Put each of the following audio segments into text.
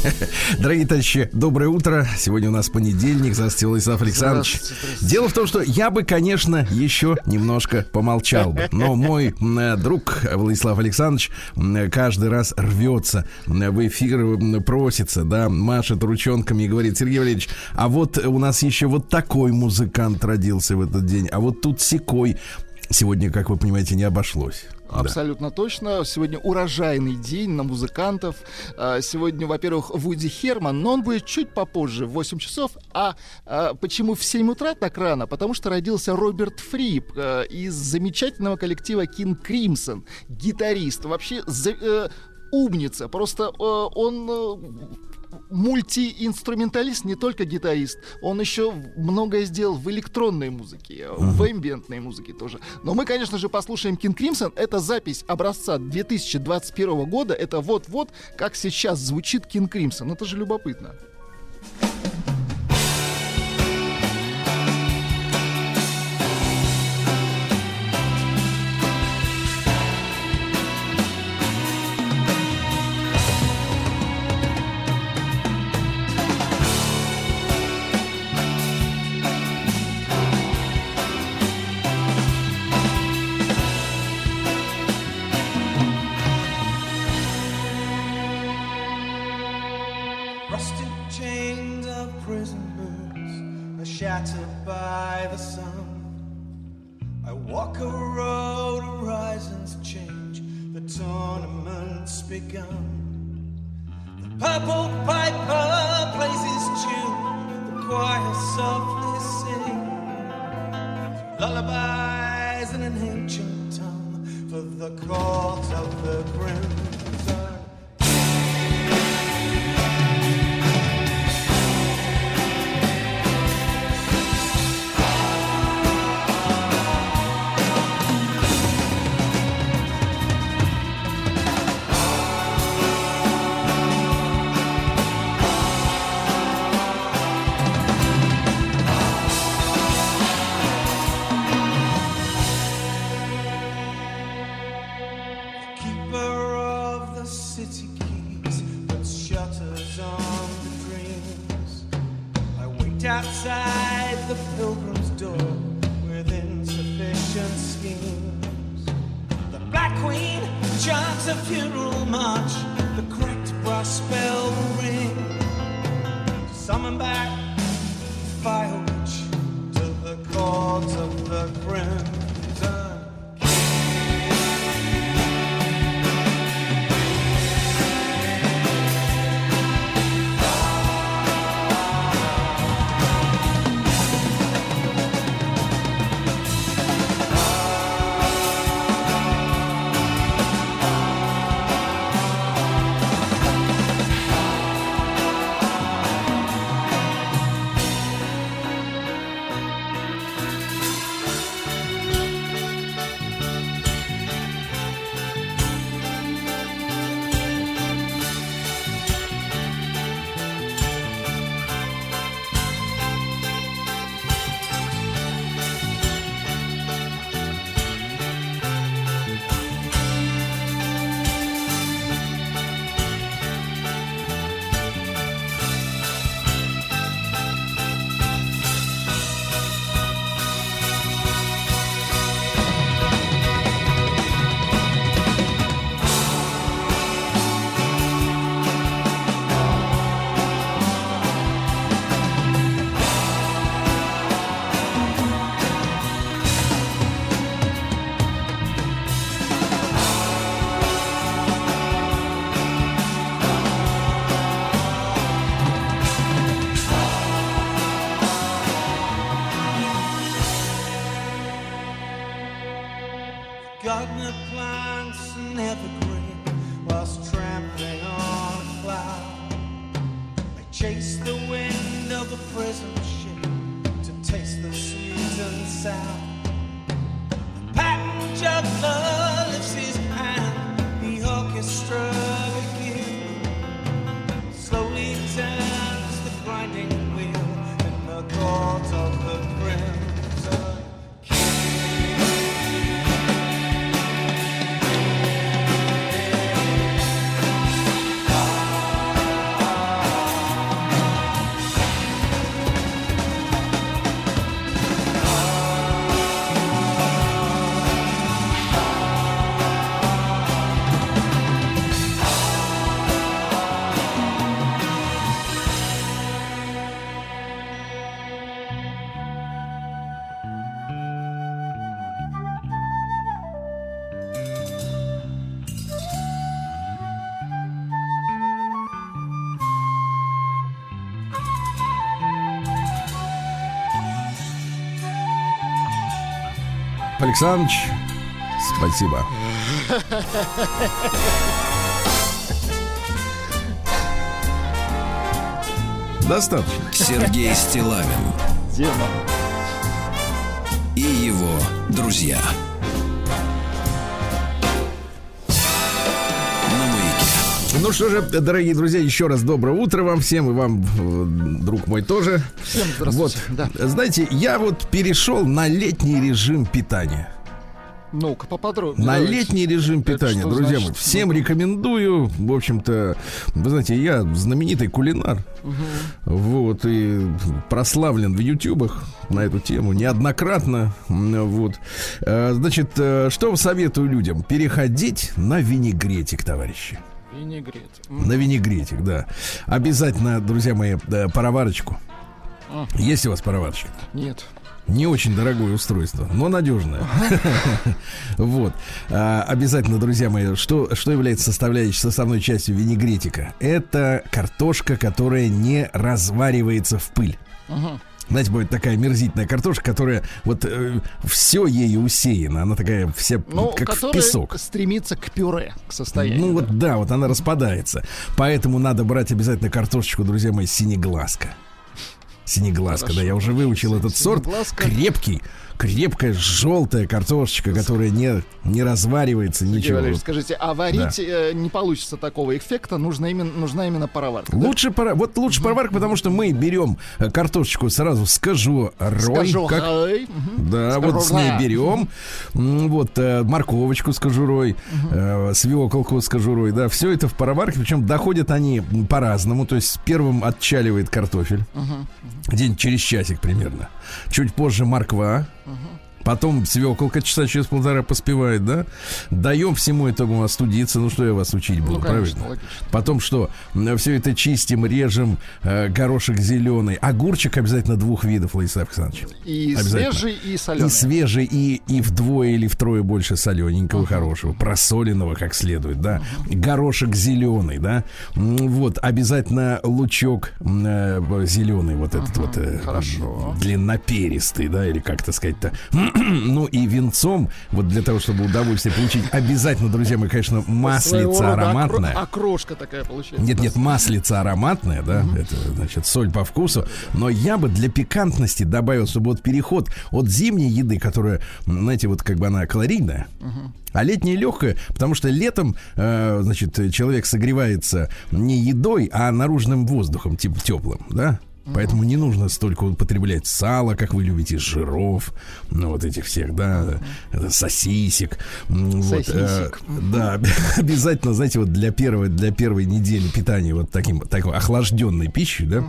Дорогие товарищи, доброе утро. Сегодня у нас понедельник, здравствуйте, Владислав Александрович. Здравствуйте, здравствуйте. Дело в том, что я бы, конечно, еще немножко помолчал бы. Но мой м, друг Владислав Александрович м, каждый раз рвется м, в эфир, просится, да, машет ручонками и говорит, Сергей Валерьевич, а вот у нас еще вот такой музыкант родился в этот день, а вот тут секой. Сегодня, как вы понимаете, не обошлось. Да. Абсолютно точно. Сегодня урожайный день на музыкантов. А, Сегодня, во-первых, Вуди Херман, но он будет чуть попозже, в 8 часов. А, а, почему в 7 утра так рано? Потому что родился Роберт Фрип а, из замечательного коллектива King Crimson, гитарист. Вообще э, умница. Просто э, он э, мультиинструменталист, не только гитарист. Он еще многое сделал в электронной музыке, э, в эмбиентной музыке тоже. Но мы, конечно же, послушаем King Crimson. Это запись образца 2021 года. Это вот-вот, как сейчас звучит King Crimson. Это же любопытно. Begun. The purple piper plays his tune, the choir softly sings. Lullabies in an ancient tongue for the cause of the crimson. Александрович, спасибо. Достаточно. Сергей Стилавин Тема. и его друзья. Ну что же, дорогие друзья, еще раз доброе утро вам всем и вам, э, друг мой, тоже. Всем Вот, здравствуйте. Да. знаете, я вот перешел на летний режим питания. Ну-ка, поподробнее. На давайте. летний режим питания, друзья значит? мои. Всем Ну, рекомендую. В общем-то, вы знаете, я знаменитый кулинар. Вот, и прославлен в ютубах на эту тему неоднократно. Вот. Э, Значит, э, что советую людям? Переходить на винегретик, товарищи. Винегрет. М, На винегретик, да. Обязательно, друзья мои, пароварочку. Ага. Есть у вас пароварочка? Нет. Не очень дорогое устройство, но надежное. Вот. А, Обязательно, друзья мои, что, что является составляющей составной частью винегретика? Это картошка, которая не разваривается в пыль. Ага. Знаете, будет такая мерзительная картошка, которая вот все ею усеяна. Она такая вся Ну, как в песок. стремится к пюре, к состоянию. Ну да. вот да, вот она распадается. Поэтому надо брать обязательно картошечку, друзья мои, синеглазка. Синеглазка, да, Хорошо. я уже выучил этот сорт. Крепкий, крепкая желтая картошечка, которая не, не разваривается, Сергей ничего. Валерьевич, скажите, а варить э, не получится такого эффекта, нужно именно, нужна именно пароварка. да? Лучше пара, вот лучше пароварка, потому что мы берем э, картошечку сразу с кожурой, Скажу, как, мгм. Да, С вот с ней берем. Вот э, морковочку с кожурой, э, свеколку с кожурой, да, все это в пароварке, причем доходят они по-разному. То есть первым отчаливает картофель, день через часик примерно. Чуть позже морква. Mm-hmm. Потом свеколка часа через полтора поспевает, да? Даем всему этому остудиться. Ну, что я вас учить буду, Ну, конечно, правильно? логично. Потом что? Все это чистим, режем, э, горошек зеленый. Огурчик обязательно двух видов, Владислав Александрович. И свежий, и соленый. И свежий, и, и вдвое или втрое больше солененького, хорошего, просоленного как следует, да. Горошек зеленый, да. Вот, обязательно лучок зеленый, вот этот вот. э, хорошо. Длинноперистый, да, или как это сказать-то. Ну и венцом, вот для того, чтобы удовольствие получить, обязательно, друзья мои, конечно, маслица ароматная. окро- Окрошка такая получается. Нет, нет, маслица ароматная, да, это значит соль по вкусу. Но я бы для пикантности добавил, чтобы вот переход от зимней еды, которая, знаете, вот как бы она калорийная, а летняя легкая, потому что летом, э, значит, человек согревается не едой, а наружным воздухом, типа теплым, да. Поэтому не нужно столько употреблять сала, как вы любите, жиров, ну вот этих всех, да, сосисек. вот, э, да, обязательно, знаете, вот для первой, для первой недели питания вот таким, такой охлажденной пищей, да,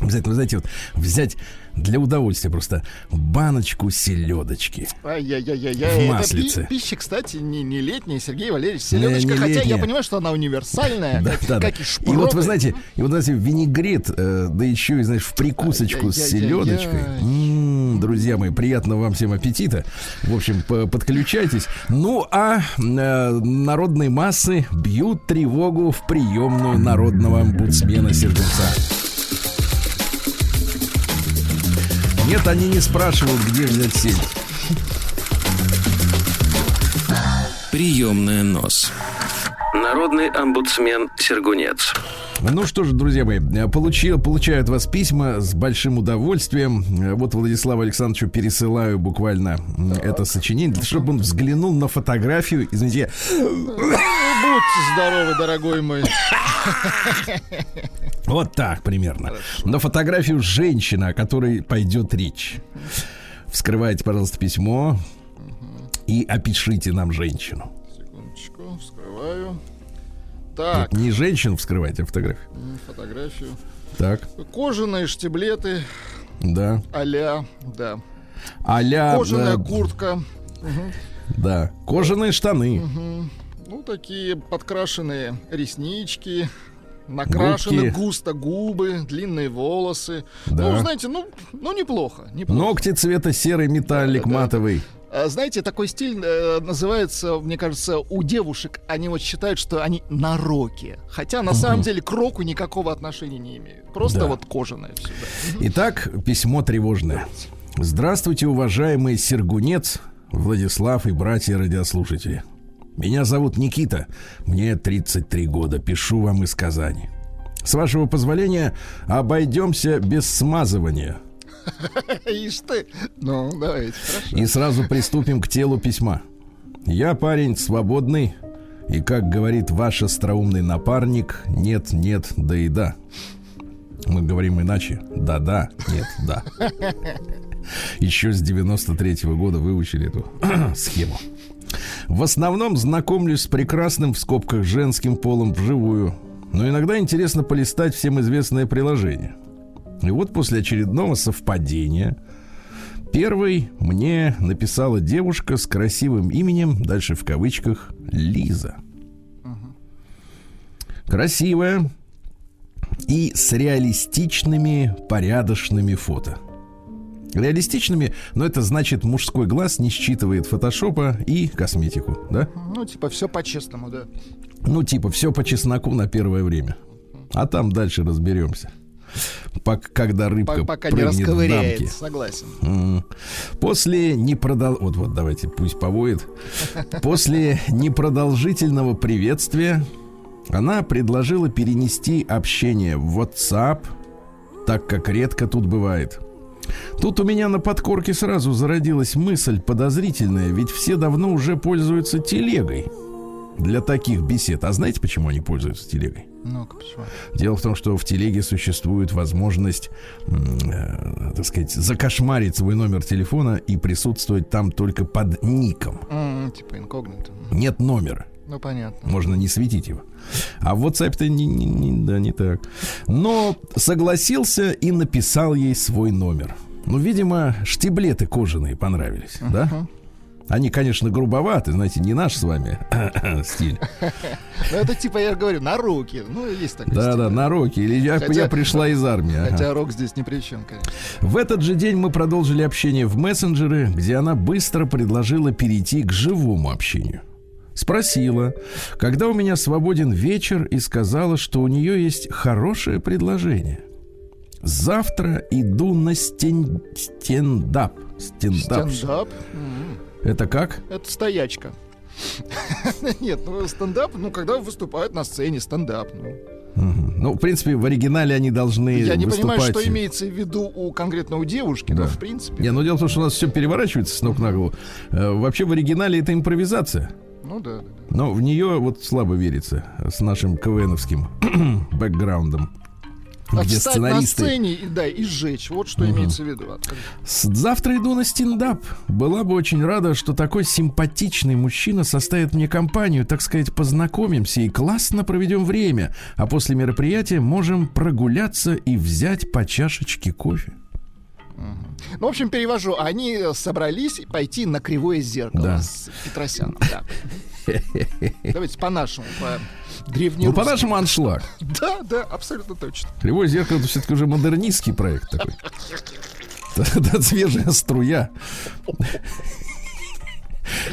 обязательно, знаете, вот взять для удовольствия просто баночку селедочки. Ай-яй-яй-яй. В Это маслице. пи- пища, кстати, не, не летняя, Сергей Валерьевич. Селедочка, не хотя я летняя. понимаю, что она универсальная, Да, как, да, да. как и И шпроты. вот вы знаете, и вот знаете, винегрет, э, да еще и, знаешь, в прикусочку с селедочкой. М, Друзья мои, приятного вам всем аппетита. В общем, по- подключайтесь. Ну, а э, народные массы бьют тревогу в приемную народного омбудсмена Сергунца. Нет, они не спрашивают, где взять сеть. Приемная нос. Народный омбудсмен Сергунец. Ну что же, друзья мои, получил, получаю от вас письма с большим удовольствием. Вот Владиславу Александровичу пересылаю буквально м, это сочинение, чтобы он взглянул на фотографию. Извините, Будьте здоровы, дорогой мой. вот так примерно. На фотографию женщины, о которой пойдет речь. Вскрывайте, пожалуйста, письмо и опишите нам женщину. Секундочку, вскрываю. Так, Не женщину вскрывайте, а фотографию. фотографию. Так, Кожаные штиблеты да. а-ля, да. А-ля... Кожаная э, куртка. Да. Кожаные штаны. Ну, такие подкрашенные реснички. Накрашены Губки. густо губы, длинные волосы. Да. Ну, знаете, ну, ну неплохо, неплохо. Ногти цвета серый металлик Да, да, да. А, Знаете, такой стиль э, называется, мне кажется, у девушек, они вот считают, что они на роке. Хотя на самом деле к року никакого отношения не имеют. Просто Да. вот кожаное все. Итак, письмо тревожное. Здравствуйте, уважаемый Сергунец, Владислав и братья радиослушатели. Меня зовут Никита, мне 33 года, пишу вам из Казани. С вашего позволения, обойдемся без смазывания. Ишь ты. Ну, давайте, хорошо. И сразу приступим к телу письма. Я парень свободный, и, как говорит ваш остроумный напарник, нет, нет, да и да. Мы говорим иначе. Да-да, нет, да. Еще с 93-го года выучили эту схему. В основном знакомлюсь с прекрасным в скобках женским полом вживую. Но иногда интересно полистать всем известное приложение. И вот после очередного совпадения первой мне написала девушка с красивым именем, дальше в кавычках, Лиза. Красивая и с реалистичными, порядочными фото. Реалистичными, но это значит мужской глаз не считывает фотошопа и косметику, да? Ну, типа, все по-честному, да. Ну, типа, все по чесноку на первое время. А там дальше разберемся. Пок- когда рыбка По- Пока не в расковыряет, дамки. согласен. М. После непродол... Вот, вот, давайте, пусть повоет. После непродолжительного приветствия она предложила перенести общение в WhatsApp, так как редко тут бывает. Тут у меня на подкорке сразу зародилась мысль подозрительная, ведь все давно уже пользуются телегой для таких бесед. А знаете, почему они пользуются телегой? Ну-ка, почему? Дело в том, что в телеге существует возможность, э, так сказать, закошмарить свой номер телефона и присутствовать там только под ником. М, Типа инкогнито. Нет номера. Ну, понятно. Можно не светить его. А в WhatsApp-то не, не- не- да, не так. Но согласился и написал ей свой номер. Ну, видимо, штиблеты кожаные понравились, да? Они, конечно, грубоваты, знаете, не наш с вами стиль. Ну, это типа, я говорю, на руки. Ну, есть такой Да, да, на роки. Или я, Хотя- я пришла из армии. ага. Хотя рок здесь ни при чем, конечно. В этот же день мы продолжили общение в мессенджеры, где она быстро предложила перейти к живому общению. Спросила, когда у меня свободен вечер, и сказала, что у нее есть хорошее предложение. Завтра иду на стен... стендап. Стендап. Стендап. Это как? Это стоячка. Нет, ну стендап, ну когда выступают на сцене, стендап. Ну. Ну, в принципе, в оригинале они должны Я не понимаю, выступать. что имеется в виду у конкретно у девушки, Да. но в принципе. Не, ну дело в том, что у нас все переворачивается с ног на голову. Э, Вообще в оригинале это импровизация. Ну да, да, да. Но в нее вот слабо верится с нашим КВНовским бэкграундом. Где встать на сценаристы... сцене и, да, и сжечь. Вот что имеется в виду. Завтра иду на стендап. Была бы очень рада, что такой симпатичный мужчина составит мне компанию, так сказать, познакомимся и классно проведем время. А после мероприятия можем прогуляться и взять по чашечке кофе. Ну, в общем, перевожу. Они э, собрались пойти на кривое зеркало Да. с Петросяном. Да. Давайте по-нашему, по Ну, древнерусскому. по-нашему аншлаг. Да, да, абсолютно точно. Кривое зеркало это все-таки уже модернистский проект такой. Это свежая струя.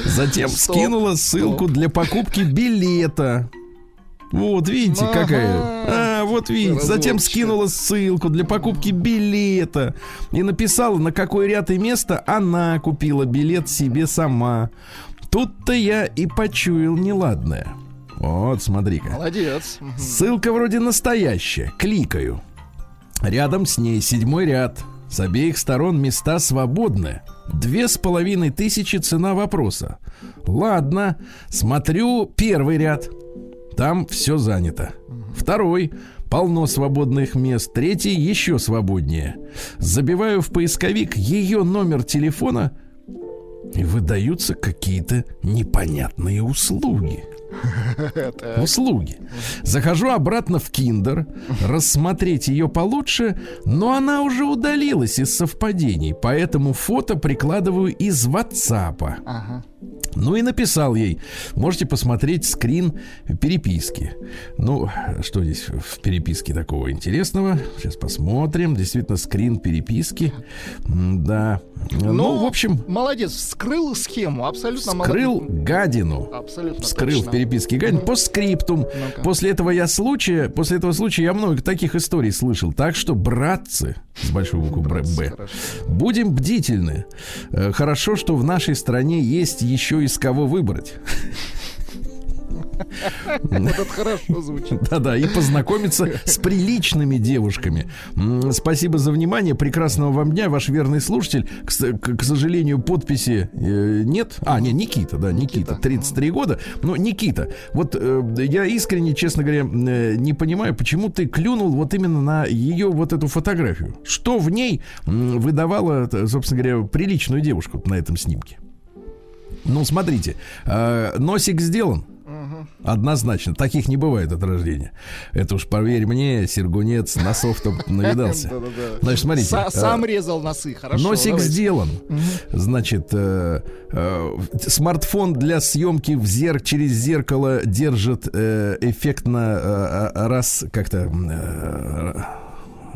Затем скинула ссылку для покупки билета. Вот, видите, Ага. какая. А, вот видите. Затем скинула ссылку для покупки билета. И написала, на какой ряд и место она купила билет себе сама. Тут-то я и почуял неладное. Вот, смотри-ка. Молодец. Ссылка вроде настоящая. Кликаю. Рядом с ней седьмой ряд. С обеих сторон места свободны. Две с половиной тысячи цена вопроса. Ладно, смотрю первый ряд. Там все занято. Второй. Полно свободных мест. Третий еще свободнее. Забиваю в поисковик ее номер телефона и выдаются какие-то непонятные услуги. Услуги. Захожу обратно в Киндер, рассмотреть ее получше, но она уже удалилась из совпадений, поэтому фото прикладываю из WhatsApp. Ага. Ну и написал ей, можете посмотреть скрин переписки. Ну, что здесь в переписке такого интересного? Сейчас посмотрим. Действительно, скрин переписки. Да. Ну, Но, в общем, молодец, вскрыл схему, абсолютно вскрыл молодец. гадину. Абсолютно Вскрыл точно. в переписке гадину по скриптум. Ну-ка. После этого я случая, после этого случая я много таких историй слышал. Так что, братцы, с большой буквы Б. Будем бдительны. Э, Хорошо, что в нашей стране есть еще из кого выбрать. Вот это хорошо звучит. Да-да, и познакомиться с приличными девушками. Спасибо за внимание. Прекрасного вам дня, ваш верный слушатель. К, к- сожалению, подписи э, нет. А, не, Никита, да, Никита, 33 года. Но Никита, вот э, я искренне, честно говоря, э, не понимаю, почему ты клюнул вот именно на ее вот эту фотографию. Что в ней выдавало, собственно говоря, приличную девушку на этом снимке? Ну, смотрите, э, носик сделан. Однозначно, таких не бывает от рождения. Это уж поверь мне, Сергунец носов-то навидался. Значит, смотрите. Э, Сам резал носы, хорошо. Носик сделан. Значит, э, э, смартфон для съемки в зер через зеркало держит эффектно раз как-то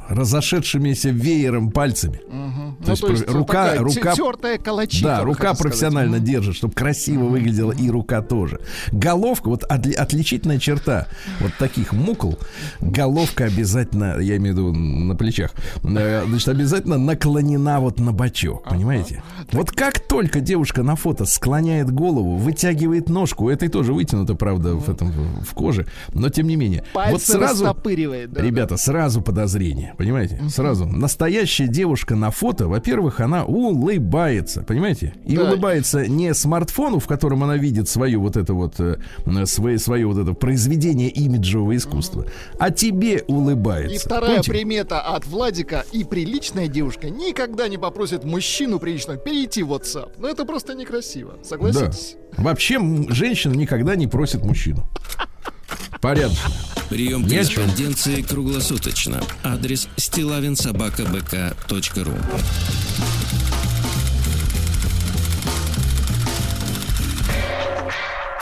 разошедшимися веером пальцами. Мгм. То Ну, есть то есть рука- такая рука- тертая калачита. Да, рука хотите сказать. профессионально держит, чтобы красиво выглядела и рука тоже. Головка, вот отли- отличительная черта вот таких мукол, головка обязательно, я имею в виду на плечах, э, значит, обязательно наклонена вот на бочок, понимаете? Вот как только девушка на фото склоняет голову, вытягивает ножку, у этой тоже вытянуто, правда, в этом в коже, но тем не менее. Пальцы вот сразу, да, Ребята, сразу подозрение, понимаете? Сразу. Настоящая девушка на фото, во-первых, она улыбается, понимаете? И Да. улыбается не смартфону, в котором она видит свою вот это вот, э, свое, свое вот это произведение имиджевого искусства, а тебе улыбается. И вторая Понимаете? примета от Владика. И приличная девушка никогда не попросит мужчину приличного перейти в WhatsApp. Ну это просто некрасиво. Да. Согласитесь? Вообще м, женщина никогда не просит мужчину. Порядочно. Прием корреспонденции круглосуточно. Адрес стилавинсобакабк.ру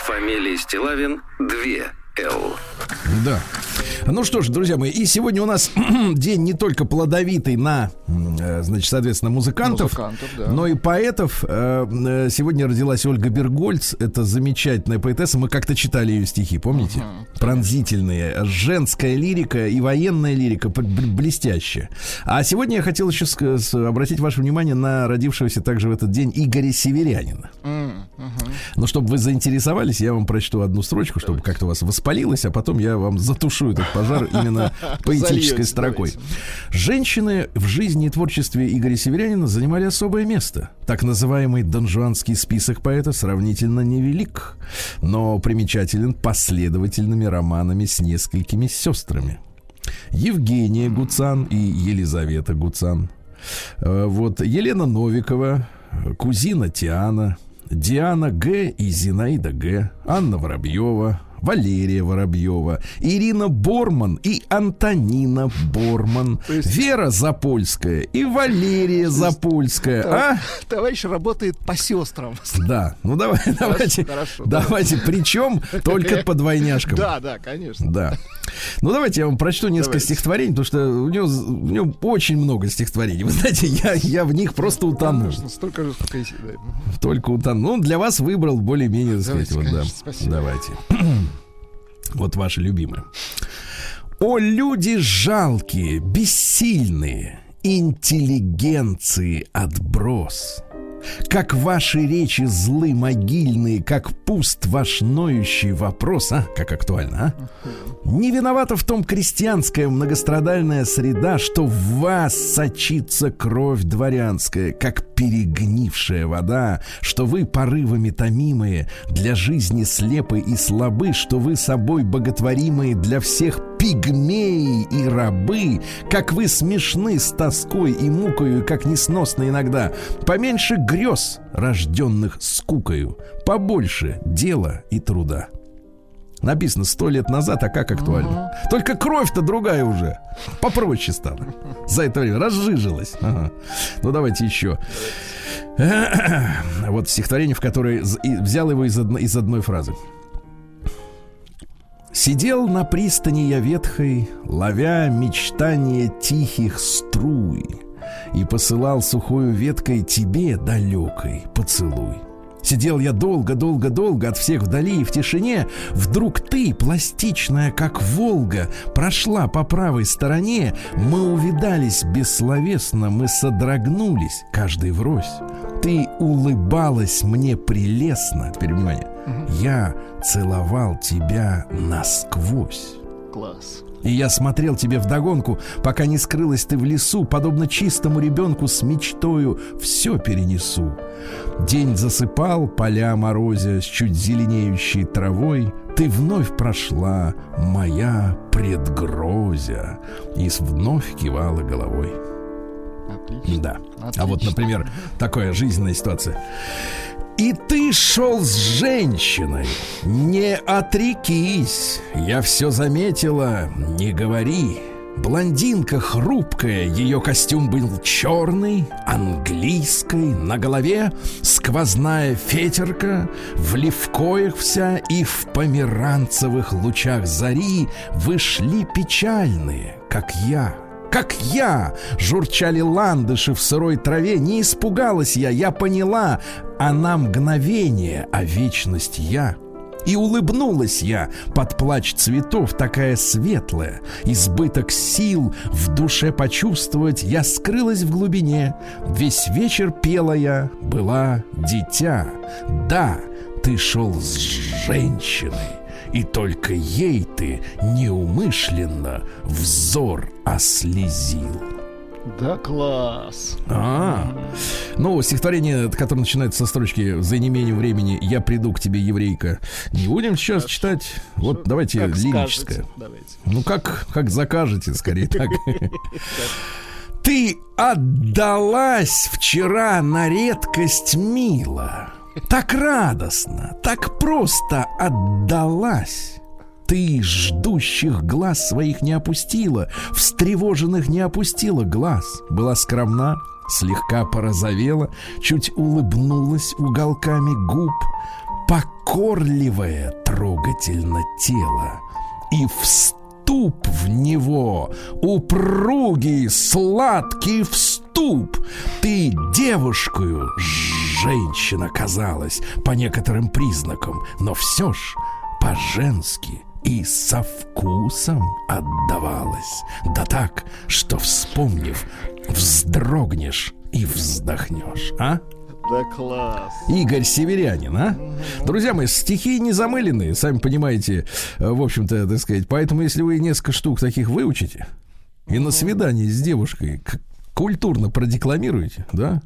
Фамилия Стилавин 2 Л. Да. Ну что ж, друзья мои, и сегодня у нас день не только плодовитый на, э, значит, соответственно, музыкантов, Музыкантов, да. но и поэтов. Э, э, Сегодня родилась Ольга Бергольц. Это замечательная поэтесса. Мы как-то читали ее стихи, помните? Пронзительные. Женская лирика и военная лирика блестящая. А сегодня я хотел еще обратить ваше внимание на родившегося также в этот день Игоря Северянина. Мгм. Но чтобы вы заинтересовались, я вам прочту одну строчку, чтобы как-то у вас воспалилось, а потом я вам затушу этот пожар именно поэтической строкой. Женщины в жизни и творчестве Игоря Северянина занимали особое место. Так называемый донжуанский список поэта сравнительно невелик, но примечателен последовательными романами с несколькими сестрами. Евгения Гуцан и Елизавета Гуцан. Э, Вот Елена Новикова, кузина Тиана, Диана Г. и Зинаида Г. Анна Воробьева, Валерия Воробьева, Ирина Борман и Антонина Борман, есть- Вера Запольская и Валерия Запольская. А? Товарищ работает по сестрам. Да, ну давай, давайте, хорошо, давайте, причем только по двойняшкам. Да, да, конечно. Да. Ну, давайте я вам прочту несколько Давайте. стихотворений, потому что у него, у него очень много стихотворений. Вы знаете, я, я в них просто утонул. Конечно, столько же, сколько и да. Только утонул. Ну, для вас выбрал более-менее, так сказать, Давайте, вот, да. конечно, спасибо. Давайте. Вот ваши любимые. О, люди жалкие, бессильные, интеллигенции отброс. Как ваши речи злы могильные, как пуст ваш ноющий вопрос, а? Как актуально, а? Не виновата в том крестьянская многострадальная среда, что в вас сочится кровь дворянская, как перегнившая вода, что вы порывами томимые, для жизни слепы и слабы, что вы собой боготворимые для всех пигмеи и рабы, как вы смешны с тоской и мукою, как несносны иногда, поменьше грез, рожденных скукою, побольше дела и труда. Написано сто лет назад, а как актуально. Только кровь-то другая уже. Попроще стала. За это время разжижилась. Ага. Ну давайте еще. Вот стихотворение, в которое взял его из, одно- из одной фразы. Сидел на пристани я ветхой, ловя мечтания тихих струй, и посылал сухою веткой тебе, далекой, поцелуй. Сидел я долго-долго-долго от всех вдали и в тишине. Вдруг ты, пластичная, как Волга, прошла по правой стороне. Мы увидались бессловесно, мы содрогнулись, каждый врозь. Ты улыбалась мне прелестно. Теперь внимание. Я целовал тебя насквозь. Класс. И я смотрел тебе вдогонку, пока не скрылась ты в лесу, подобно чистому ребенку с мечтою все перенесу. День засыпал, поля морозя с чуть зеленеющей травой. Ты вновь прошла, моя предгрозя, и вновь кивала головой. Отлично. Да. Отлично. А вот, например, такая жизненная ситуация. И ты шел с женщиной, не отрекись, я все заметила, не говори. Блондинка хрупкая, ее костюм был черный, английской, на голове сквозная фетерка, в левкоях вся и в померанцевых лучах зари вышли печальные, как я, как я, журчали ландыши в сырой траве, не испугалась я, я поняла, она мгновение, а вечность я. И улыбнулась я под плач цветов, такая светлая, избыток сил в душе почувствовать, я скрылась в глубине. Весь вечер пела я, была дитя. Да, ты шел с женщиной, и только ей ты неумышленно взор ослезил. Да, класс. А, ну, стихотворение, которое начинается со строчки «За неимением времени я приду к тебе, еврейка». Не будем сейчас читать. Вот давайте Как лирическое. скажете. Давайте. Ну, как, как закажете, скорее так. Ты отдалась вчера на редкость мило. Так радостно, так просто отдалась. Ты ждущих глаз своих не опустила, встревоженных не опустила глаз. Была скромна, слегка порозовела, чуть улыбнулась уголками губ, покорливое трогательно тело. И вступ в него, упругий, сладкий вступ. Ты девушкою женщина казалась по некоторым признакам, но все ж по-женски и со вкусом отдавалась. Да так, что вспомнив, вздрогнешь и вздохнешь, а? Да, класс. Игорь Северянин, а? Друзья мои, стихи не замыленные, сами понимаете, в общем-то, так сказать. Поэтому, если вы несколько штук таких выучите и на свидании с девушкой культурно продекламируете, да?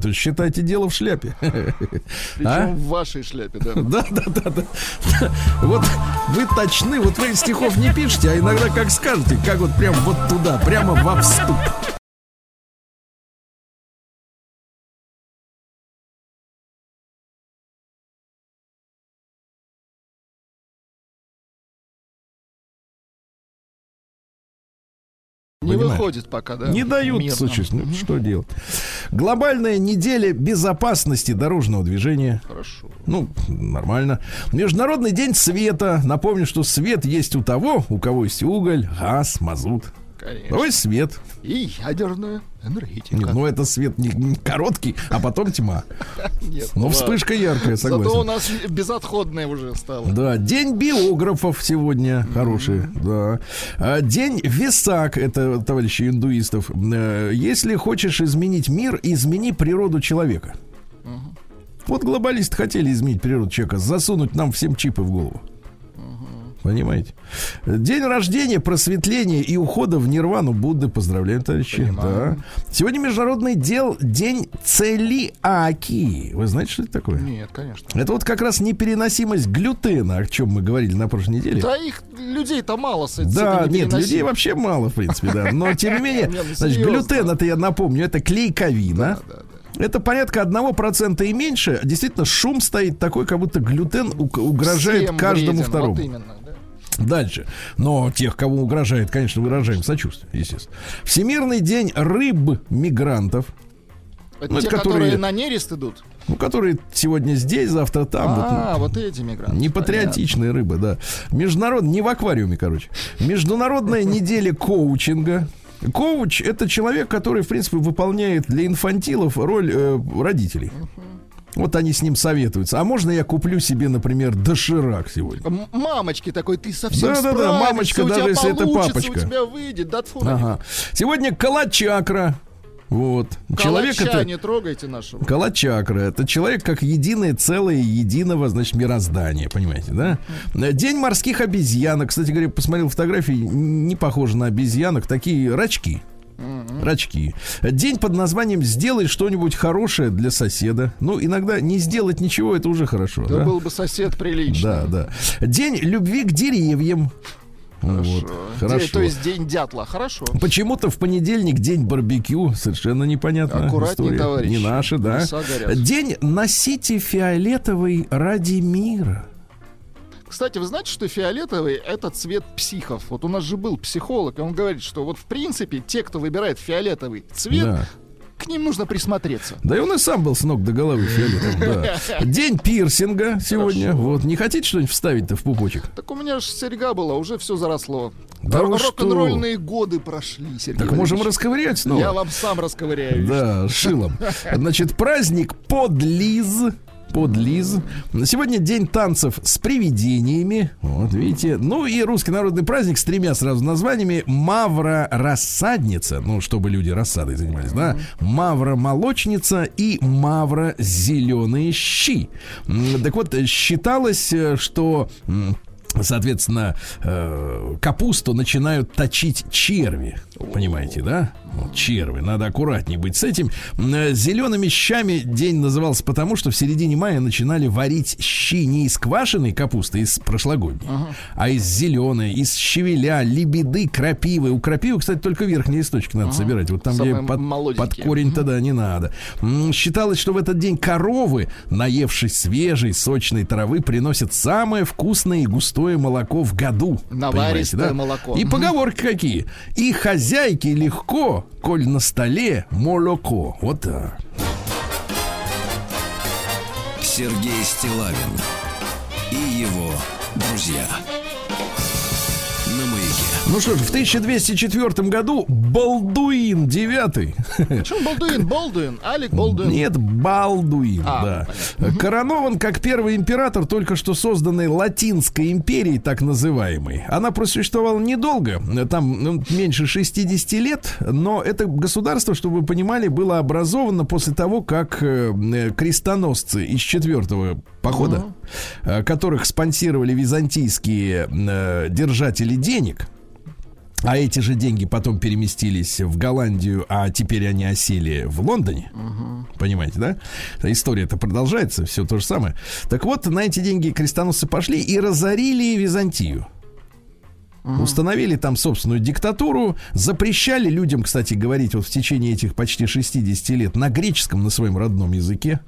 То считайте дело в шляпе. Причем А? в вашей шляпе, да. Да, да, да, да. Вот вы точны, вот вы стихов не пишете, а иногда как скажете, как вот прям вот туда, прямо во вступ. Не Понимаешь? выходит пока, да. Не дают, мирно. слушай, ну что делать? Глобальная неделя безопасности дорожного движения. Хорошо. Ну, нормально. Международный день света. Напомню, что свет есть у того, у кого есть уголь, газ, мазут. Конечно. Давай свет. И ядерная энергетика. Нет, ну это свет не, не короткий, а потом тьма. Нет, Но ладно. вспышка яркая, Зато у согласен. нас безотходная уже стала. Да, день биографов сегодня хороший, да. А, День Весак, это товарищи индуистов. Э, Если хочешь изменить мир, измени природу человека. Вот глобалисты хотели изменить природу человека, засунуть нам всем чипы в голову. Понимаете? День рождения, просветления и ухода в нирвану Будды. Поздравляем, товарищи. Понимаю. Да. Сегодня международный дел день целиакии. Вы знаете, что это такое? Нет, конечно. Это вот как раз непереносимость глютена, о чем мы говорили на прошлой неделе. Да их людей-то мало с с Да, нет, людей вообще мало, в принципе, да. Но тем не менее, Не, значит, глютен, это я напомню, это клейковина. Да, да, да. Это порядка 1% и меньше. Действительно, шум стоит такой, как будто глютен угрожает Всем каждому вреден, второму. Вот именно. Дальше. Но тех, кому угрожает, конечно, выражаем сочувствие, естественно. Всемирный день рыб-мигрантов, Это Ну, те, которые... которые- на нерест идут. ну, которые сегодня здесь, завтра там. вот, а, вот эти мигранты. Непатриотичные рыбы, да. Международный, не в аквариуме, короче. Международная неделя коучинга. Коуч это человек, который, в принципе, выполняет для инфантилов роль э, родителей. Вот они с ним советуются. А можно я куплю себе, например, доширак сегодня? Мамочки такой, ты совсем Да-да-да, справишься, мамочка, у тебя даже если это папочка. У тебя выйдет, да. Ага. Сегодня калачакра. Вот. Человек Калача это... не трогайте нашего. Калачакра. Это человек как единое целое единого, значит, мироздания, понимаете, да? День морских обезьянок. Кстати говоря, посмотрел фотографии, не похожи на обезьянок, такие рачки. Рачки. День под названием «Сделай что-нибудь хорошее для соседа». Ну, иногда не сделать ничего, это уже хорошо. Да да? был бы сосед приличный. Да, да. День любви к деревьям. Вот, День- хорошо. То есть день дятла. Хорошо. Почему-то в понедельник день барбекю. Совершенно непонятно. Аккуратней, товарищ. Не наши, да. День носите фиолетовый ради мира. Кстати, вы знаете, что фиолетовый — это цвет психов? Вот у нас же был психолог, и он говорит, что вот в принципе те, кто выбирает фиолетовый цвет, Да. к ним нужно присмотреться. Да и он и сам был с ног до головы фиолетовым, да. День пирсинга сегодня. Хорошо. Вот. Не хотите что-нибудь вставить-то в пупочек? Так у меня же серьга была, уже все заросло. Да Р-? Рок-н-ролльные годы прошли, Сергей Так можем Валерьевич. расковырять снова. Я вам сам расковыряю. Да, шилом. Значит, праздник подлиз. Подлиз. Сегодня день танцев с привидениями. Вот, видите. Ну и русский народный праздник с тремя сразу названиями. Мавра рассадница. Ну, чтобы люди рассадой занимались, да. Мавра молочница и Мавра зеленые щи. Так вот, считалось, э, что Соответственно, э, капусту начинают точить черви. Понимаете, да? Вот черви. Надо аккуратнее быть с этим. Э, Зелеными щами день назывался потому, что в середине мая начинали варить щи не из квашеной капусты, из прошлогодней, а из зеленой, из щавеля, лебеды, крапивы. У крапивы, кстати, только верхние листочки надо собирать. Вот там, где Самые под, молоденькие. под корень тогда не надо. Считалось, что в этот день коровы, наевшись свежей, сочной травы, приносят самое вкусное и густое молоко в году. Наваристое да? молоко. И поговорки какие. И хозяйке легко, коль на столе молоко. Вот так. Сергей Стилавин и его друзья. Ну что ж, в 1204 году Балдуин девятый Почему Болдуин? Болдуин. Алик Болдуин. Нет, Балдуин, А, да. Коронован как первый император только что созданной Латинской империи, так называемой. Она просуществовала недолго, там ну, меньше 60 лет, но это государство, чтобы вы понимали, было образовано после того, как э, крестоносцы из четвертого похода, э, которых спонсировали византийские э, держатели денег, а эти же деньги потом переместились в Голландию, а теперь они осели в Лондоне. Понимаете, да? История это продолжается, все то же самое. Так вот, на эти деньги крестоносцы пошли и разорили Византию. Установили там собственную диктатуру, запрещали людям, кстати, говорить вот в течение этих почти 60 лет на греческом, на своем родном языке.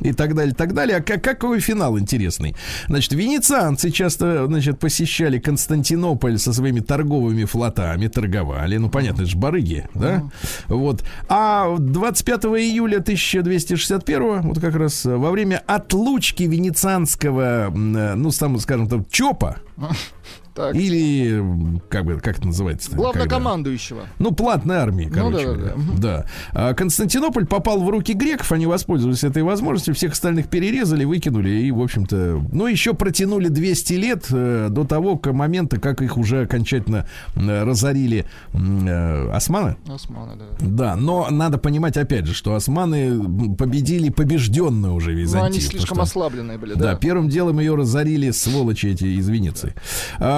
И так далее, так далее. А как, какой финал интересный? Значит, венецианцы часто, значит, посещали Константинополь со своими торговыми флотами, торговали. Ну, понятно, это же барыги, да? Вот. А 25 июля 1261, вот как раз во время отлучки венецианского, э, ну, там, скажем так, ЧОПа, Так. или, как бы, как это называется? Главнокомандующего. Ну, платной армии, Ну, короче да, да, да. Да. А Константинополь попал в руки греков, они воспользовались этой возможностью, всех остальных перерезали, выкинули и, в общем-то, ну, еще протянули 200 лет э, до того к момента, как их уже окончательно э, разорили э, османы. Османы, да. Да, но надо понимать, опять же, что османы победили побежденную уже Ну, Византию. они потому слишком что- ослабленные были, да, да. первым делом ее разорили сволочи эти из Венеции.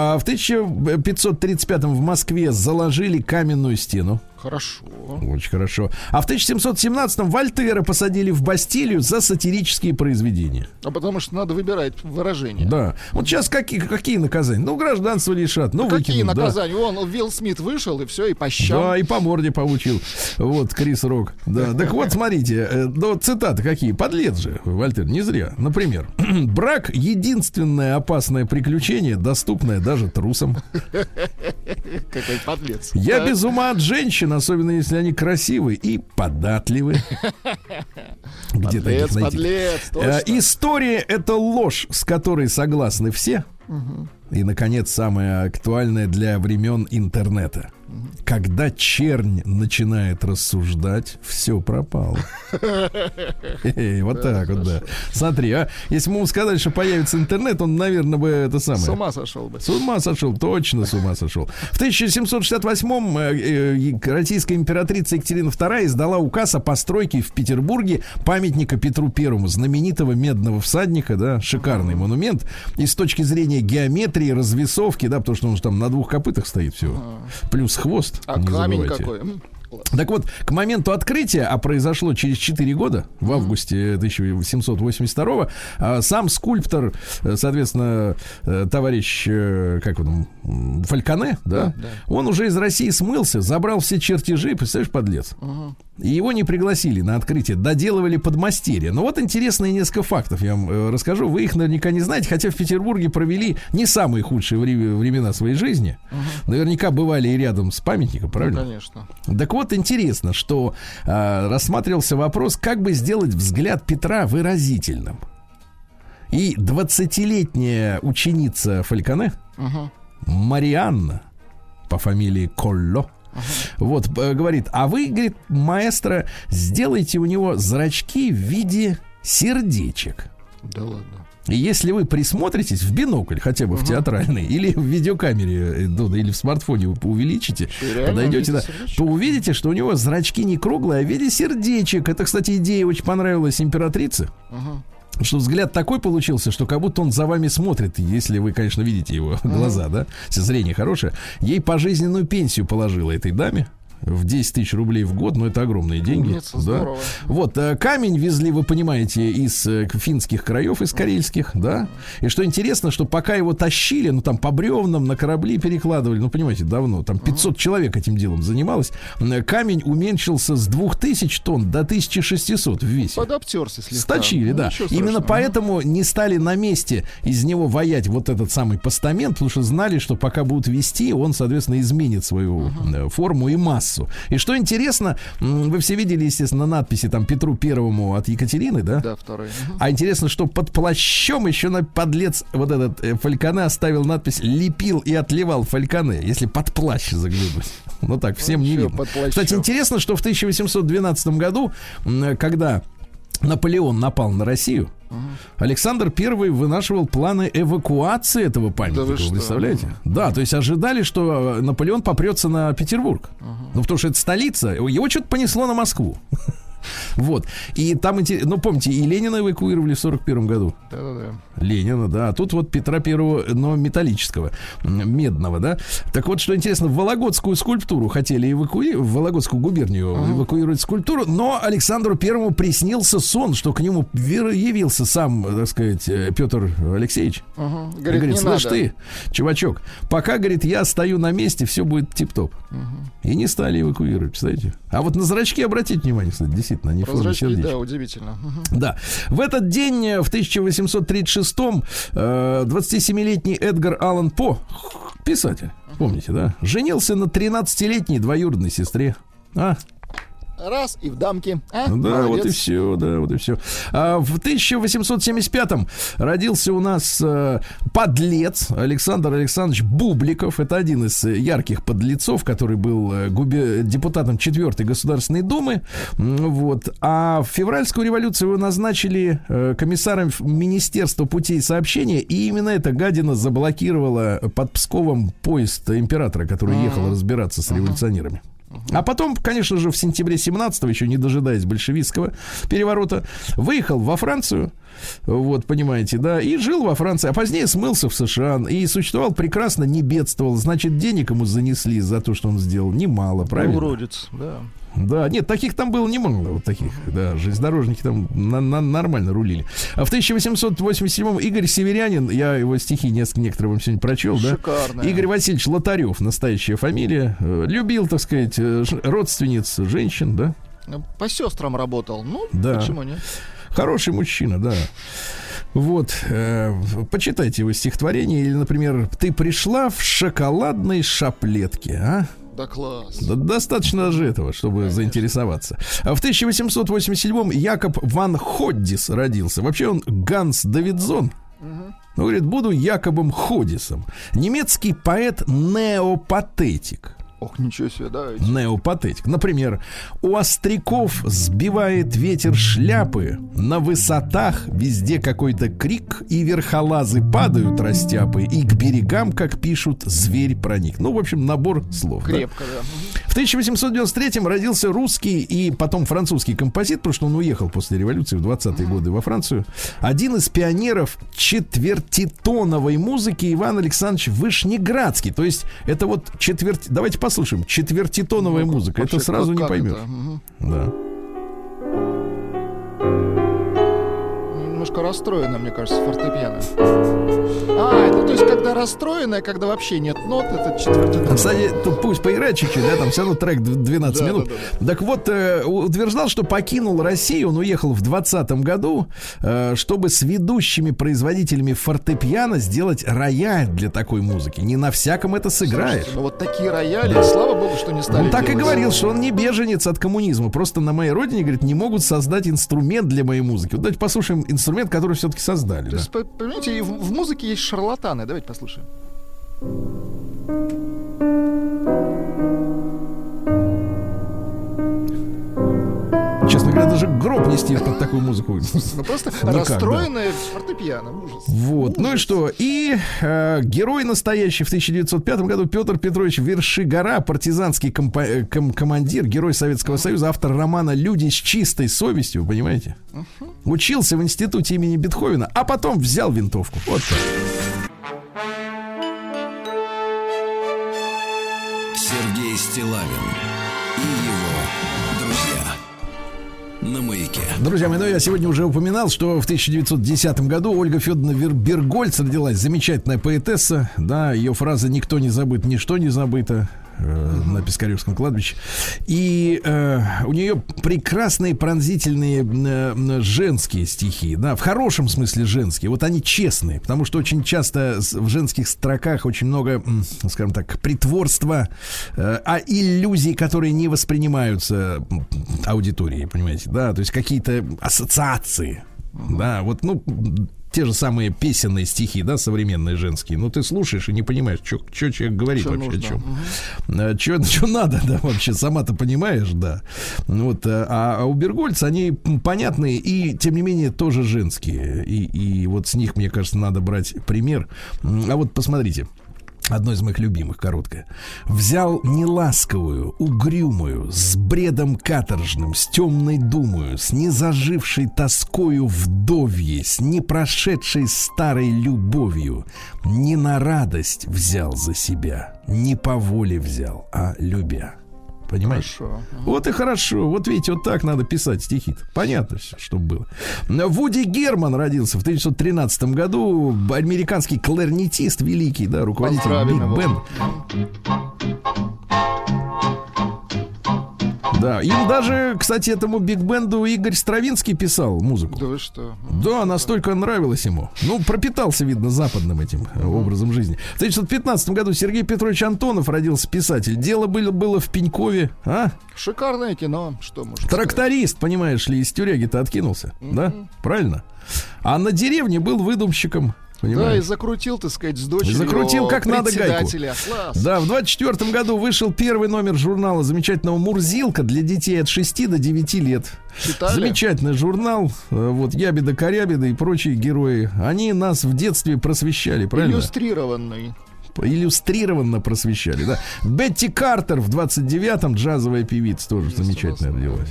А, в 1535 в Москве заложили каменную стену. Хорошо. Очень хорошо. А в 1717-м Вольтера посадили в Бастилию за сатирические произведения. А потому что надо выбирать выражение. Да. Вот сейчас какие, какие наказания? Ну, гражданство лишат, ну, А Какие выкинут, да. наказания? Вон, Уилл Смит вышел, и все, и по щам. Да, и по морде получил. Вот, Крис Рок. Да. Так вот, смотрите, э, ну, цитаты какие. Подлец же, Вольтер, не зря. Например, брак — единственное опасное приключение, доступное даже трусам. Какой подлец. Я без ума от женщин, особенно если они красивы и податливы. Где Подлец, подлец, Э, точно. История — это ложь, с которой согласны все. И, наконец, самое актуальное для времен интернета. Когда чернь начинает рассуждать, все пропало. Вот так вот, да. Смотри, а если бы ему сказали, что появится интернет, он, наверное, бы это С самое... ума сошел бы. С ума сошел, точно с ума сошел. В 1768-м э, э, российская императрица Екатерина II издала указ о постройке в Петербурге памятника Петру Первому, знаменитого медного всадника, да, шикарный монумент. И с точки зрения геометрии, развесовки, да, потому что он же там на двух копытах стоит все. Плюс хвост. А не камень забывайте. какой? Так вот, к моменту открытия, а произошло через 4 года, в августе 1782 а, сам скульптор, э, соответственно, э, товарищ, э, как он, Фальконе, да, Да, да. он уже из России смылся, забрал все чертежи, представляешь, подлец. И его не пригласили на открытие, доделывали подмастерье. Но вот интересные несколько фактов я вам расскажу. Вы их наверняка не знаете, хотя в Петербурге провели не самые худшие вре- времена своей жизни. Наверняка бывали и рядом с памятником, правильно? Ну, Конечно. Так вот, интересно, что а, рассматривался вопрос, как бы сделать взгляд Петра выразительным. И 20-летняя ученица Фальконе, Мгм. Марианна, по фамилии Колло, вот, э, говорит, а вы, говорит, маэстро, сделайте у него зрачки в виде сердечек. Да ладно. И если вы присмотритесь в бинокль, хотя бы в театральный, или в видеокамере, э, ну, или в смартфоне вы увеличите, реально подойдете, да, то увидите, что у него зрачки не круглые, а в виде сердечек. Это, кстати, идея очень понравилась императрице. Мгм. Что взгляд такой получился, что как будто он за вами смотрит, если вы, конечно, видите его глаза, да, если зрение хорошее. Ей пожизненную пенсию положила этой даме в 10 тысяч рублей в год, но это огромные деньги. Умница, да. здорово. Вот, э, камень везли, вы понимаете, из э, финских краев, из карельских, да. И что интересно, что пока его тащили, ну там по бревнам на корабли перекладывали, ну понимаете, давно, там 500 человек этим делом занималось, э, камень уменьшился с 2000 тонн до 1600 в весе. Подобтерся слегка. Сточили, Ну, да. Именно поэтому не стали на месте из него ваять вот этот самый постамент, потому что знали, что пока будут вести, он, соответственно, изменит свою э, форму и массу. И что интересно, вы все видели, естественно, надписи там Петру Первому от Екатерины, да? Да, второй. А интересно, что под плащом еще на подлец вот этот э, Фальконе оставил надпись «Лепил и отливал Фальконе», если под плащ заглянуть. Ну так, всем не Вообще видно. Кстати, интересно, что в 1812 году, когда Наполеон напал на Россию, Александр I вынашивал планы эвакуации этого памятника. вы вы представляете? Да, то есть ожидали, что э, Наполеон попрется на Петербург. Ну, потому что это столица. Его что-то понесло на Москву. Вот. И там, ну, помните, и Ленина эвакуировали в 41 году. Да-да-да. Ленина, да. А тут вот Петра Первого, но металлического, медного, да. Так вот, что интересно, в Вологодскую скульптуру хотели эвакуировать, в Вологодскую губернию эвакуировать скульптуру, но Александру Первому приснился сон, что к нему явился сам, так сказать, э, Петр Алексеевич. И Говорит, говорит, не слышь надо. ты, чувачок, пока, говорит, я стою на месте, все будет тип-топ. И не стали эвакуировать, представляете? А вот на зрачки обратите внимание, кстати, действительно, форме Прозрачки, сердечка. да, удивительно. Да. В этот день, э, в 1836-м, э, 27-летний Эдгар Аллан По, писатель, помните, да, женился на 13-летней двоюродной сестре. А, Раз и в дамке. А? да, вот и Молодец. все, да, вот и все. А, в 1875-м родился у нас э, подлец Александр Александрович Бубликов. Это один из ярких подлецов, который был э, губе- депутатом 4 Государственной Думы. Вот. А в февральскую революцию его назначили э, комиссаром Министерства путей сообщения, и именно эта гадина заблокировала под Псковом поезд императора, который ехал разбираться с революционерами. А потом, конечно же, в сентябре 17-го, еще не дожидаясь большевистского переворота, выехал во Францию, Вот, понимаете, да, и жил во Франции, а позднее смылся в США и существовал прекрасно, не бедствовал. Значит, денег ему занесли за то, что он сделал, немало, правильно? Уродец, да. Да, нет, таких там было немало, вот таких, да, железнодорожники там на, на, нормально рулили. А в 1887-м Игорь Северянин, я его стихи несколько, некоторые вам сегодня прочел, да? Шикарно. Игорь Васильевич Лотарев, настоящая фамилия, э, любил, так сказать, э, родственниц женщин, да? По сестрам работал. Ну, Да. почему нет? Хороший мужчина, да. Вот, э, почитайте его стихотворение, или, например, «Ты пришла в шоколадной шаплетке», а? Да класс. Достаточно же этого, чтобы заинтересоваться. А в 1887-м Якоб Ван Ходдис родился. Вообще он Ганс Давидзон. Ну, говорит, буду Якобом Ходисом. Немецкий поэт-неопатетик. Ох, ничего себе, давайте. Неопатетик. Например, у остряков сбивает ветер шляпы, на высотах везде какой-то крик, и верхолазы падают растяпы, и к берегам, как пишут, зверь проник. Ну, в общем, набор слов. да. Крепко, да. Мгм. В 1893-м родился русский и потом французский композитор, потому что он уехал после революции в 20-е годы во Францию. Один из пионеров четвертитоновой музыки Иван Александрович Вышнеградский. То есть это вот четверть... Давайте послушаем. Четвертитоновая музыка. Вообще, это сразу не поймешь. это? Да. Немножко расстроено, мне кажется, фортепиано. А, это то есть, когда расстроенное, когда вообще нет нот, это четвертый Кстати, тут пусть поиграет чуть-чуть, да, там все равно трек д- 12 Да, минут. да, да, Так вот, э, утверждал, что покинул Россию, он уехал в 20 году, э, чтобы с ведущими производителями фортепиано сделать рояль для такой музыки. Не на всяком это сыграешь. Ну вот такие рояли, слава богу, что не стали Он так и делать. говорил, что он не беженец от коммунизма. Просто на моей родине, говорит, не могут создать инструмент для моей музыки. Вот давайте послушаем инструмент, который все-таки создали. То да. есть, по- понимаете, и в, в музыке есть шарлатаны. Давайте послушаем. Честно говоря, даже гроб нести под такую музыку. Ну просто Никак, расстроенное фортепиано. Ужас. Вот, ну и что? И э, герой настоящий в 1905 году Петр Петрович Вершигора, партизанский компа- э, ком- командир, герой Советского Союза, автор романа «Люди с чистой совестью», понимаете? Учился в институте имени Бетховена, а потом взял винтовку. Вот так. Сергей Стилавин Друзья мои, ну я сегодня уже упоминал, что в 1910 году Ольга Федоровна Бергольц родилась, замечательная поэтесса, да, ее фраза «никто не забыт, ничто не забыто», э, на Пискаревском кладбище. И э, у нее прекрасные пронзительные э, женские стихи, да, в хорошем смысле женские. Вот они честные, потому что очень часто в женских строках очень много, скажем так, притворства, э, а иллюзий, которые не воспринимаются аудиторией, понимаете, да, то есть какие-то ассоциации. Да, вот, ну, те же самые песенные стихи, да, современные женские. Ну, ты слушаешь и не понимаешь, что человек говорит Чё вообще нужно? о чем. Что надо, да, вообще, сама-то понимаешь, да. Вот, э, а, а у Бергольца они понятные и, тем не менее, тоже женские. И, и вот с них, мне кажется, надо брать пример. А вот посмотрите. Одно из моих любимых, короткое. Взял неласковую, угрюмую, с бредом каторжным, с темной думою, с незажившей тоскою вдовьей, с непрошедшей старой любовью. Не на радость взял за себя, не по воле взял, а любя. Понимаешь? Хорошо. Вот и хорошо. Вот видите, вот так надо писать стихи. Понятно все, чтобы было. Вуди Герман родился в 1913 году. Американский кларнетист великий, да, руководитель Биг. Бен. Да, им даже, кстати, этому Биг Бенду Игорь Стравинский писал музыку. Да вы что? Да, настолько нравилось ему. Ну, пропитался, видно, западным этим э, образом жизни. В 1915 году Сергей Петрович Антонов родился писатель. Дело было, было в Пенькове, а? Шикарное кино. Что можно сказать? Тракторист, понимаешь ли, из тюряги-то откинулся, да? Правильно? А на деревне был выдумщиком, Да, и понимаешь? закрутил, так сказать, с дочерью Закрутил как надо гайку. Да, в 24 году вышел первый номер журнала замечательного «Мурзилка» для детей от 6 до 9 лет. Читали? Замечательный журнал. э, Вот Ябеда, Корябеда и прочие герои. Они нас в детстве просвещали, правильно? Иллюстрированный. иллюстрированно просвещали, да. Бетти Картер в 29-м, джазовая певица, тоже замечательно родилась.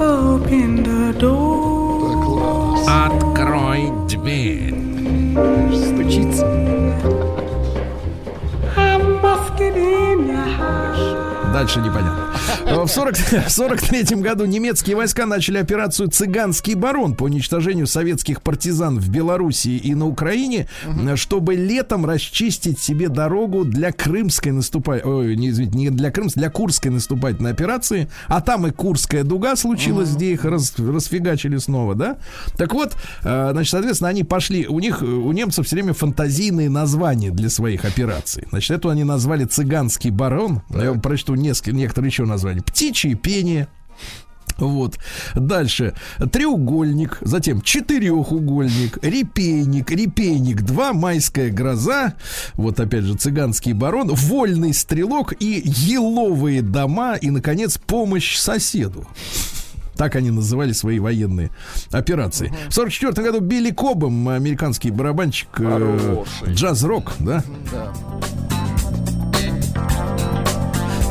Open the door открывает дверь. Стучится. I'm off Дальше непонятно. В 40 в 43 году немецкие войска начали операцию «Цыганский барон» по уничтожению советских партизан в Белоруссии и на Украине, чтобы летом расчистить себе дорогу для крымской наступательной... Ой, не, извините, не для крымской, для курской наступательной операции. А там и Курская дуга случилась, где их раз- расфигачили снова, да? Так вот, э, значит, соответственно, они пошли... У них, у немцев все время фантазийные названия для своих операций. Значит, эту они назвали «Цыганский барон». Я вам прочту несколько, некоторые еще названия. «Птичье пение». Вот. Дальше. Треугольник, затем четырехугольник, репейник, репейник 2, майская гроза, вот опять же цыганский барон, вольный стрелок и еловые дома и, наконец, помощь соседу. Так они называли свои военные операции. В 44 году Билли Кобом, американский барабанщик, э, джаз-рок, да? Да.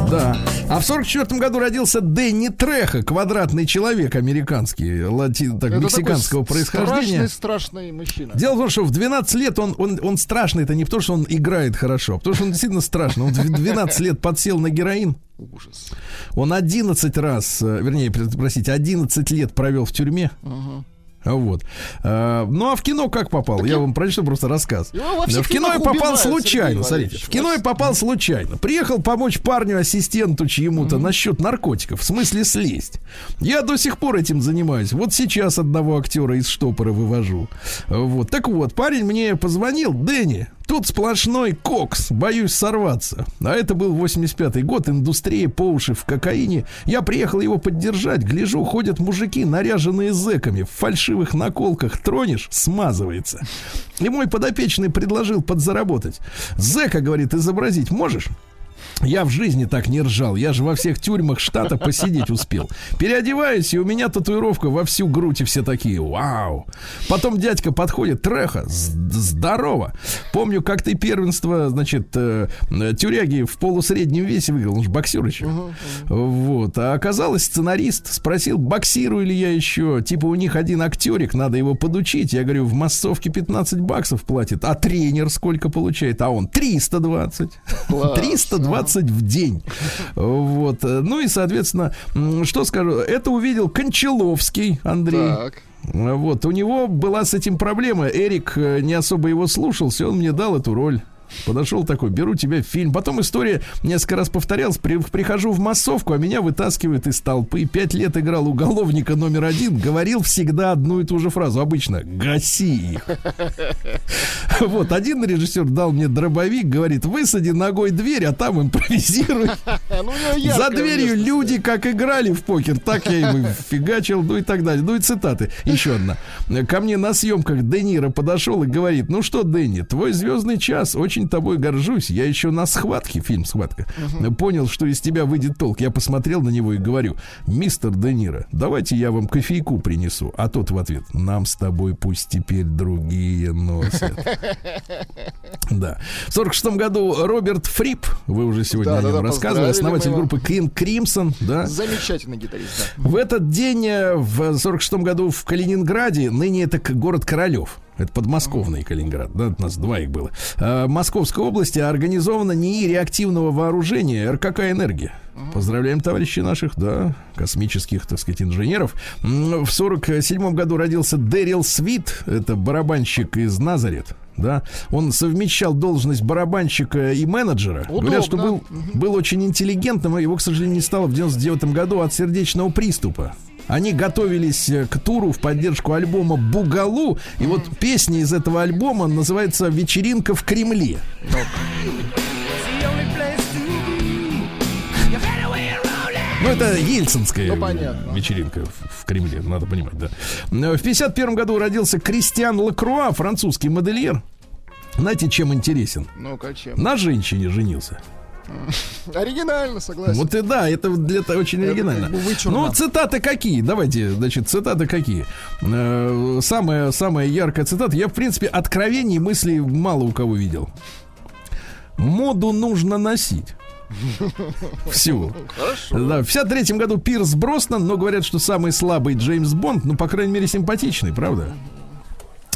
Да. А в 44 году родился Дэнни Треха, квадратный человек американский, лати, так, Это мексиканского происхождения. Страшный, страшный мужчина. Дело в том, что в 12 лет он, он, он страшный, это не потому, что он играет хорошо, а потому что он действительно страшный. Он в 12 лет подсел на героин. Ужас. Он 11 раз, э, вернее, пр- простите, 11 лет провел в тюрьме. А Вот. А, ну а в кино как попал? Я вам прочту просто рассказ. Всех В кино я попал убивают, случайно, смотрите. В кино я попал случайно. Приехал помочь парню, ассистенту чьему-то насчет наркотиков. В смысле слезть. Я до сих пор этим занимаюсь. Вот сейчас одного актера из штопора вывожу. Вот. Так вот, парень мне позвонил. Дэнни, Тут сплошной кокс, боюсь сорваться. А это был 85-й год, индустрия по уши в кокаине. Я приехал его поддержать. Гляжу, ходят мужики, наряженные зэками, в фальшивых наколках. Тронешь, смазывается. И мой подопечный предложил подзаработать. Зэка, говорит, изобразить можешь? Я в жизни так не ржал. Я же во всех тюрьмах штата посидеть успел. Переодеваюсь, и у меня татуировка во всю грудь, и все такие, вау. Потом дядька подходит, треха, здорово. Помню, как ты первенство, значит, э, тюряги в полусреднем весе выиграл, он же боксер еще. Вот. А оказалось, сценарист спросил, боксирую ли я еще. Типа, у них один актерик, надо его подучить. Я говорю, в массовке 15 баксов платит. А тренер сколько получает? А он 320. Класс. 320 в день. Вот. Ну и, соответственно, что скажу, это увидел Кончаловский Андрей. Так. Вот, у него была с этим проблема. Эрик э, не особо его слушался, он мне дал эту роль. Подошел такой, беру тебя в фильм. Потом история несколько раз повторялась. При- прихожу в массовку, а меня вытаскивают из толпы. Пять лет играл уголовника номер один. Говорил всегда одну и ту же фразу. Обычно «гаси их». Вот, один режиссер дал мне дробовик, говорит, высади ногой дверь, а там импровизируй. Ну, За дверью люди как играли в покер, так я им фигачил, ну и так далее. Ну и цитаты. Еще одна. Ко мне на съемках Де Ниро подошел и говорит, ну что, Дэнни, твой звездный час, очень тобой горжусь. Я еще на схватке, фильм «Схватка», понял, что из тебя выйдет толк. Я посмотрел на него и говорю, мистер Де Ниро, давайте я вам кофейку принесу. А тот в ответ, нам с тобой пусть теперь другие носят. Да. В 46 году Роберт Фрип, вы уже сегодня Да, о нем да, рассказывали, основатель группы King Crimson, да. Замечательный гитарист, да. В этот день, э, в 46 году в Калининграде, ныне это город Королев, это подмосковный Калининград, да, у нас два их было. Э, Московской области организовано НИИ реактивного вооружения РКК «Энергия». Поздравляем товарищей наших, да, космических, так сказать, инженеров. В 47 году родился Дэрил Свит, это барабанщик из Назарет. Да, он совмещал должность барабанщика и менеджера. Говорят, что был, Удобно. был очень интеллигентным, и его, к сожалению, не стало в 99 году от сердечного приступа. Они готовились э, к туру в поддержку альбома «Бугалу», и вот песня из этого альбома называется «Вечеринка в Кремле». Ну, это ельцинская Ну, понятно. вечеринка в, в Кремле, надо понимать, да. Э, В 51 году родился Кристиан Лакруа, французский модельер. Знаете, чем интересен? Ну-ка, чем? На женщине женился. Оригинально, согласен. Вот и да, это для этого очень Это оригинально. Ну, цитаты какие? Давайте, значит, цитаты какие? Э, Самая, самая яркая цитата. Я, в принципе, откровений мыслей мало у кого видел. Моду нужно носить. Хорошо. Да, в 53 году Пирс Броснан, но говорят, что самый слабый Джеймс Бонд, ну, по крайней мере, симпатичный, правда?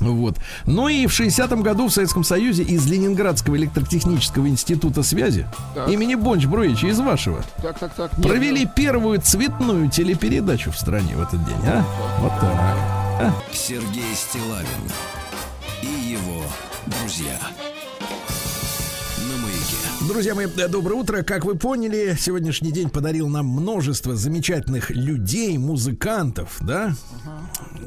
Вот. Ну и в 60-м году в Советском Союзе из Ленинградского электротехнического института связи Так. имени Бонч Бруевича из вашего Так, так, так. нет, провели первую цветную телепередачу в стране в этот день, а? Вот так. Сергей Стилавин и его друзья. Друзья мои, доброе утро. Как вы поняли, сегодняшний день подарил нам множество замечательных людей, музыкантов, да?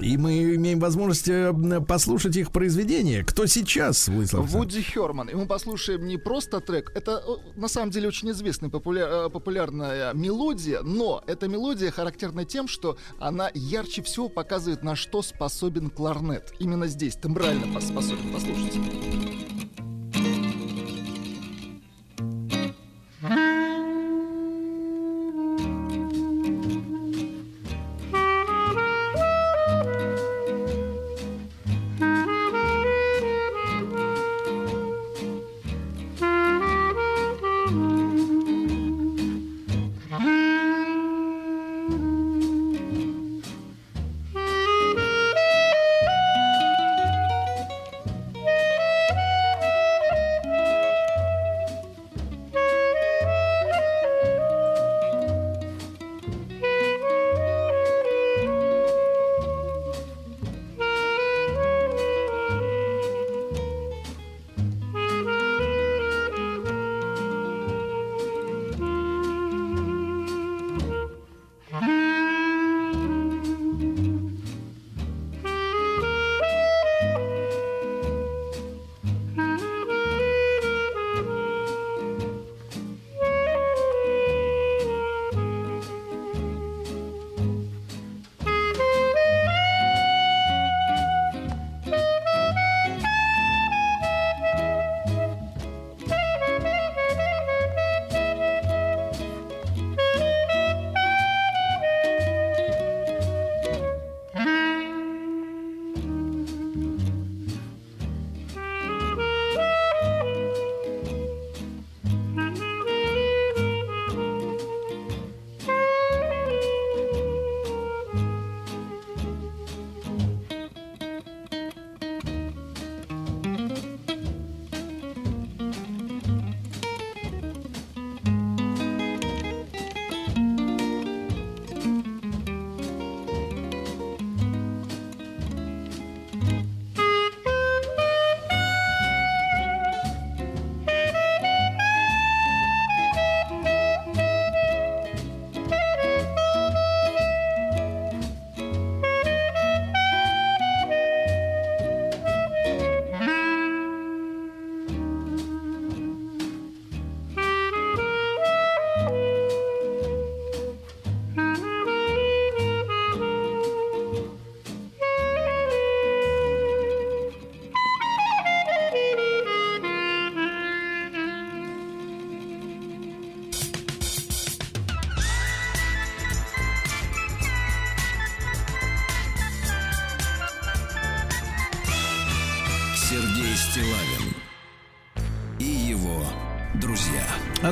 И мы имеем возможность э, послушать их произведения. Кто сейчас, Владислав? Вуди Херман. И мы послушаем не просто трек. Это э, на самом деле очень известная популя- э, популярная мелодия, но эта мелодия характерна тем, что она ярче всего показывает, на что способен кларнет. Именно здесь, тембрально пос- способен. Послушайте. Сергей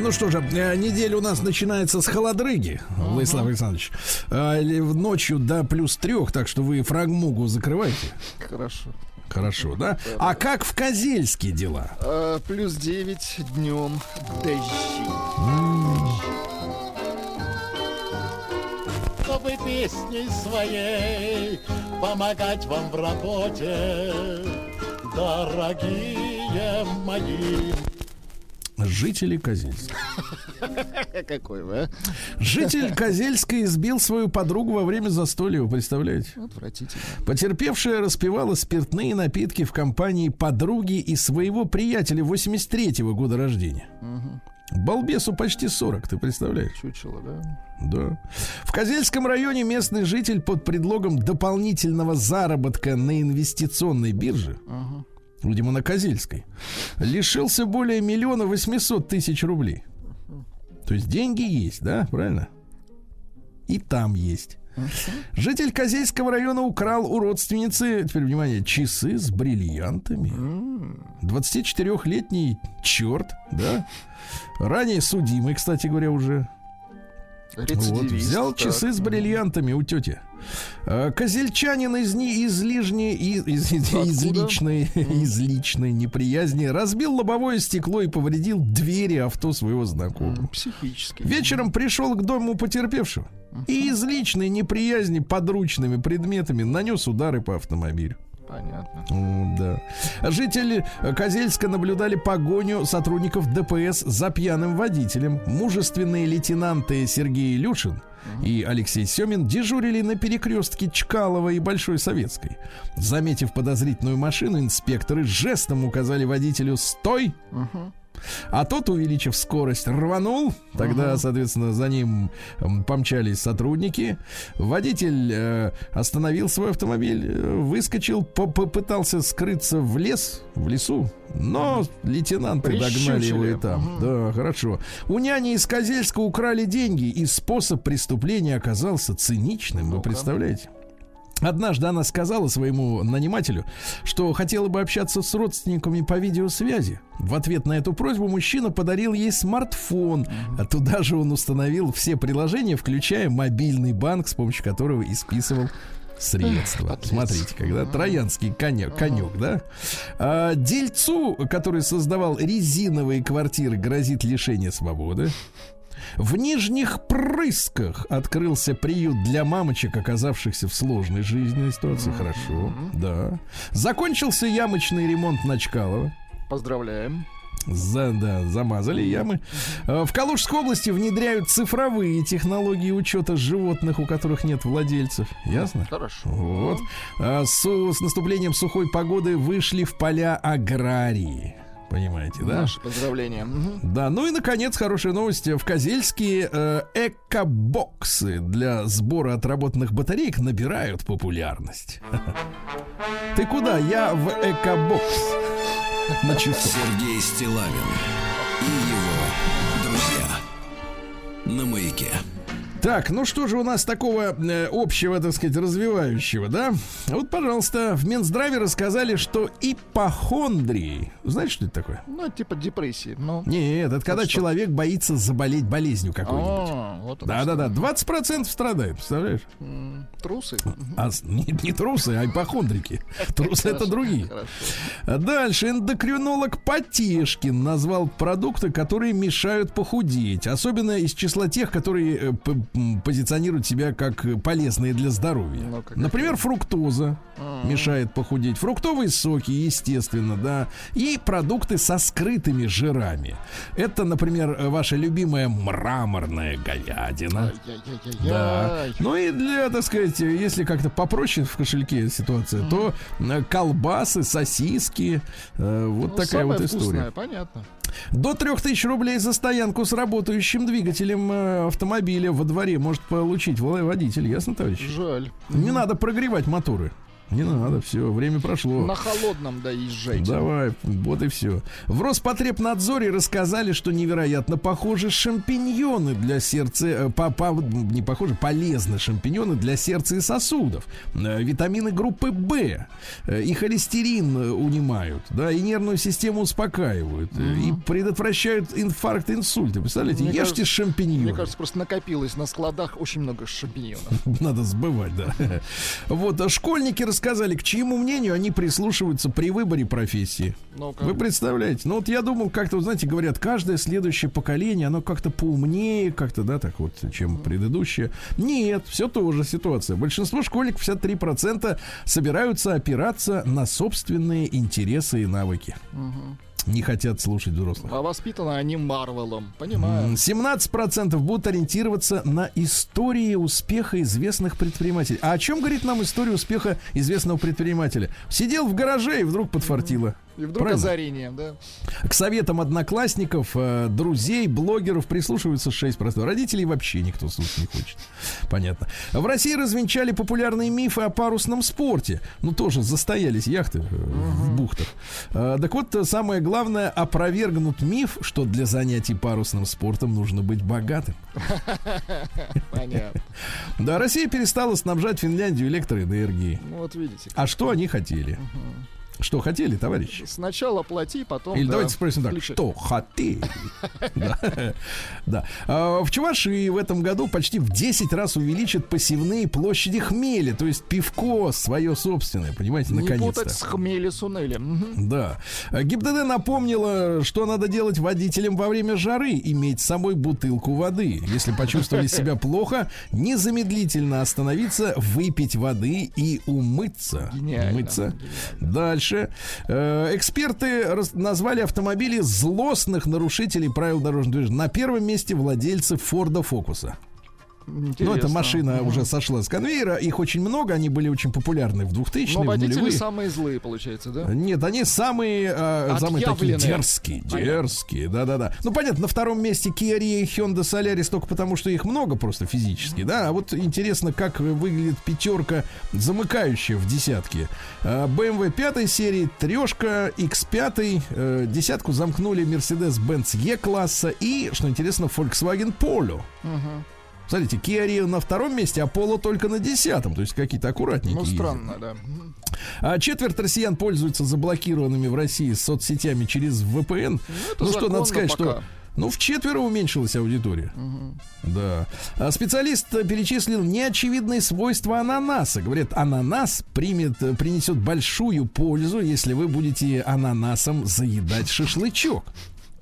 ну что же, э, неделя у нас начинается с холодрыги, Владислав Александрович. А, ночью до плюс трех, так что вы фрагмугу закрывайте. Хорошо. Хорошо, да? А как в Козельске дела? Э, плюс 9 днем дожди. чтобы песней своей помогать вам в работе, дорогие мои. Жители Козельска. Какой вы, а? Житель Козельска избил свою подругу во время застолья, вы представляете? Отвратительно. Потерпевшая распивала спиртные напитки в компании подруги и своего приятеля 83-го года рождения. Балбесу почти 40, ты представляешь? Чучело, да? Да. В Козельском районе местный житель под предлогом дополнительного заработка на инвестиционной бирже, видимо, на Козельской, лишился более миллиона восьмисот тысяч рублей. То есть деньги есть, да, правильно? И там есть. Житель Козельского района украл у родственницы, теперь внимание, часы с бриллиантами. 24-летний черт, да? Ранее судимый, кстати говоря, уже. Вот, взял так. часы с бриллиантами у тети. А, Козельчанин из, не, из лижней, из, из- из личной, из личной неприязни разбил лобовое стекло и повредил двери авто своего знакомого. Психически. Вечером пришел к дому потерпевшего и из личной неприязни подручными предметами нанес удары по автомобилю. Понятно. О, да. Жители Козельска наблюдали погоню сотрудников ДПС за пьяным водителем. Мужественные лейтенанты Сергей Илюшин и Алексей Семин дежурили на перекрестке Чкалова и Большой Советской. Заметив подозрительную машину, инспекторы жестом указали водителю «Стой!» А тот, увеличив скорость, рванул. Тогда, соответственно, за ним помчались сотрудники. Водитель э, остановил свой автомобиль, э, выскочил, по- попытался скрыться в лес, в лесу. Но лейтенанты догнали его и Прищучили. там. Да, хорошо. У няни из Козельска украли деньги, и способ преступления оказался циничным. Вы представляете? Однажды она сказала своему нанимателю, что хотела бы общаться с родственниками по видеосвязи. В ответ на эту просьбу мужчина подарил ей смартфон. А туда же он установил все приложения, включая мобильный банк, с помощью которого и списывал средства. подлец. Смотрите, когда троянский конек, конек, да? А, дельцу, который создавал резиновые квартиры, грозит лишение свободы. В Нижних Прысках открылся приют для мамочек, оказавшихся в сложной жизненной ситуации. Хорошо, да. Закончился ямочный ремонт на Чкалова. Поздравляем. За, да, замазали ямы. Э, В Калужской области внедряют цифровые технологии учета животных, у которых нет владельцев. Ясно? Хорошо. Вот. А с, с наступлением сухой погоды вышли в поля аграрии. Понимаете, да? Наши поздравления. Мгм. Да, ну и наконец хорошая новость. В Козельске э, экобоксы для сбора отработанных батареек набирают популярность. Ты куда? Я в экобокс. На часу. Сергей Стилавин и его друзья. На маяке. Так, ну что же у нас такого э, общего, так сказать, развивающего, да? Вот, пожалуйста, в Минздраве рассказали, что ипохондрии. Знаете, что это такое? Ну, типа депрессии. Ну. Нет, это когда что? человек боится заболеть болезнью какой-нибудь. А, вот Да-да-да, 20% страдает, представляешь? Трусы. А с- не, трусы, а ипохондрики. Трусы это другие. Дальше эндокринолог Потешкин назвал продукты, которые мешают похудеть. Особенно из числа тех, которые э, позиционируют себя как полезные для здоровья. Ну-ка, Например, фруктоза М. мешает похудеть. Фруктовые соки, естественно, да. И продукты со скрытыми жирами. Это, например, ваша любимая мраморная говядина. Да. Ну и для, так сказать, если как-то попроще в кошельке ситуация, то э, колбасы, сосиски, э, вот Ну, такая вот вкусное, история. Понятно. До 3000 рублей за стоянку с работающим двигателем э, автомобиля во дворе может получить водитель, ясно, товарищ? Жаль. Не надо прогревать моторы. Не надо, все, время прошло. На холодном доезжайте. Давай, вот и все. В Роспотребнадзоре рассказали, что невероятно похожи шампиньоны для сердца, э, по, по- не похожи, полезны шампиньоны для сердца и сосудов. Э, Витамины группы В э, и холестерин унимают, да, и нервную систему успокаивают, э, и предотвращают инфаркт, инсульты. Представляете, Мне ешьте кажется- шампиньоны. Мне кажется, просто накопилось на складах очень много шампиньонов. Надо сбывать, да. Вот, а школьники рассказали, к чьему мнению они прислушиваются при выборе профессии. Ну-ка. Вы представляете? Ну вот я думал, как-то, знаете, говорят, каждое следующее поколение, оно как-то поумнее, как-то, да, так вот, чем предыдущее. Нет, все тоже ситуация. Большинство школьников, 53%, собираются опираться на собственные интересы и навыки. Не хотят слушать взрослых. А воспитаны они Марвелом. Понимаю. М, 17% будут ориентироваться на истории успеха известных предпринимателей. А о чем говорит нам история успеха известного предпринимателя? Сидел в гараже и вдруг подфартило. И вдруг Правильно? озарение, да? К советам одноклассников, э, друзей, блогеров прислушиваются 6%. Родителей вообще никто слушать не хочет. Понятно. В России развенчали популярные мифы о парусном спорте. Ну, тоже застоялись яхты э, в бухтах. Э, Так вот, самое главное, опровергнут миф, что для занятий парусным спортом нужно быть богатым. Понятно. Да, Россия перестала снабжать Финляндию электроэнергией. Ну вот видите. А что они хотели? Что хотели, товарищи? Сначала плати, потом... Или да, давайте спросим так, включай. что хотели? Да. А, В Чувашии в этом году почти в 10 раз увеличат посевные площади хмеля, то есть пивко свое собственное, понимаете, Не наконец-то. путать с хмели. Мгм. Да. А ГИБДД напомнила, что надо делать водителям во время жары. Иметь с собой бутылку воды. Если почувствовали себя плохо, незамедлительно остановиться, выпить воды и умыться. Гениально. Умыться. Дальше. Э, Эксперты назвали автомобили злостных нарушителей правил дорожного движения. На первом месте владельцы Форда Фокуса. Ну, эта Интересно. машина Мгм. уже сошла с конвейера. Их очень много. Они были очень популярны в 2000-е, Но в водители нулевые. самые злые, получается, да? Нет, они самые, а, самые такие дерзкие, дерзкие, да-да-да. Ну, понятно, на втором месте Kia Rio и Hyundai Solaris только потому, что их много просто физически, да. А вот интересно, как выглядит пятерка, замыкающая в десятке. BMW пятой серии, трешка, X5, э, десятку замкнули Mercedes-Benz E-класса и, что интересно, Volkswagen Polo. Смотрите, Kia Rio на втором месте, а Polo только на десятом. То есть какие-то аккуратненькие. Ну, ездят. странно, да. Мгм. А четверть россиян пользуются заблокированными в России соцсетями через VPN. это Ну, что, надо сказать, пока. что ну, в четверо уменьшилась аудитория. Да. А специалист перечислил неочевидные свойства ананаса. Говорят, ананас примет, принесет большую пользу, если вы будете ананасом заедать шашлычок.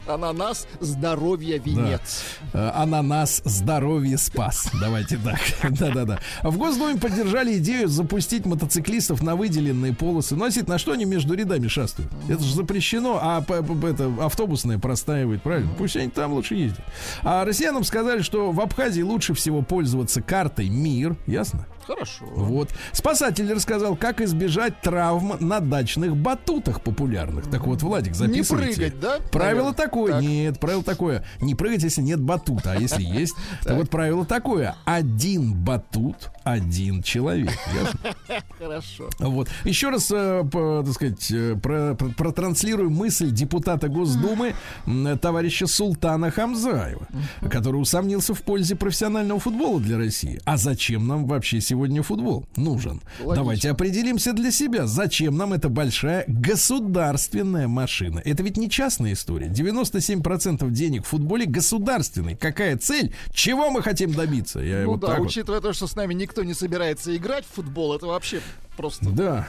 Ананас, здоровье, венец. Э, Ананас здоровье спас. Давайте так. Да-да-да. В Госдуме поддержали идею запустить мотоциклистов на выделенные полосы. Носить на что они между рядами шастают? Это же запрещено, а это автобусное простаивает, правильно? Пусть они там лучше ездят. А россиянам сказали, что в Абхазии лучше всего пользоваться картой МИР. Ясно? Хорошо. Вот. Спасатель рассказал, как избежать травм на дачных батутах популярных. Так вот, Владик, Не записывайте. прыгать, да? Правило наверное? такое. Так. Нет, правило такое. Не прыгать, если нет батута. А если есть, то вот правило такое. Один батут, один человек. Хорошо. Вот. Еще раз, э, по- так сказать, э, про- про- протранслирую мысль депутата Госдумы товарища Султана Хамзаева, который усомнился в пользе профессионального футбола для России. А зачем нам вообще сегодня футбол нужен? Логично. Давайте определимся для себя, зачем нам эта большая государственная машина. Это ведь не частная история. 97% денег в футболе государственный. Какая цель? Чего мы хотим добиться? Я Ну вот да, так вот. учитывая то, что с нами никто не собирается играть в футбол, это вообще просто... Да.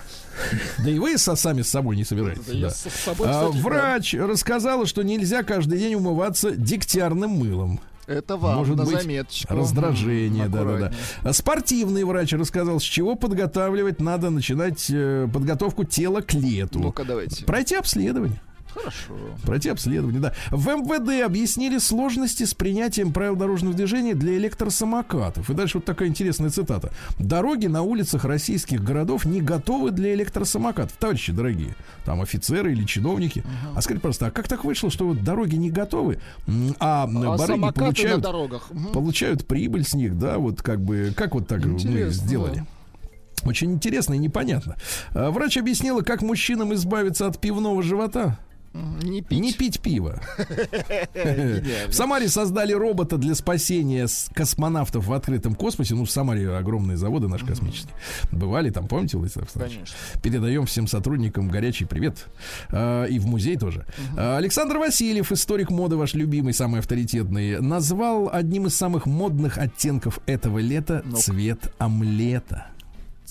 Да и вы со, сами с собой не собираетесь. Да да. с- собой, А, кстати, да. врач рассказала, что нельзя каждый день умываться дегтярным мылом. Это вам Может на быть, заметочку. раздражение, да-да-да. А Спортивный врач рассказал, с чего подготавливать надо начинать э, подготовку тела к лету. Ну-ка, давайте. Пройти обследование. Хорошо. Пройти обследование, да. В МВД объяснили сложности с принятием правил дорожного движения для электросамокатов. И дальше вот такая интересная цитата. Дороги на улицах российских городов не готовы для электросамокатов. Товарищи дорогие, там офицеры или чиновники. А скажите просто, а как так вышло, что вот дороги не готовы, а, А барыги самокаты на получают, дорогах. Мгм. получают прибыль с них, да, вот как бы, как вот так мы Интересно, сделали? Очень интересно и непонятно. А, Врач объяснила, как мужчинам избавиться от пивного живота. Не пить. Не пить пиво. В Самаре создали робота для спасения космонавтов в открытом космосе. Ну, в Самаре огромные заводы наши космические. Бывали там, помните, Владислав? Конечно. Передаем всем сотрудникам горячий привет. А, и в музей тоже. А, Александр Васильев, историк моды, ваш любимый, самый авторитетный, назвал одним из самых модных оттенков этого лета цвет омлета.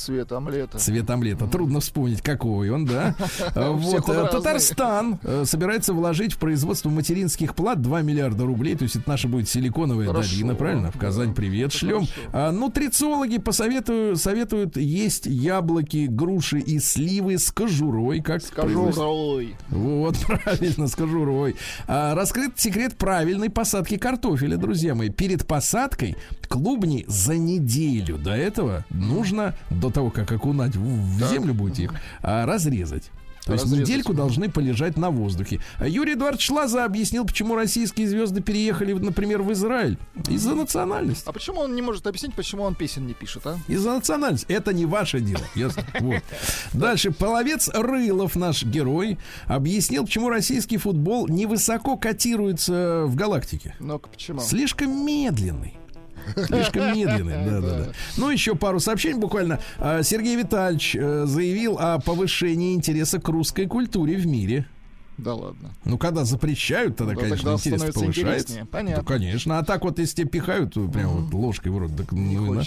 Цвет омлета. Цвет омлета. Трудно вспомнить, какой он, да. Вот. э. Татарстан э, собирается вложить в производство материнских плат 2 миллиарда рублей. То есть это наша будет силиконовая Хорошо, долина, правильно? В Казань привет шлем. А, нутрициологи посоветуют, советуют есть яблоки, груши и сливы с кожурой. Как производится? ролой. Вот, правильно, с кожурой. А, раскрыт секрет правильной посадки картофеля, друзья мои. Перед посадкой клубни за неделю до этого нужно, до того, как окунать в, в землю будете их, а, разрезать. То есть Разрезать. недельку должны полежать на воздухе. А Юрий Эдуардович Лаза объяснил, почему российские звезды переехали, например, в Израиль. Из-за национальности. А почему он не может объяснить, почему он песен не пишет, а? Из-за национальности. Это не ваше дело. Ясно? Вот. Дальше. Половец Рылов, наш герой, объяснил, почему российский футбол невысоко котируется в галактике. Ну-ка, почему? Слишком медленный. Слишком медленный, да, да, да. Ну, еще пару сообщений буквально. А, Сергей Витальевич э, заявил о повышении интереса к русской культуре в мире. Да ладно. Ну, когда запрещают, тогда, Да, конечно, тогда интерес повышается. интереснее. Понятно. Ну, конечно. А так вот, если тебе пихают, то прям вот ложкой в рот, так ну, и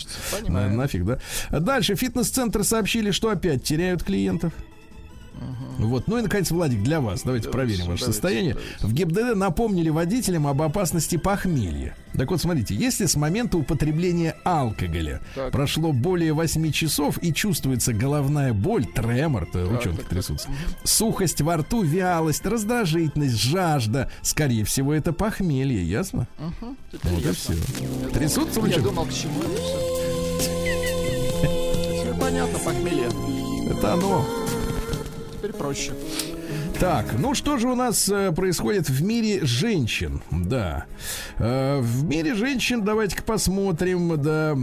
на- на- нафиг, да. Дальше фитнес-центры сообщили, что опять теряют клиентов. Вот. Ну и, наконец, Владик, для вас. Давайте Давайте, проверим ваше давайте, состояние. давайте. В ГИБДД напомнили водителям об опасности похмелья. Так вот, смотрите, если с момента употребления алкоголя Так. прошло более 8 часов и чувствуется головная боль, тремор, то ручонки так, так. трясутся, сухость во рту, вялость, раздражительность, жажда, скорее всего, это похмелье, ясно? Теперь Вот и ясно. все. Трясутся Я ручонки? думал, к чему это все. Понятно, похмелье. Это оно. Теперь проще. Так, ну что же у нас э, происходит в мире женщин? Да. Э, в мире женщин давайте-ка посмотрим, да.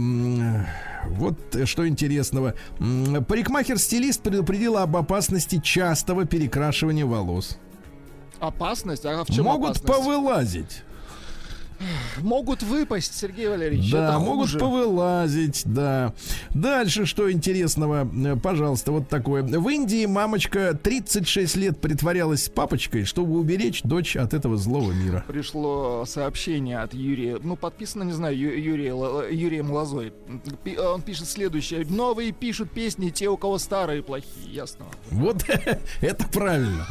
Вот что интересного. Парикмахер-стилист предупредил об опасности частого перекрашивания волос. Опасность? А в чем Могут опасность? повылазить. Могут выпасть, Сергей Валерьевич. Да, могут хуже. повылазить, да. Дальше что интересного? Э, Пожалуйста, вот такое. В Индии мамочка 36 лет притворялась папочкой, чтобы уберечь дочь от этого злого мира. Пришло сообщение от Юрия, ну, подписано, не знаю, Юрия, Юрием Лозой. Пи- Он пишет следующее. Новые пишут песни те, у кого старые плохие. Ясно. Вот это правильно.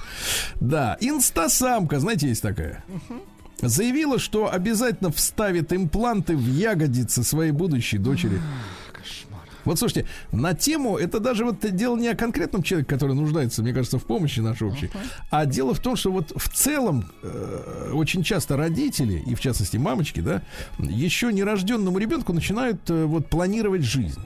Да, инстасамка, знаете, есть такая. Заявила, что обязательно вставит импланты в ягодицы своей будущей дочери. Кошмар. Вот слушайте, на тему, это даже вот дело не о конкретном человеке, который нуждается, мне кажется, в помощи нашей общей, а дело в том, что вот в целом э, очень часто родители, и в частности мамочки, да, еще нерожденному ребенку начинают э, вот планировать жизнь.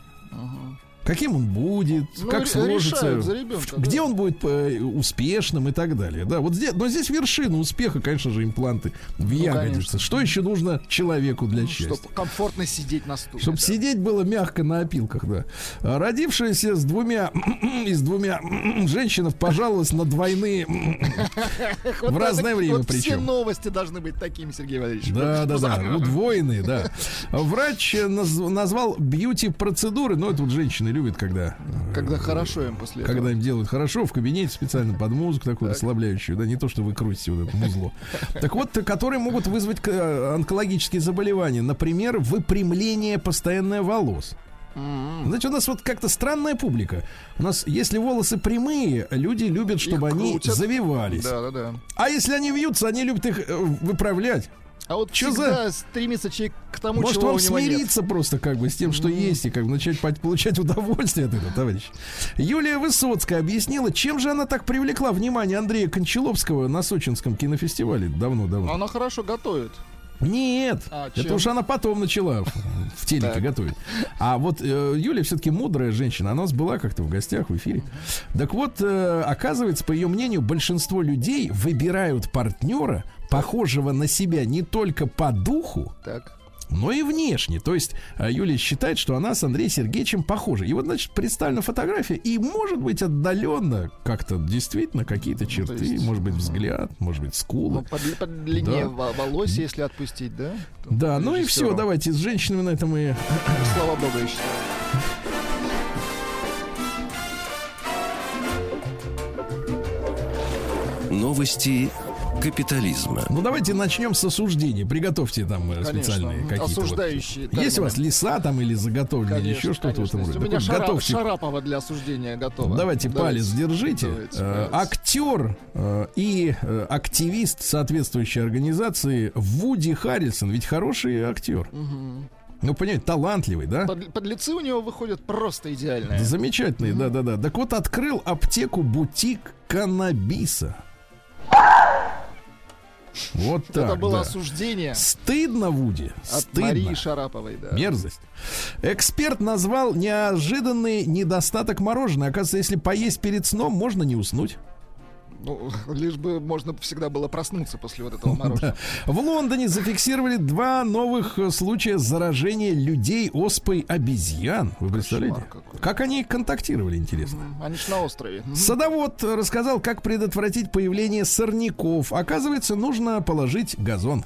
Каким он будет, Ну, как сложится, ребенка, в- где да. он будет э, успешным и так далее. Да, вот здесь, но здесь вершина успеха, конечно же, импланты в ягодице. Ну, конечно. Что еще нужно человеку для счастья? Чтобы комфортно сидеть на стуле. Чтобы да. сидеть было мягко на опилках, да. А Родившаяся с двумя и с двумя женщинах пожаловалась на двойные в разное время вот Все причем. новости должны быть такими, Сергей Валерьевич. Да, да, да, удвоенные, да. Врач э, наз- назвал бьюти-процедуры, ну, это вот женщины любят, когда... э, Когда хорошо им после Когда этого. им делают хорошо, в кабинете специально под музыку такую расслабляющую, да, не то, что вы крутите вот это музло. Так вот, которые могут вызвать э, онкологические заболевания. Например, выпрямление постоянное волос. М-м. Знаете, у нас вот как-то странная публика. У нас, если волосы прямые, люди любят, чтобы Их они крутят. завивались. Да, да, да. А если они вьются, они любят их э, выправлять. А вот Чё всегда стремится человек к тому, Может, чего вам у него нет. смириться просто как бы с тем, что есть, и как бы начать по- получать удовольствие от этого, товарищ. Юлия Высоцкая объяснила, чем же она так привлекла внимание Андрея Кончаловского на Сочинском кинофестивале давно-давно. Она хорошо готовит. Нет, А это чем? уж она потом начала в, телеке готовить. А вот э, Юля все-таки мудрая женщина, она у нас была как-то в гостях в эфире. Так вот, э, оказывается, по ее мнению, большинство людей выбирают партнера, похожего на себя не только по духу, Так. но и внешне. То есть э, Юлия считает, что она с Андреем Сергеевичем похожа. И вот, значит, представлена фотография, и, может быть, отдаленно как-то действительно какие-то черты, Ну, есть, может быть, взгляд, может быть, Ну, скулы. по, дли- по длине Да. во- волос, если отпустить, да? Да, ну и все, давайте с женщинами на этом и... Слава богу, я считаю. Новости капитализма. Ну давайте начнем с осуждения. Приготовьте там э, Конечно. специальные какие-то. вот. Осуждающие Есть у вас леса там или заготовленные, или Конечно, еще что-то в этом роде? У меня вот, Шара- готовьте. Шарапова для осуждения готова. Давайте, палец держите. Давайте, Э, палец. Актер э, и активист соответствующей организации Вуди Харрисон, ведь хороший актер. Ну, понимаете, талантливый, да? Под- подлецы у него выходят просто идеальные. Замечательный, да-да-да. Так вот, открыл аптеку бутик каннабиса. Вот так, Это было да. осуждение Стыдно, Вуди. от Стыдно. Марии Шараповой, да. Мерзость. Эксперт назвал неожиданный недостаток мороженого. Оказывается, если поесть перед сном, можно не уснуть. Ну, лишь бы можно всегда было проснуться после вот этого мороженого. В Лондоне зафиксировали два новых э, случая заражения людей оспой обезьян. Вы представляете? Как они контактировали, интересно? Они ж на острове. Садовод рассказал, как предотвратить появление сорняков. Оказывается, нужно положить газон.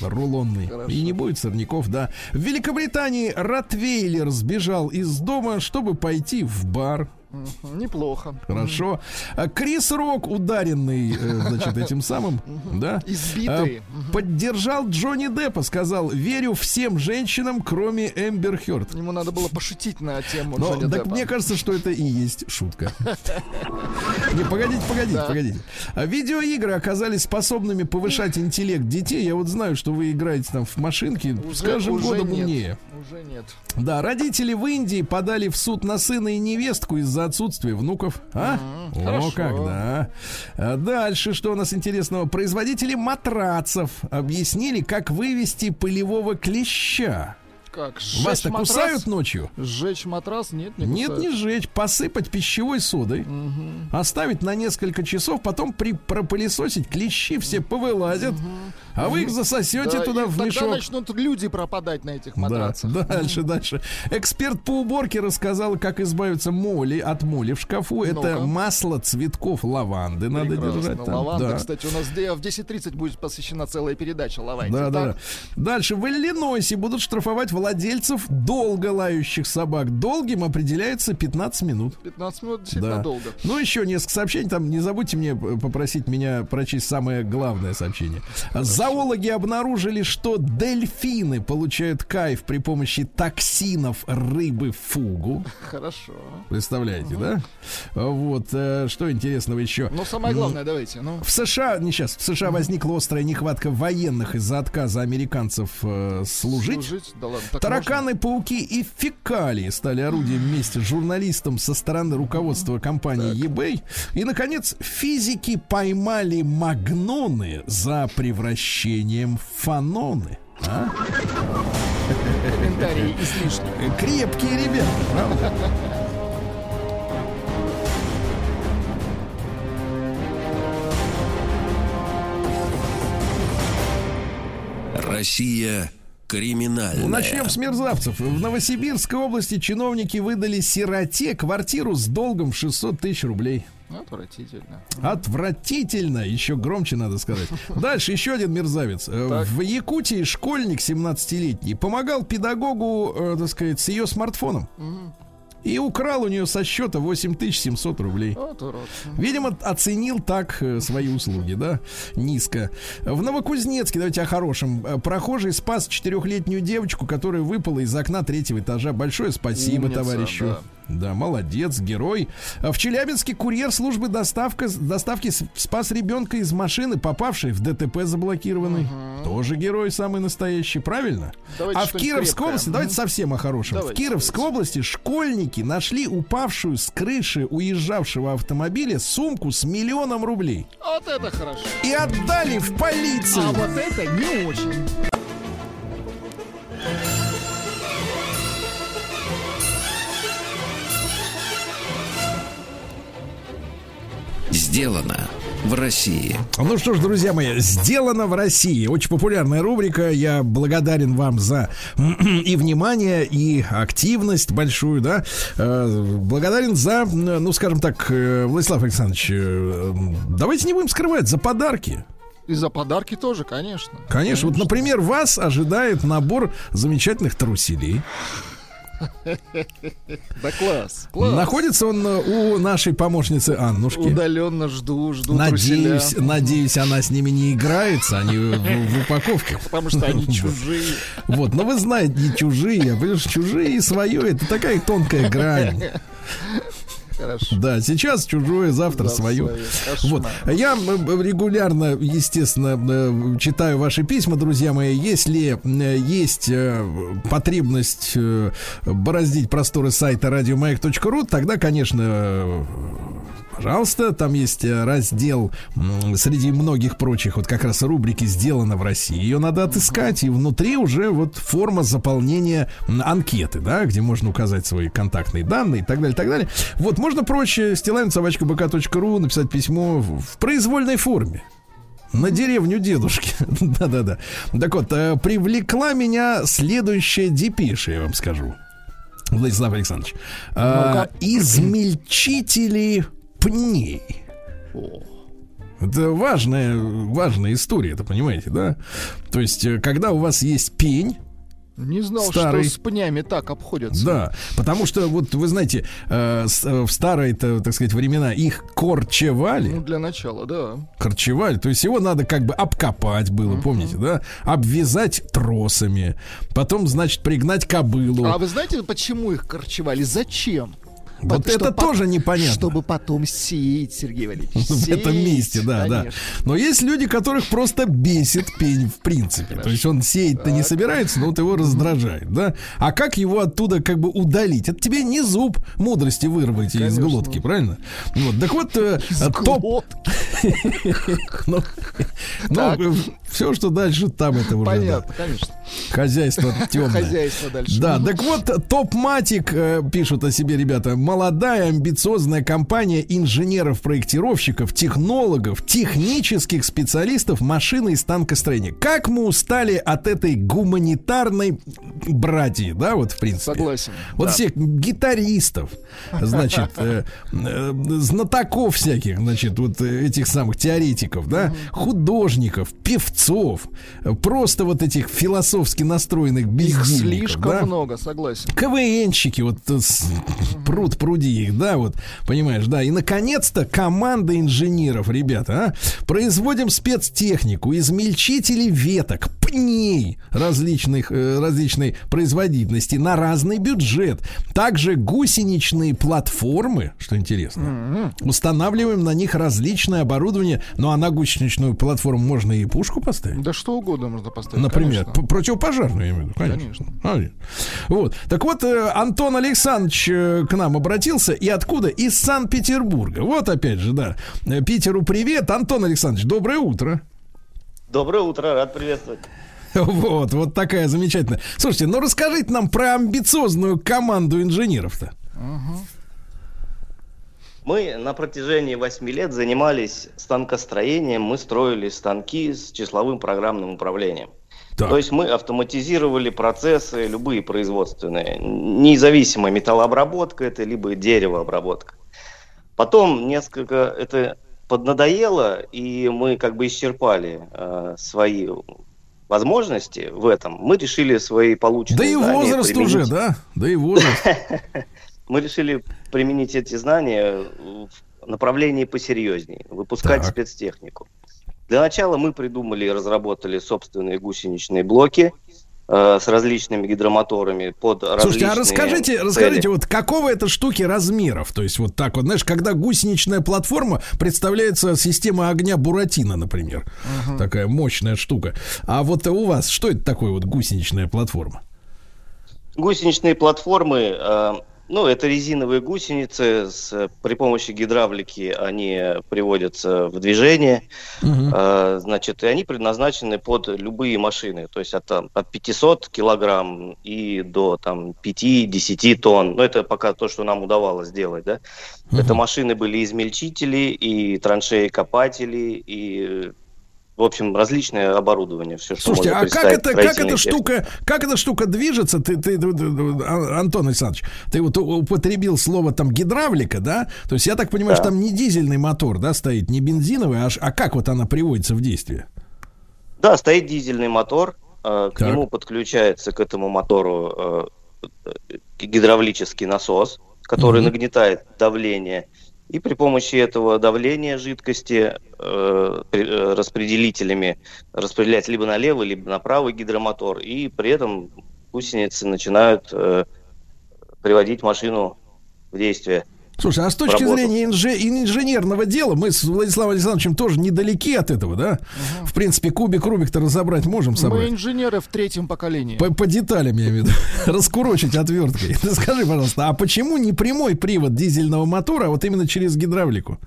Рулонный. Хорошо. И не будет сорняков, да. В Великобритании Ротвейлер сбежал из дома, чтобы пойти в бар. Неплохо. Хорошо. А Крис Рок, ударенный, э, значит, этим самым, да, Избитый. а, поддержал Джонни Деппа, сказал, верю всем женщинам, кроме Эмбер Хёрд. Ему надо было пошутить на тему Но Джонни так Деппа. мне кажется, что это и есть шутка. Не, погодите, погодите, Да. погодите. А видеоигры оказались способными повышать интеллект детей. Я вот знаю, что вы играете там в машинки с Уже- каждым уже годом нет. умнее. Уже нет. Да, родители в Индии подали в суд на сына и невестку из-за отсутствия внуков. А? О, хорошо. как, да. А дальше, что у нас интересного? Производители матрацев объяснили, как вывести пылевого клеща. Как, сжечь Вас-то матрас? кусают ночью? Сжечь матрас? Нет, не Нет, кусают. не сжечь, посыпать пищевой содой, оставить на несколько часов, потом при пропылесосить, клещи все повылазят, а вы их засосете Да, туда в тогда мешок. начнут люди пропадать на этих Да, матрацах. дальше, дальше. Эксперт по уборке рассказал, как избавиться моли от моли в шкафу. Это Ну-ка. масло цветков лаванды надо Прекрасно. держать там. Лаванда, да. кстати, у нас в 10.30 будет посвящена целая передача лаванде. Да, да, да. Дальше. В Иллинойсе будут штрафовать владельцев долго лающих собак. Долгим определяется 15 минут. 15 минут действительно Да. долго. Ну, еще несколько сообщений. Там не забудьте мне попросить меня прочесть самое главное сообщение. Зоологи обнаружили, что дельфины получают кайф при помощи токсинов рыбы фугу. Хорошо. Представляете, да? Вот. э, Что интересного еще? Ну, самое главное, давайте. Ну, В США, не сейчас, в США возникла острая нехватка военных из-за отказа американцев э, служить. служить, да ладно. так Тараканы, пауки и фекалии стали орудием вместе с журналистом со стороны руководства компании eBay. И, наконец, физики поймали магноны за превращением в фаноны. А? Комментарии излишни. Крепкие ребята, правда? Россия криминальная. Ну, Начнем с мерзавцев. В Новосибирской области чиновники выдали сироте квартиру с долгом в 600 тысяч рублей. Отвратительно. Отвратительно, еще громче надо сказать. Дальше еще один мерзавец. Э, Так. В Якутии школьник 17-летний помогал педагогу, э, так сказать, с ее смартфоном. И украл у нее со счета 8700 рублей. Вот урод. Видимо, оценил так э, свои услуги, да, низко. В Новокузнецке, давайте о хорошем. Э, Прохожий спас четырехлетнюю девочку, которая выпала из окна третьего этажа. Большое спасибо Умница, товарищу. да. Да, молодец, герой. А В Челябинске курьер службы доставка, доставки спас ребенка из машины, попавшей в ДТП заблокированный. Тоже герой самый настоящий, правильно? Давайте а в Кировской крепкое. области, давайте совсем о хорошем. в Давайте, Кировской области школьники нашли упавшую с крыши уезжавшего автомобиля сумку с миллионом рублей Вот это хорошо. и отдали в полицию. А вот это не очень. Сделано в России. Ну что ж, друзья мои, сделано в России. Очень популярная рубрика. Я благодарен вам за и внимание, и активность большую, да. Э, Благодарен за, ну, скажем так, э, Владислав Александрович, э, давайте не будем скрывать, за подарки. И за подарки тоже, конечно. Конечно, вот, например, вас ожидает набор замечательных труселей. Да класс. класс. Находится он э, у нашей помощницы Аннушки. Удаленно жду, жду Надеюсь, труселя. надеюсь, она с ними не играется, они в, в упаковке. Потому что они чужие. Вот, но вы знаете, не чужие, а чужие и свое, это такая тонкая грань. Хорошо. Да, сейчас чужое, завтра Да, свое. Кошмар. Вот. Я м, регулярно, естественно, э, читаю ваши письма, друзья мои. Если э, есть э, потребность э, бороздить просторы сайта радиомаяк.ру, тогда, конечно, э, пожалуйста, там есть э, раздел среди многих прочих, вот как раз рубрики «Сделано в России». Ее надо отыскать, и внутри уже вот форма заполнения анкеты, да, где можно указать свои контактные данные и так далее, так далее. Вот, можно проще стилаем собачка ру написать письмо в произвольной форме. На деревню дедушки. Да-да-да. Так вот, э, привлекла меня следующая депеша, я вам скажу. Владислав Александрович. А, измельчители пней. О, Это важная, важная история, это понимаете, да? То есть, э, когда у вас есть пень, Не знал, Старый. что с пнями так обходятся. Да, потому что вот вы знаете, э, с- э, в старые, так сказать, времена их корчевали, Ну, для начала, да. корчевали, то есть его надо как бы обкопать было, помните, да? Обвязать тросами, потом, значит, пригнать кобылу. А вы знаете, почему их корчевали? Зачем? Вот Пот- это тоже непонятно. Чтобы потом сеять, Сергей Валерьевич. В этом месте, да, да. Но есть люди, которых просто бесит пень в принципе. То есть он сеять-то не собирается, но вот его раздражает, да? А как его оттуда как бы удалить? Это тебе не зуб мудрости вырвать из глотки, правильно? Вот, так вот, э, топ... Глотки. Ну. Все, что дальше, там это уже да, Понятно, конечно. хозяйство темное. Хозяйство дальше. Да, так вот, топ-матик э, пишут о себе ребята. Молодая, амбициозная компания инженеров-проектировщиков, технологов, технических специалистов машины и станкостроения. Как мы устали от этой гуманитарной братьи, да, вот в принципе. Согласен. Вот да. всех гитаристов, значит, э, э, знатоков всяких, значит, вот этих самых теоретиков, да, художников, певцов, э, просто вот этих философски настроенных Их слишком да. много, согласен. КВНщики, вот э, пруд пруди их, да, вот, понимаешь, да. И, наконец-то, команда инженеров, ребята, а, производим спецтехнику, измельчители веток, пней различных, э, различной производительности на разный бюджет. Также гусеничные платформы, что интересно. Устанавливаем на них различное оборудование. Ну, а на гусеничную платформу можно и пушку поставить. Да что угодно можно поставить. Например, конечно. противопожарную, я имею в виду, конечно. Конечно. Конечно. Вот. Так вот, э, Антон Александрович э, к нам обратился. И откуда? Из Санкт-Петербурга. Вот опять же, да. Э, Питеру привет. Антон Александрович, доброе утро. Доброе утро, рад приветствовать. Вот, вот такая замечательная. Слушайте, ну расскажите нам про амбициозную команду инженеров-то. Мы на протяжении 8 лет занимались станкостроением, мы строили станки с числовым программным управлением. Так. То есть мы автоматизировали процессы, любые производственные, независимо металлообработка это, либо деревообработка. Потом несколько это поднадоело, и мы как бы исчерпали э, свои возможности в этом. Мы решили свои полученные Да и возраст применить. уже, да? Да и возраст. Мы решили применить эти знания в направлении посерьезнее, выпускать Так. спецтехнику. Для начала мы придумали и разработали собственные гусеничные блоки э, с различными гидромоторами под Слушайте, а различные расскажите, цели. расскажите, вот какого это штуки размеров? То есть вот так вот, знаешь, когда гусеничная платформа представляется система огня Буратино, например. Такая мощная штука. А вот у вас что это такое вот гусеничная платформа? Гусеничные платформы, э, ну, это резиновые гусеницы, с, при помощи гидравлики они приводятся в движение. Мгм. Э, Значит, и они предназначены под любые машины, то есть от, от 500 килограмм и до там 5-10 тонн. Ну, это пока то, что нам удавалось сделать, да. Это машины были измельчители, и траншеи-копатели, и, в общем, различное оборудование. Все, что Слушайте, можно а как это, как эта штука, как эта штука движется? Ты, ты, Антон Александрович, ты вот употребил слово там гидравлика, да? То есть я так понимаю, Да. что там не дизельный мотор, да, стоит, не бензиновый, а, а как вот она приводится в действие? Да, стоит дизельный мотор, э, к Так. нему подключается к этому мотору э, э, гидравлический насос, который Мгм. нагнетает давление, и при помощи этого давления жидкости э, э, распределителями распределять либо на левый, либо на правый гидромотор, и при этом гусеницы начинают э, приводить машину в действие. Слушай, а с точки Работу. зрения инже- инженерного дела, мы с Владиславом Александровичем тоже недалеки от этого, да? В принципе, кубик Рубик-то разобрать можем Мы собрать. инженеры в третьем поколении. По, по деталям, я имею в виду. Раскурочить отверткой. Ты скажи, пожалуйста, а почему не прямой привод дизельного мотора, а вот именно через гидравлику?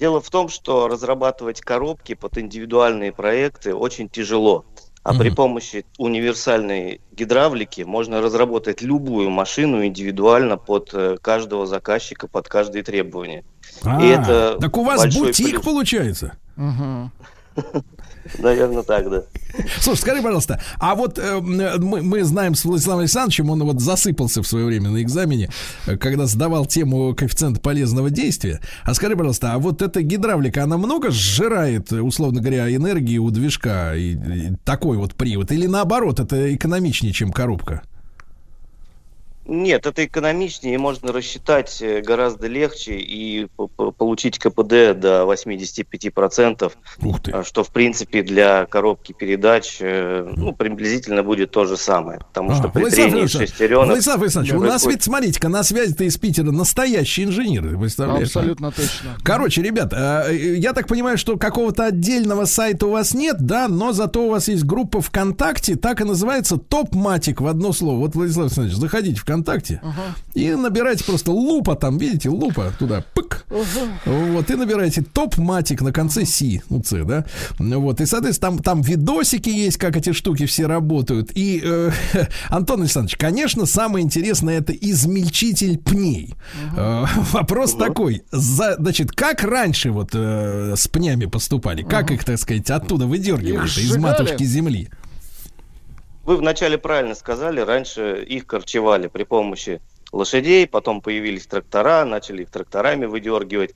Дело в том, что разрабатывать коробки под индивидуальные проекты очень тяжело. А при Мгм. помощи универсальной гидравлики можно разработать любую машину индивидуально под э, каждого заказчика, под каждые требования. А, это так у вас бутик плюс. получается. Мгм. Наверное, так, да. Слушай, скажи, пожалуйста, а вот э, мы, мы знаем с Владиславом Александровичем, он вот засыпался в свое время на экзамене, э, когда сдавал тему коэффициента полезного действия. А скажи, пожалуйста, а вот эта гидравлика, она много сжирает, э, условно говоря, энергии у движка и, и такой вот привод? Или наоборот, это экономичнее, чем коробка? Нет, это экономичнее, и можно рассчитать э, гораздо легче и получить КПД до 85%, Ух ты. а, что, в принципе, для коробки передач э, ну, приблизительно будет то же самое. Потому что А, при Владислав трении шестеренок... Владислав Александрович, у нас ведь, смотрите-ка, на связи-то из Питера настоящий инженер, представляешь? Абсолютно точно. Короче, ребят, э, я так понимаю, что какого-то отдельного сайта у вас нет, да, но зато у вас есть группа ВКонтакте, так и называется Топ-матик в одно слово. Вот, Владислав Александрович, заходите ВКонтакте и набирайте просто лупа, там, видите, лупа, туда, пык. Вот, и набираете топ-матик на конце Си, ну, С, да. Ну, Вот, и, соответственно, там, там видосики есть, как эти штуки все работают. И, э, Антон Александрович, конечно, самое интересное это измельчитель пней. Э, вопрос такой, за, значит, как раньше вот э, с пнями поступали? Как их, так сказать, оттуда выдергивали из матушки земли? Вы вначале правильно сказали, раньше их корчевали при помощи лошадей, потом появились трактора, начали их тракторами выдергивать.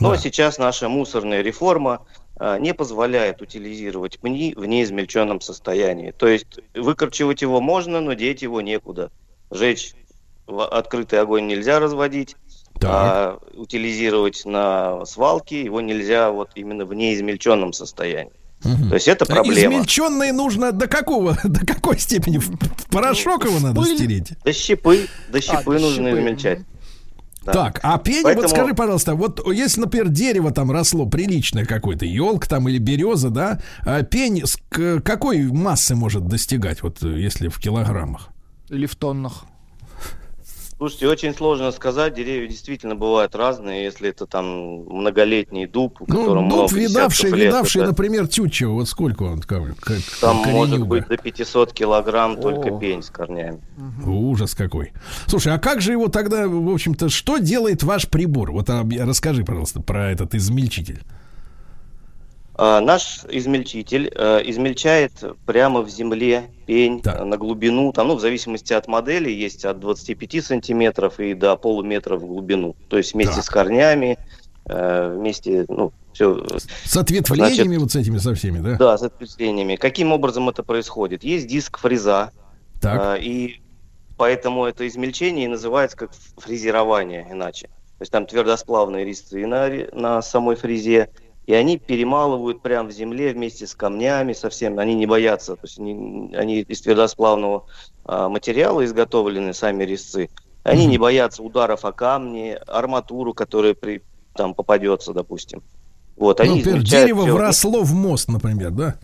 Но Да. сейчас наша мусорная реформа а, не позволяет утилизировать пни в неизмельченном состоянии. То есть выкорчевать его можно, но деть его некуда. Жечь в открытый огонь нельзя разводить, Так. а утилизировать на свалке его нельзя вот именно в неизмельченном состоянии. То есть это проблема. Измельченные нужно до какого, до какой степени? В порошок его надо пыль. стереть? До щепы, до щепы до нужно щепы, измельчать. Да. Так, а пень, Поэтому- вот скажи, пожалуйста, вот если, например, дерево там росло приличное какое-то, елка там или береза, да, а пень с к- какой массы может достигать, вот э, если в килограммах? Или в тоннах. Слушайте, очень сложно сказать. Деревья действительно бывают разные. Если это там многолетний дуб, у Ну, которому дуб, много видавший, лет, видавший, это например, Тютчева, вот сколько он, как, как там может коренюга? быть до 500 килограмм только О. пень с корнями. Ужас какой. Слушай, а как же его тогда, в общем-то, что делает ваш прибор? Вот об- расскажи, пожалуйста, про этот измельчитель. А, наш измельчитель э, измельчает прямо в земле пень э, на глубину, там, ну, в зависимости от модели, есть от 25 сантиметров и до полуметра в глубину. То есть вместе Так. с корнями, э, вместе, ну, все С ответвлениями Значит, вот с этими со всеми, да? Да, с ответвлениями. Каким образом это происходит? Есть диск фреза, Так. а, и поэтому это измельчение называется как фрезерование иначе. То есть там твердосплавные резцы на, на самой фрезе, и они перемалывают прямо в земле вместе с камнями совсем. Они не боятся, то есть они, они из твердосплавного а, материала изготовлены сами резцы. Они не боятся ударов о камни, арматуру, которая при, там попадется, допустим. Вот, Ну, они например, измельчают дерево всё. вросло в мост, например, да?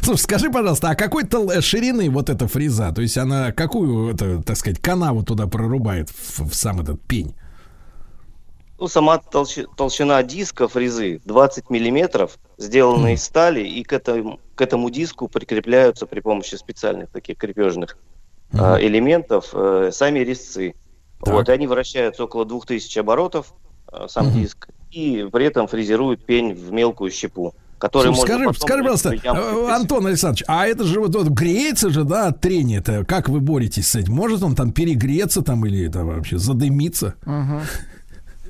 Слушай, скажи, пожалуйста, а какой то ширины вот эта фреза? То есть она какую, это, так сказать, канаву туда прорубает в, в сам этот пень? Ну, сама толщи- толщина диска фрезы 20 миллиметров, сделана из стали, и к этому, к этому диску прикрепляются при помощи специальных таких крепежных а, элементов э, сами резцы. Так. Вот, и они вращаются около 2000 оборотов, а, сам диск, и при этом фрезеруют пень в мелкую щепу, которую Слушай, скажи, потом скажи, пожалуйста, э, Антон Александрович, а это же вот, вот греется же, да, от трения-то? Как вы боретесь с этим? Может он там перегреться там или это вообще задымиться?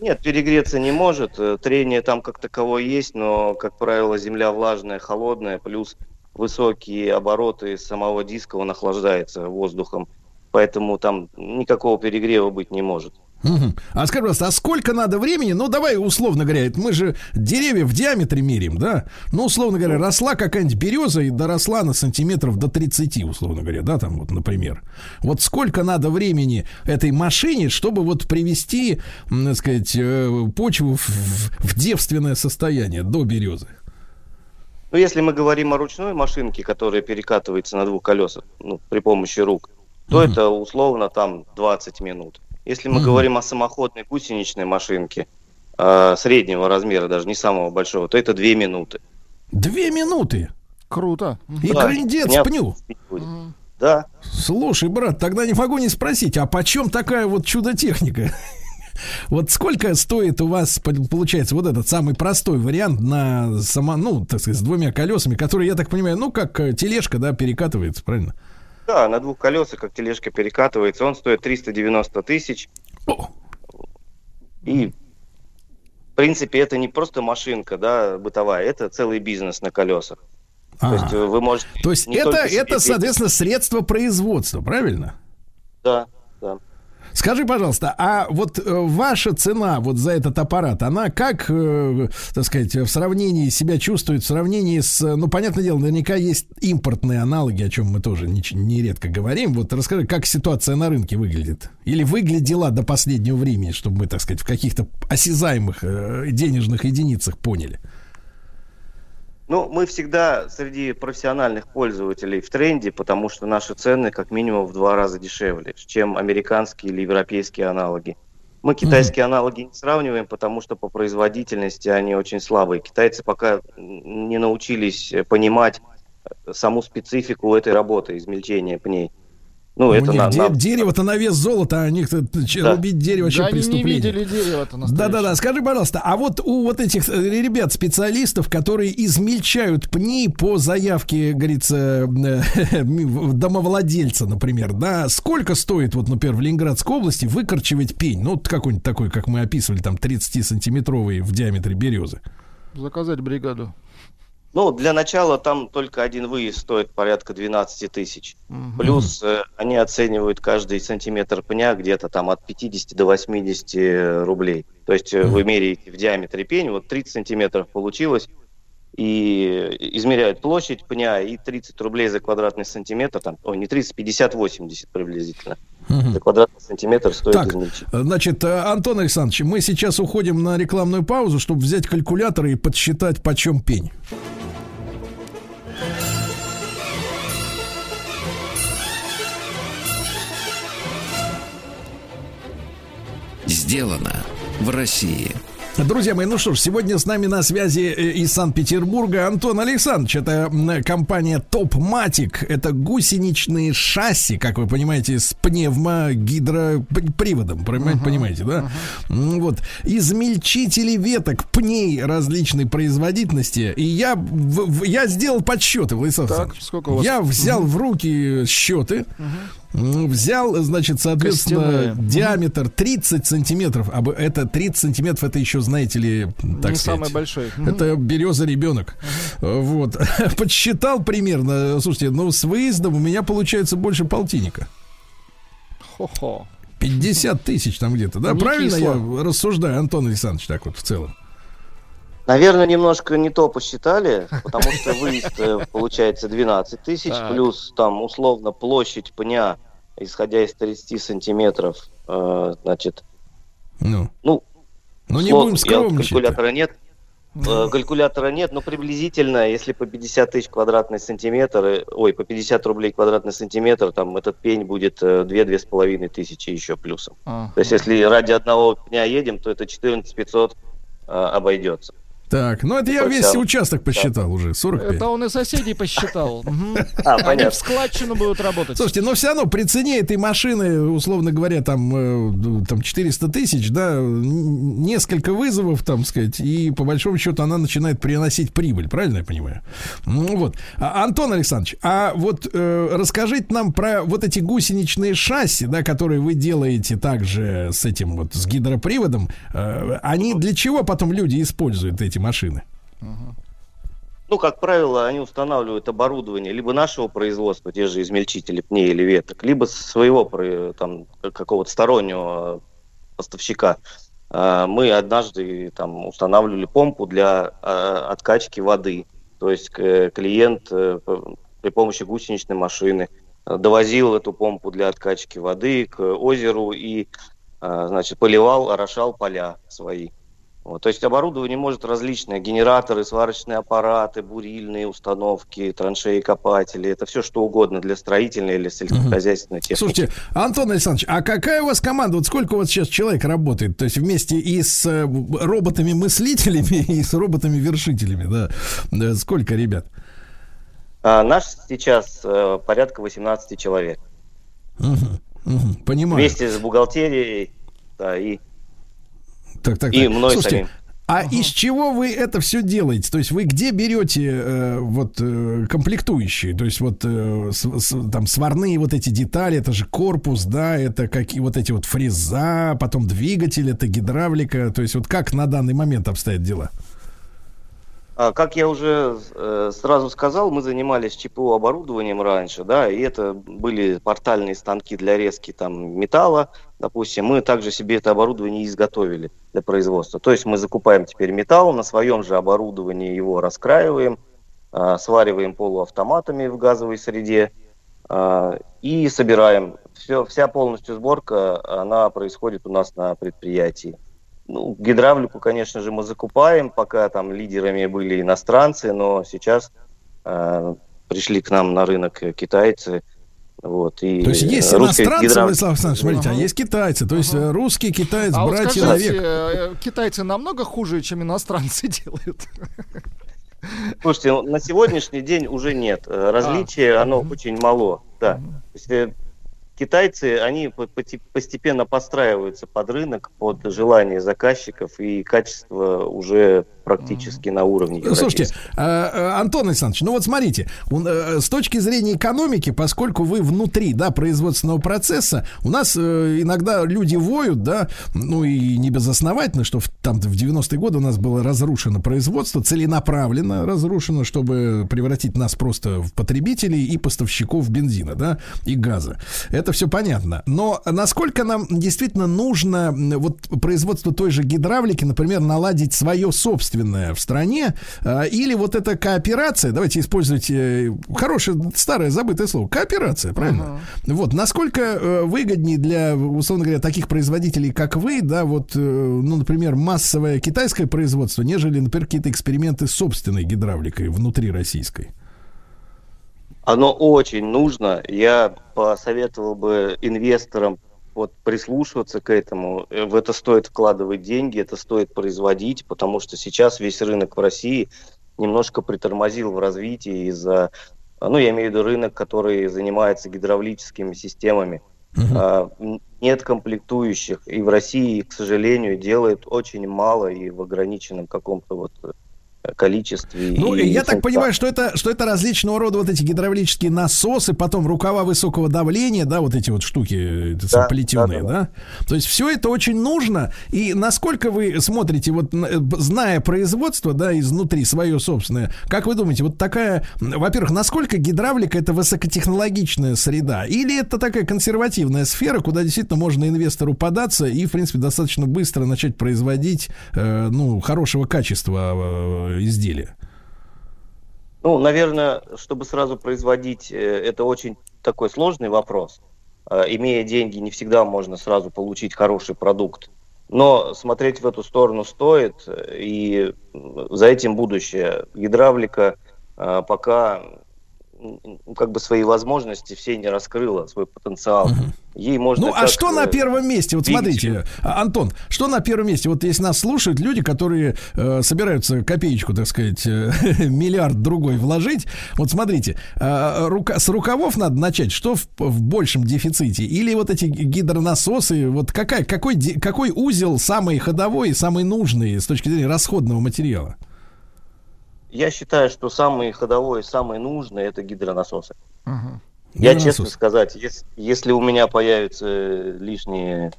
Нет, перегреться не может. Э, Трение там как таковое есть, но, как правило, земля влажная, холодная, плюс высокие обороты самого диска, он охлаждается воздухом. Поэтому там никакого перегрева быть не может. Мгм. А скажи, пожалуйста, а сколько надо времени? Ну, давай, условно говоря, мы же деревья в диаметре меряем, да? Ну, условно говоря, росла какая-нибудь береза и доросла на сантиметров до 30, условно говоря, да, там вот, например. Вот сколько надо времени этой машине, чтобы вот привести, так сказать, э, почву в, в девственное состояние до березы? Но если мы говорим о ручной машинке, которая перекатывается на двух колесах ну, при помощи рук, то это условно там 20 минут. Если мы говорим о самоходной гусеничной машинке э, среднего размера, даже не самого большого, то это 2 минуты. Две минуты. Круто. И Да, крындец пню. Да, Слушай, брат, тогда не могу не спросить, а почем такая вот чудо-техника? Вот сколько стоит у вас, по- получается, вот этот самый простой вариант на само, ну, так сказать, с двумя колесами, который, я так понимаю, ну, как э, тележка, да, перекатывается, правильно? Да, на двух колесах, как тележка перекатывается, он стоит 390 тысяч. И, в принципе, это не просто машинка, да, бытовая, это целый бизнес на колесах. То ага. есть вы можете... То есть это, это, соответственно, средство производства, правильно? Да, да. Скажи, пожалуйста, а вот э, ваша цена вот за этот аппарат, она как, э, так сказать, в сравнении себя чувствует, в сравнении с, ну, понятное дело, наверняка есть импортные аналоги, о чем мы тоже не- нередко говорим. Вот расскажи, как ситуация на рынке выглядит? Или выглядела до последнего времени, чтобы мы, так сказать, в каких-то осязаемых э, денежных единицах поняли? Ну, мы всегда среди профессиональных пользователей в тренде, потому что наши цены как минимум в два раза дешевле, чем американские или европейские аналоги. Мы китайские аналоги не сравниваем, потому что по производительности они очень слабые. Китайцы пока не научились понимать э, саму специфику этой работы, измельчения пней. Ну, У это них на- де- нам- дерево-то на вес золота, а них Да. рубить дерево вообще да они не преступление. видели дерево-то Да-да-да, скажи, пожалуйста, а вот у вот этих э, ребят, специалистов, которые измельчают пни по заявке, говорится, э, домовладельца, например, да, сколько стоит, вот, например, в Ленинградской области выкорчевать пень? Ну, вот какой-нибудь такой, как мы описывали, там, 30-сантиметровый в диаметре березы. Заказать бригаду. Ну, для начала там только один выезд стоит порядка 12 тысяч. Мгм. Плюс э, они оценивают каждый сантиметр пня где-то там от 50 до 80 рублей. То есть э, вы меряете в диаметре пень, вот 30 сантиметров получилось, и измеряют площадь пня, и 30 рублей за квадратный сантиметр, там, ой, не 30, 50, 80 приблизительно. За квадратный сантиметр стоит Так, измельчить. значит, э, Антон Александрович, мы сейчас уходим на рекламную паузу, чтобы взять калькулятор и подсчитать, почем пень. Сделано в России. Друзья мои, ну что ж, сегодня с нами на связи э, из Санкт-Петербурга Антон Александрович. Это компания Топматик. Это гусеничные шасси, как вы понимаете, с пневмогидроприводом. Понимаете, да? Вот. Измельчители веток пней различной производительности. И я, в- в- я сделал подсчеты, Владислав Так, сколько у вас? Я взял в руки счеты. М, Взял, значит, соответственно, Костяные. диаметр 30 сантиметров. А это 30 сантиметров, это еще, знаете ли, так Не сказать. самый большой. Это береза ребенок. Вот. Подсчитал примерно. Слушайте, ну с выездом у меня получается больше полтинника. Хо-хо. 50 тысяч там где-то. Да, Не правильно кисло. я рассуждаю, Антон Александрович, так вот в целом. Наверное, немножко не то посчитали, потому что выезд э, получается 12 тысяч, плюс там условно площадь пня, исходя из 30 сантиметров, э, значит, Ну, ну, ну не будем скромничать. Калькулятора нет. Э, Калькулятора нет, но приблизительно, если по 50 тысяч квадратный сантиметр, ой, по 50 рублей квадратный сантиметр, там этот пень будет 2-2,5 тысячи еще плюсом. А. То есть, если ради одного пня едем, то это 14 500 э, обойдется. Так, ну это я весь участок посчитал уже, 45. Это он и соседей посчитал. А, Они в складчину будут работать. Слушайте, но все равно при цене этой машины, условно говоря, там, э, там 400 тысяч, да, несколько вызовов, там сказать, и по большому счету она начинает приносить прибыль, правильно я понимаю? Ну вот. А, Антон Александрович, а вот э, расскажите нам про вот эти гусеничные шасси, да, которые вы делаете также с этим вот, с гидроприводом, Э, они для чего потом люди используют эти машины? Ну, как правило, они устанавливают оборудование либо нашего производства, те же измельчители пней или веток, либо своего там, какого-то стороннего поставщика. А, Мы однажды там устанавливали помпу для а, откачки воды. То есть клиент э, при помощи гусеничной машины э, довозил эту помпу для откачки воды к озеру и а, значит, поливал, орошал поля свои. Вот, то есть оборудование может различное. Генераторы, сварочные аппараты, бурильные установки, траншеи, копатели. Это все что угодно для строительной или сельскохозяйственной техники. Слушайте, Антон Александрович, а какая у вас команда? Вот сколько у вас сейчас человек работает? То есть вместе и с э, роботами-мыслителями, и с роботами-вершителями, да? Сколько ребят? А, наш сейчас э, порядка 18 человек. Мгм, мгм, понимаю. Вместе с бухгалтерией да, и Так, так, и так. мной Слушайте, самим. А из чего вы это все делаете? То есть вы где берете э, вот э, комплектующие? То есть вот э, с- с- там сварные вот эти детали, это же корпус, да, это какие вот эти вот фреза, потом двигатель, это гидравлика. То есть вот как на данный момент обстоят дела? Как я уже э, сразу сказал, мы занимались ЧПУ оборудованием раньше, да, и это были портальные станки для резки там металла, допустим, мы также себе это оборудование изготовили для производства. То есть мы закупаем теперь металл, на своем же оборудовании его раскраиваем, а, свариваем полуавтоматами в газовой среде а, и собираем. Все, вся полностью сборка, она происходит у нас на предприятии. Ну, гидравлику, конечно же, мы закупаем, пока там лидерами были иностранцы, но сейчас э, пришли к нам на рынок э, китайцы. Вот, и То есть есть э, иностранцы, гидрав- Владислав Александрович, смотрите, а Ага. есть китайцы. То есть э, русский, китаец, А вот братья скажите, навек. э, китайцы намного хуже, чем иностранцы делают? Слушайте, на сегодняшний день уже нет. Э, Различие, оно очень мало. Да. То есть, э, китайцы, они постепенно подстраиваются под рынок, под желание заказчиков, и качество уже практически на уровне Слушайте, европейского. э, э, Антон Александрович, ну вот смотрите, он, э, с точки зрения экономики, поскольку вы внутри, да, производственного процесса, у нас э, иногда люди воют, да, ну и не безосновательно, что в, там в 90-е годы у нас было разрушено производство, целенаправленно разрушено, чтобы превратить нас просто в потребителей и поставщиков бензина, да, и газа. Это все понятно. Но насколько нам действительно нужно вот производство той же гидравлики, например, наладить свое собственное в стране, а, или вот эта кооперация, давайте использовать э, хорошее старое забытое слово, кооперация, правильно? Вот, насколько э, выгоднее для, условно говоря, таких производителей, как вы, да, вот, э, ну, например, массовое китайское производство, нежели, например, какие-то эксперименты с собственной гидравликой внутри российской? Оно очень нужно. Я посоветовал бы инвесторам вот прислушиваться к этому. Э, В это стоит вкладывать деньги, это стоит производить, потому что сейчас весь рынок в России немножко притормозил в развитии из-за, ну, я имею в виду рынок, который занимается гидравлическими системами. А, м, Нет комплектующих, и в России, к сожалению, делают очень мало и в ограниченном каком-то вот э, количестве. Ну, и я так понимаю, что это, что это различного рода вот эти гидравлические насосы, потом рукава высокого давления, да, вот эти вот штуки Да, плетеные, да, да, да. То есть все это очень нужно. И насколько вы смотрите, вот э, зная производство, да, изнутри свое собственное, как вы думаете, вот такая, во-первых, насколько гидравлика это высокотехнологичная среда, или это такая консервативная сфера, куда действительно можно инвестору податься и, в принципе, достаточно быстро начать производить, э, ну, хорошего качества э, изделия? Ну, наверное, чтобы сразу производить, э, это очень такой сложный вопрос. Э, Имея деньги, не всегда можно сразу получить хороший продукт. Но смотреть в эту сторону стоит, э, и за этим будущее. Гидравлика пока как бы свои возможности все не раскрыла, свой потенциал. Ей можно Ну, а что на первом месте? Вот двигатель. смотрите, а, Антон, что на первом месте? Вот если нас слушают люди, которые э, собираются копеечку, так сказать, э, миллиард другой вложить, вот смотрите, э, рука, с рукавов надо начать, что в, в большем дефиците? Или вот эти гидронасосы, вот какая, какой, какой узел самый ходовой и самый нужный с точки зрения расходного материала? Я считаю, что самый ходовой и самый нужный это гидронасосы. Ага. Я Гидронасос. честно сказать, ес- если у меня появится э, лишний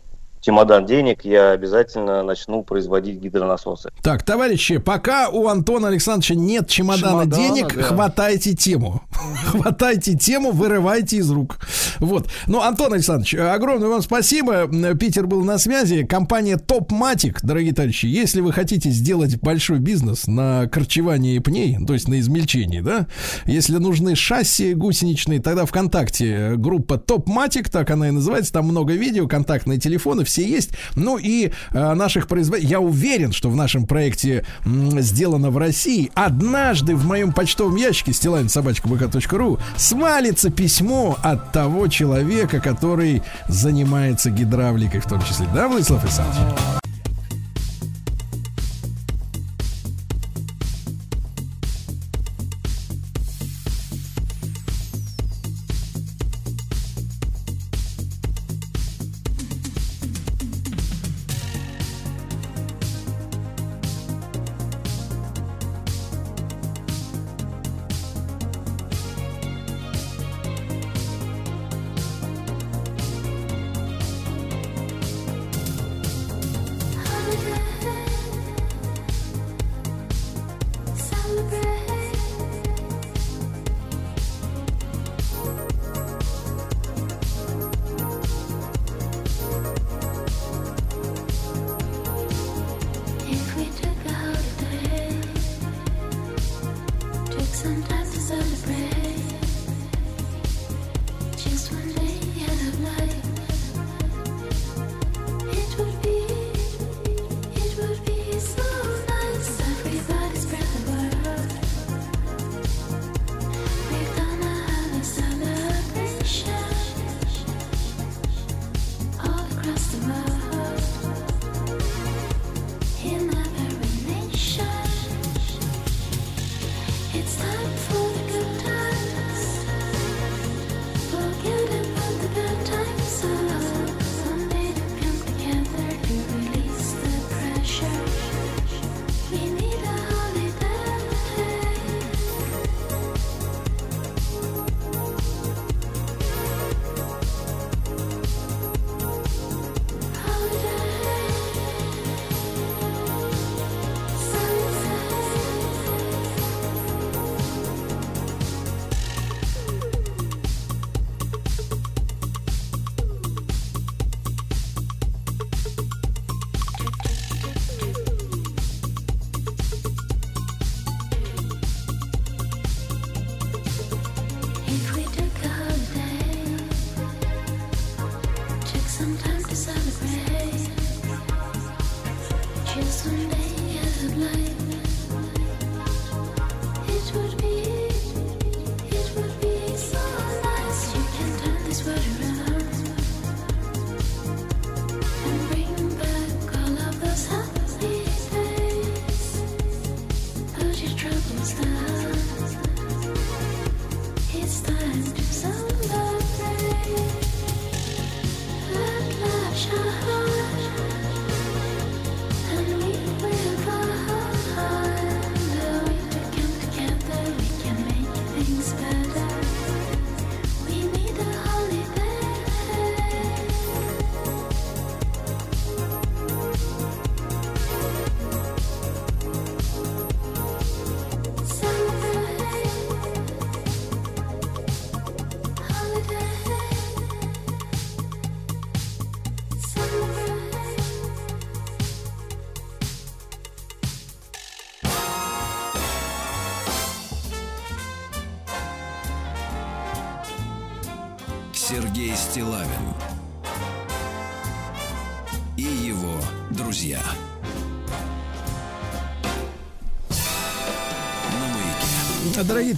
чемодан денег, я обязательно начну производить гидронасосы. Так, товарищи, пока у Антона Александровича нет чемодана, Чемодана, денег, да. хватайте тему. Хватайте тему, вырывайте из рук. Вот. Ну, Антон Александрович, огромное вам спасибо. Питер был на связи. Компания Топматик, дорогие товарищи, если вы хотите сделать большой бизнес на корчевании пней, то есть на измельчении, да, если нужны шасси гусеничные, тогда ВКонтакте группа Топматик, так она и называется, там много видео, контактные телефоны, все есть. Ну и э, наших производителей, я уверен, что в нашем проекте м, сделано в России, однажды в моем почтовом ящике стилайн.собачка.бк.ру свалится письмо от того человека, который занимается гидравликой в том числе. Да, Владислав Александрович?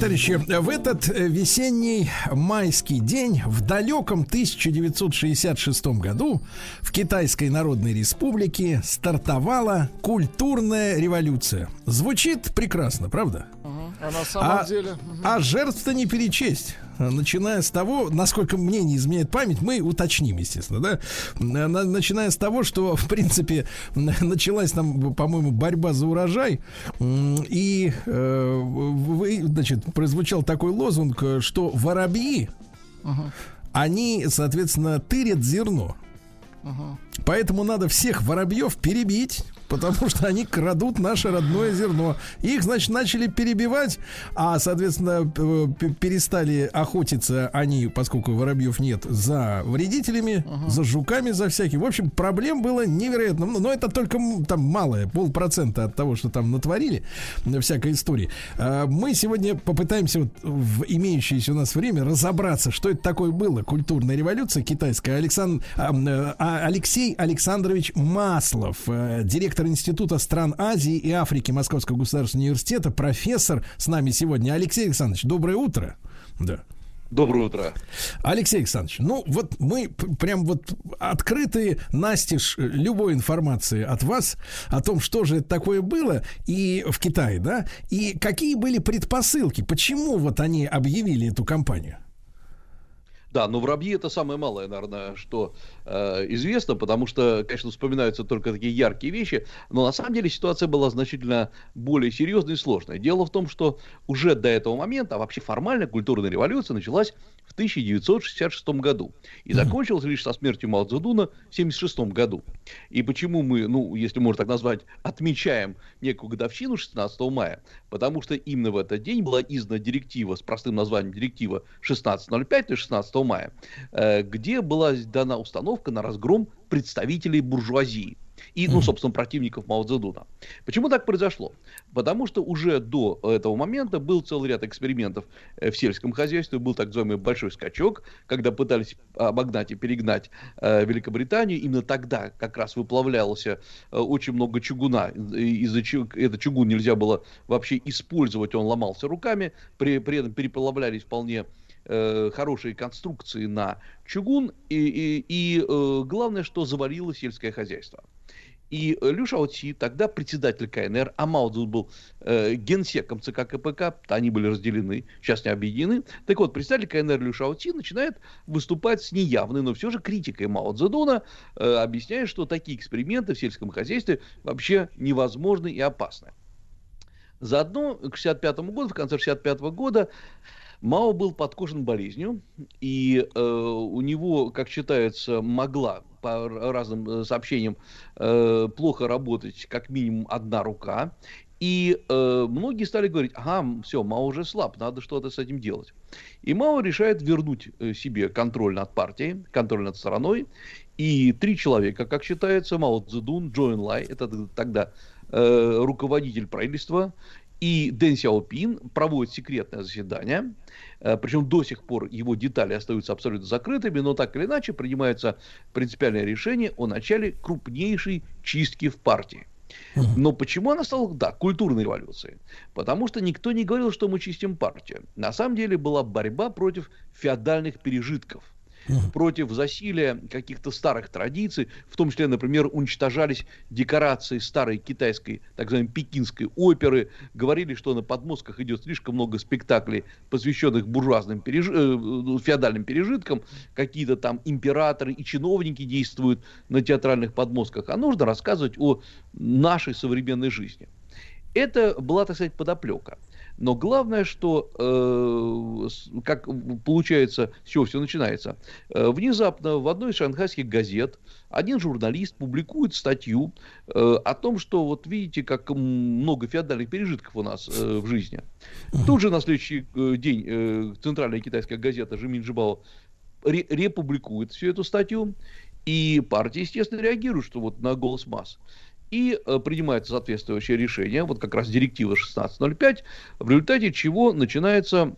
Товарищи, в этот э, весенний майский день в далеком 1966 году в Китайской Народной Республике стартовала культурная революция. Звучит прекрасно, правда? А на самом А, деле... а жертв-то не перечесть. Начиная с того, насколько мне не изменяет память, мы уточним, естественно, да. На- Начиная с того, что, в принципе, началась там, по-моему, борьба за урожай, и, э, значит, прозвучал такой лозунг, что воробьи, они, соответственно, тырят зерно. Поэтому надо всех воробьев перебить, потому что они крадут наше родное зерно. Их, значит, начали перебивать, а, соответственно, перестали охотиться они, поскольку воробьев нет, за вредителями, за жуками, за всяким. В общем, проблем было невероятно. Но это только там малое, полпроцента от того, что там натворили, всякой истории. А, Мы сегодня попытаемся вот в имеющееся у нас время разобраться, что это такое было. Культурная революция китайская. Александр, а, э, а, Алексей Александрович Маслов, э, директор Института стран Азии и Африки Московского государственного университета, профессор с нами сегодня. Алексей Александрович, доброе утро. Да. Доброе утро. Алексей Александрович, ну вот мы прям вот открыты настежь э, любой информации от вас о том, что же это такое было и в Китае, да, и какие были предпосылки, почему вот они объявили эту кампанию? Да, но воробьи это самое малое, наверное, что э, известно, потому что, конечно, вспоминаются только такие яркие вещи, но на самом деле ситуация была значительно более серьезной и сложной. Дело в том, что уже до этого момента, а вообще формально культурная революция началась в 1966 году и закончилась лишь со смертью Мао Цзэдуна в 1976 году. И почему мы, ну, если можно так назвать, отмечаем некую годовщину 16 мая? Потому что именно в этот день была издана директива с простым названием директива 1605, то есть 16 мая, э, где была дана установка на разгром представителей буржуазии и, ну, собственно, противников Мао Цзэдуна. Почему так произошло? Потому что уже до этого момента был целый ряд экспериментов э, в сельском хозяйстве, был так называемый большой скачок, когда пытались обогнать и перегнать э, Великобританию. Именно тогда как раз выплавлялось э, очень много чугуна. Из-за чего этот чугун нельзя было вообще использовать, он ломался руками, при, при этом переплавлялись вполне э, хорошие конструкции на чугун, и, и- и, э, главное, что завалило сельское хозяйство. И Лю Шаоци, тогда председатель КНР, а Мао Цзэдун был э, генсеком ЦК КПК, они были разделены, сейчас не объединены. Так вот, председатель КНР Лю Шаоци начинает выступать с неявной, но все же критикой Мао Цзэдуна, э, объясняя, что такие эксперименты в сельском хозяйстве вообще невозможны и опасны. Заодно к 65 году, в конце 65 года, Мао был подкошен болезнью, и э, у него, как считается, могла по разным э, сообщениям э, плохо работать как минимум одна рука. И э, многие стали говорить, ага, все, Мао уже слаб, надо что-то с этим делать. И Мао решает вернуть э, себе контроль над партией, контроль над страной. И три человека, как считается, Мао Цзэдун, Джо Энлай, это тогда э, руководитель правительства, и Дэн Сяопин проводит секретное заседание, э, причем до сих пор его детали остаются абсолютно закрытыми, но так или иначе принимается принципиальное решение о начале крупнейшей чистки в партии. Но почему она стала, да, культурной революцией? Потому что никто не говорил, что мы чистим партию. На самом деле была борьба против феодальных пережитков – против засилия каких-то старых традиций, в том числе, например, уничтожались декорации старой китайской, так называемой пекинской оперы, говорили, что на подмостках идет слишком много спектаклей, посвященных буржуазным переж... э, феодальным пережиткам, какие-то там императоры и чиновники действуют на театральных подмостках, а нужно рассказывать о нашей современной жизни. Это была, так сказать, подоплека. Но главное, что, э, как получается, с чего все начинается, э, внезапно в одной из шанхайских газет один журналист публикует статью э, о том, что вот видите, как много феодальных пережитков у нас э, в жизни. Тут же на следующий э, день э, центральная китайская газета Жимин Джибао ре- републикует всю эту статью, и партия, естественно, реагирует, что вот на голос масс и э, принимается соответствующее решение, вот как раз директива 1605, в результате чего начинается,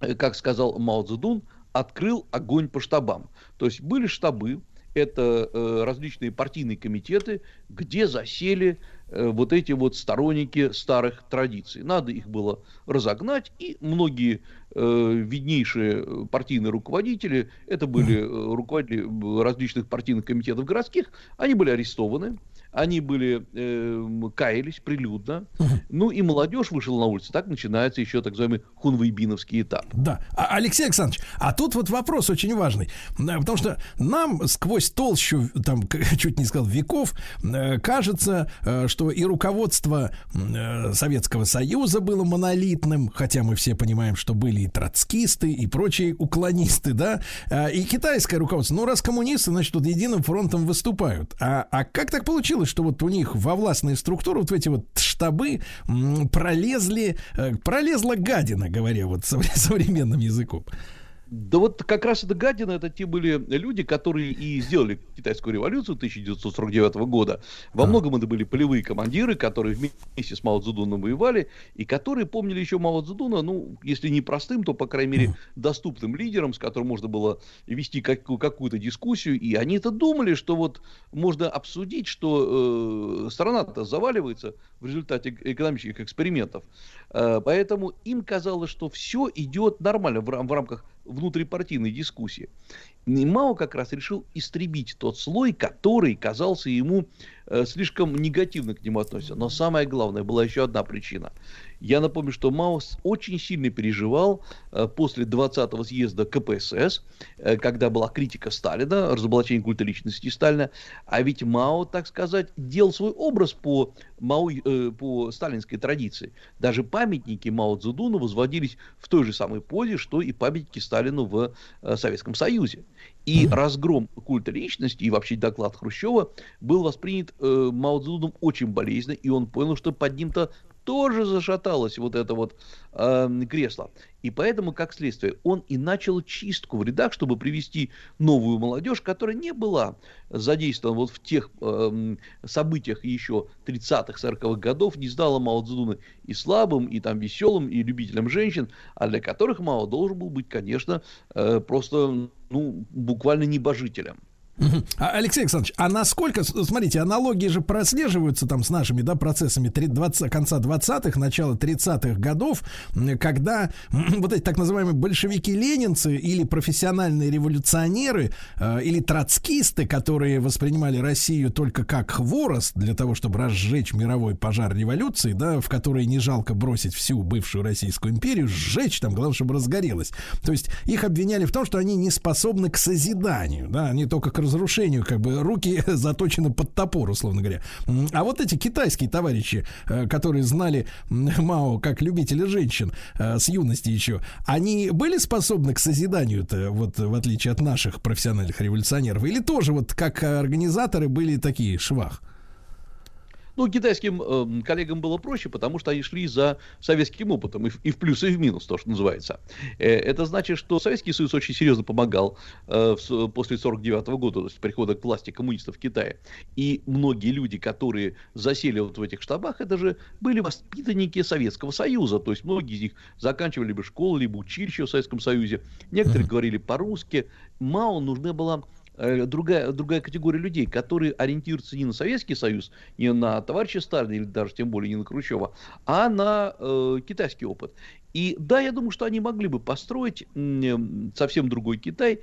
э, как сказал Мао Цзэдун, открыл огонь по штабам. То есть были штабы, это э, различные партийные комитеты, где засели э, вот эти вот сторонники старых традиций. Надо их было разогнать, и многие э, виднейшие партийные руководители, это были э, руководители различных партийных комитетов городских, они были арестованы, они были, э, каялись прилюдно. Угу. Ну и молодежь вышла на улицу. Так начинается еще так называемый хунвейбиновский этап. Да. А, Алексей Александрович, а тут вот вопрос очень важный. Э, потому что нам сквозь толщу, там, чуть не сказал, веков, э, кажется, э, что и руководство Советского Союза было монолитным, хотя мы все понимаем, что были и троцкисты, и прочие уклонисты, да, и китайское руководство. Ну, раз коммунисты, значит, тут единым фронтом выступают. А, а как так получилось? Получилось, что вот у них во властные структуры вот эти вот штабы пролезли, э, пролезла гадина, говоря вот современным языком. Да вот как раз это гадина, это те были люди, которые и сделали китайскую революцию 1949 года. Во а. многом это были полевые командиры, которые вместе с Мао Цзэдуном воевали, и которые помнили еще Мао Цзэдуна, ну, если не простым, то, по крайней мере, доступным лидером, с которым можно было вести какую- какую-то дискуссию, и они это думали, что вот можно обсудить, что э, страна-то заваливается в результате экономических экспериментов. Э, поэтому им казалось, что все идет нормально в, в рамках внутрипартийной дискуссии. И Мао как раз решил истребить тот слой, который казался ему слишком негативно к нему относится. Но самое главное, была еще одна причина. Я напомню, что Мао очень сильно переживал э, после 20-го съезда КПСС, э, когда была критика Сталина, разоблачение культа личности Сталина. А ведь Мао, так сказать, делал свой образ по, Мао, э, по сталинской традиции. Даже памятники Мао Цзэдуну возводились в той же самой позе, что и памятники Сталину в э, Советском Союзе. И разгром культа личности и вообще доклад Хрущева был воспринят э, Мао Цзэдуном очень болезненно, и он понял, что под ним-то тоже зашаталось вот это вот э, кресло. И поэтому, как следствие, он и начал чистку в рядах, чтобы привести новую молодежь, которая не была задействована вот в тех э, событиях еще 30-х, 40-х годов, не знала Мао Цзэдуна и слабым, и там веселым, и любителям женщин, а для которых Мао должен был быть, конечно, э, просто, ну, буквально небожителем. А, Алексей Александрович, а насколько, смотрите, аналогии же прослеживаются там с нашими, да, процессами 20, конца 20-х, начала 30-х годов, когда вот эти так называемые большевики-ленинцы или профессиональные революционеры э, или троцкисты, которые воспринимали Россию только как хворост для того, чтобы разжечь мировой пожар революции, да, в которой не жалко бросить всю бывшую Российскую империю, сжечь там, главное, чтобы разгорелось. То есть их обвиняли в том, что они не способны к созиданию, да, они только к разрушению, как бы руки заточены под топор, условно говоря. А вот эти китайские товарищи, э, которые знали Мао как любители женщин э, с юности еще, они были способны к созиданию-то, вот в отличие от наших профессиональных революционеров, или тоже вот как организаторы были такие швах? Ну, китайским э, коллегам было проще, потому что они шли за советским опытом, и в, и в плюс, и в минус, то, что называется. Э, это значит, что Советский Союз очень серьезно помогал э, в, после 49 года, то есть прихода к власти коммунистов в Китае. И многие люди, которые засели вот в этих штабах, это же были воспитанники Советского Союза. То есть многие из них заканчивали либо школу, либо училище в Советском Союзе. Некоторые говорили по-русски. Мао нужна была другая, другая категория людей, которые ориентируются не на Советский Союз, не на товарища Сталина или даже тем более не на Хрущева, а на э, китайский опыт. И да, я думаю, что они могли бы построить э, совсем другой Китай,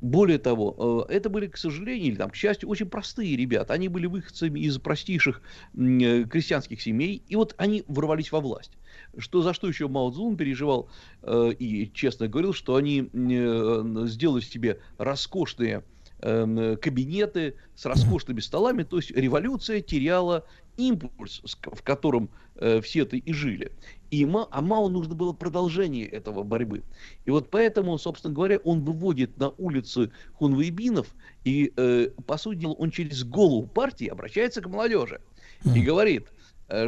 более того, э, это были, к сожалению, или там, к счастью, очень простые ребята. Они были выходцами из простейших э, крестьянских семей, и вот они ворвались во власть. Что, за что еще Мао Цзун переживал э, и честно говорил, что они сделали себе роскошные кабинеты с роскошными столами, то есть революция теряла импульс, в котором э, все это и жили. И Ма, а Мао нужно было продолжение этого борьбы. И вот поэтому, собственно говоря, он выводит на улицы хунвейбинов, и, э, по сути дела, он через голову партии обращается к молодежи и говорит,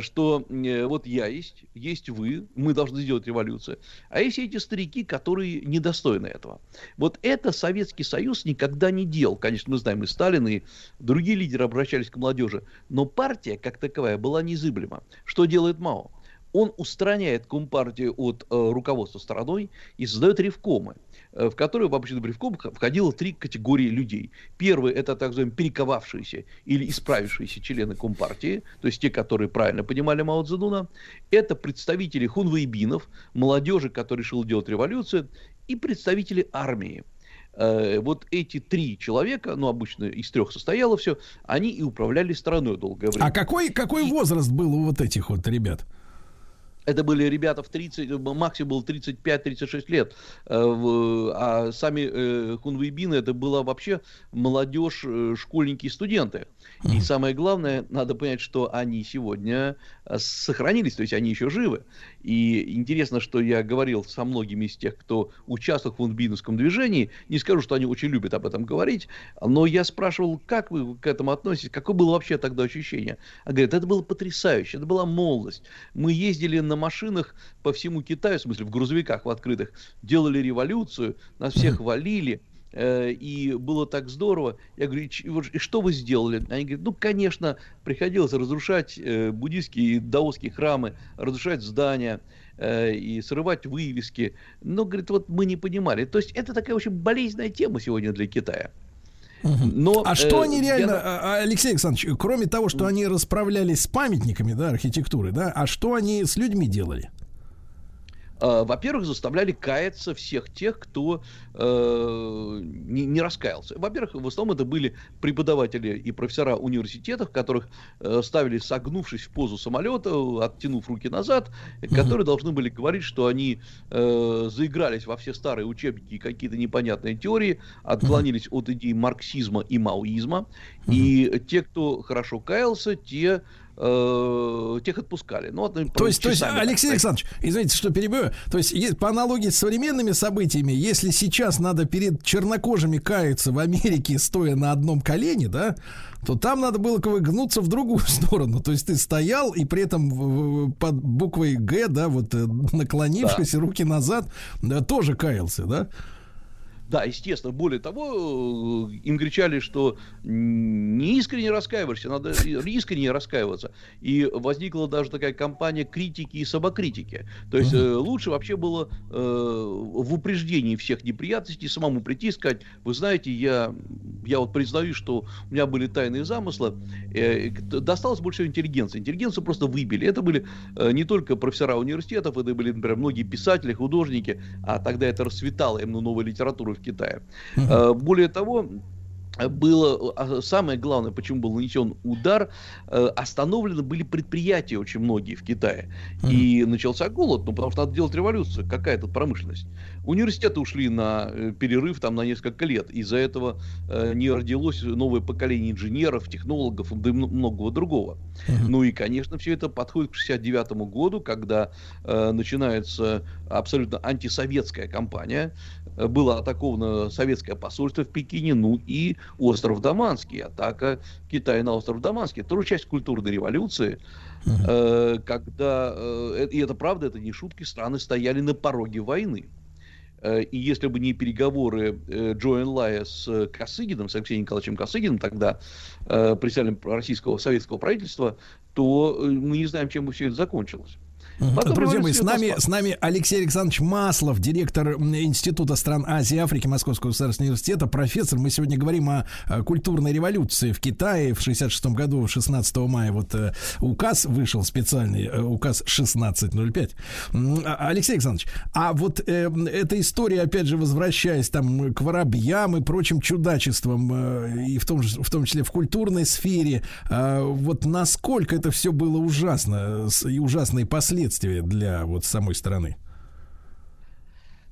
что э, вот я есть, есть вы, мы должны сделать революцию, а есть эти старики, которые недостойны этого. Вот это Советский Союз никогда не делал. Конечно, мы знаем и Сталин, и другие лидеры обращались к молодежи, но партия, как таковая, была незыблема. Что делает Мао? Он устраняет Компартию от э, руководства страной и создает ревкомы. Э, в которую в обычный бревком входило три категории людей. Первый – это так называемые перековавшиеся или исправившиеся члены Компартии, то есть те, которые правильно понимали Мао Цзэдуна. Это представители хунвейбинов, молодежи, которая решила делать революцию, и представители армии. Э, вот эти три человека, ну, обычно из трех состояло все, они и управляли страной долгое время. А какой, какой возраст был у вот этих вот ребят? Это были ребята в 30, максимум был 35-36 лет. Э, а сами э, хунвейбины это была вообще молодежь, э, школьники и студенты. И самое главное, надо понять, что они сегодня сохранились, то есть они еще живы. И интересно, что я говорил со многими из тех, кто участвовал в хунвейбиновском движении. Не скажу, что они очень любят об этом говорить, но я спрашивал, как вы к этому относитесь, какое было вообще тогда ощущение. А говорят, это было потрясающе, это была молодость. Мы ездили на машинах по всему Китаю, в смысле в грузовиках в открытых, делали революцию, нас всех валили, э, и было так здорово. Я говорю, и что вы сделали? Они говорят, ну, конечно, приходилось разрушать э, буддийские и даосские храмы, разрушать здания э, и срывать вывески. Но, говорит, вот мы не понимали. То есть это такая очень болезненная тема сегодня для Китая. Но, а что э, они реально, я... А, а, Алексей Александрович, кроме того, что они расправлялись с памятниками, да, архитектуры, да, а что они с людьми делали? Э, во-первых, заставляли каяться всех тех, кто э, не, не раскаялся. Во-первых, в основном это были преподаватели и профессора университетов, которых э, ставили согнувшись в позу самолета, оттянув руки назад, которые должны были говорить, что они э, заигрались во все старые учебники и какие-то непонятные теории, отклонились от идей марксизма и маоизма. И те, кто хорошо каялся, те э, тех отпускали. Ну, вот, то, есть, то есть, Алексей Александрович, извините, что перебью, то есть, по аналогии с современными событиями, если сейчас надо перед чернокожими каяться в Америке, стоя на одном колене, да, то там надо было гнуться в другую сторону. То есть ты стоял и при этом под буквой Г, да, вот э, наклонившись, да. руки назад, да, тоже каялся, да? Да, естественно. Более того, им кричали, что не искренне раскаиваешься, надо искренне раскаиваться. И возникла даже такая кампания критики и самокритики. То есть uh-huh. лучше вообще было э, в упреждении всех неприятностей самому прийти и сказать, вы знаете, я, я вот признаю, что у меня были тайные замыслы. Э, досталось больше интеллигенции. Интеллигенцию просто выбили. Это были э, не только профессора университетов, это были, например, многие писатели, художники, а тогда это расцветало именно новая литература в Китае. Uh-huh. Более того, было а, самое главное, почему был нанесен удар, э, остановлены были предприятия очень многие в Китае. Mm-hmm. И начался голод, ну потому что надо делать революцию, какая тут промышленность. Университеты ушли на э, перерыв там на несколько лет. Из-за этого э, не родилось новое поколение инженеров, технологов и многого другого. Mm-hmm. Ну и, конечно, все это подходит к 69 году, когда э, начинается абсолютно антисоветская кампания. Было атаковано советское посольство в Пекине, ну и остров Даманский, атака Китая на остров Даманский. Это тоже часть культурной революции, uh-huh. когда, э, и это правда, это не шутки, страны стояли на пороге войны. Э, и если бы не переговоры Джо Энлая с Косыгиным, с Алексеем Николаевичем Косыгиным, тогда председателем российского советского правительства, то мы не знаем, чем бы все это закончилось. Потом Друзья мои, с нами, с нами Алексей Александрович Маслов, директор Института стран Азии и Африки Московского государственного университета, профессор. Мы сегодня говорим о, э, культурной революции в Китае в 66 году, 16 мая. Вот э, указ вышел специальный, э, указ 1605. М, а- Алексей Александрович, а вот э, эта история, опять же, возвращаясь там к воробьям и прочим чудачествам, э, и в том, же- в том числе в культурной сфере, э, вот насколько это все было ужасно и ужасные последствия для вот самой страны.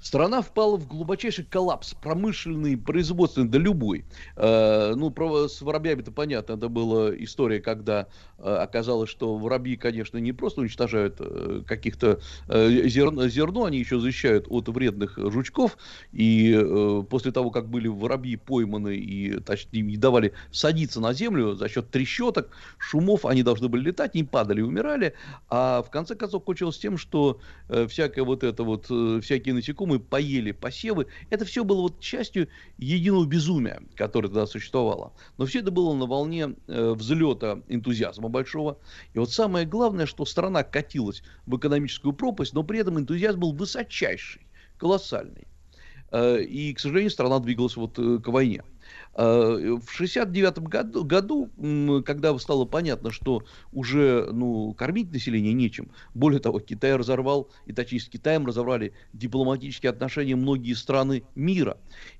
Страна впала в глубочайший коллапс, промышленный, производственный, да любой. Э, ну, про, с воробьями-то понятно, это была история, когда э, оказалось, что воробьи, конечно, не просто уничтожают э, каких-то э, зерно, зерно, они еще защищают от вредных жучков, и э, после того, как были воробьи пойманы и, точнее, не давали садиться на землю за счет трещоток, шумов, они должны были летать, не падали умирали, а в конце концов кончилось тем, что э, всякое вот это вот, э, всякие насекомые поели посевы. Это все было вот частью единого безумия, которое тогда существовало. Но все это было на волне э, взлета энтузиазма большого. И вот самое главное, что страна катилась в экономическую пропасть, но при этом энтузиазм был высочайший, колоссальный. Э, И, к сожалению, страна двигалась вот э, к войне. Э, В 69 году, году, когда стало понятно, что уже ну, кормить население нечем, более того, Китай разорвал, и точнее с Китаем разорвали дипломатические отношения многие страны мира.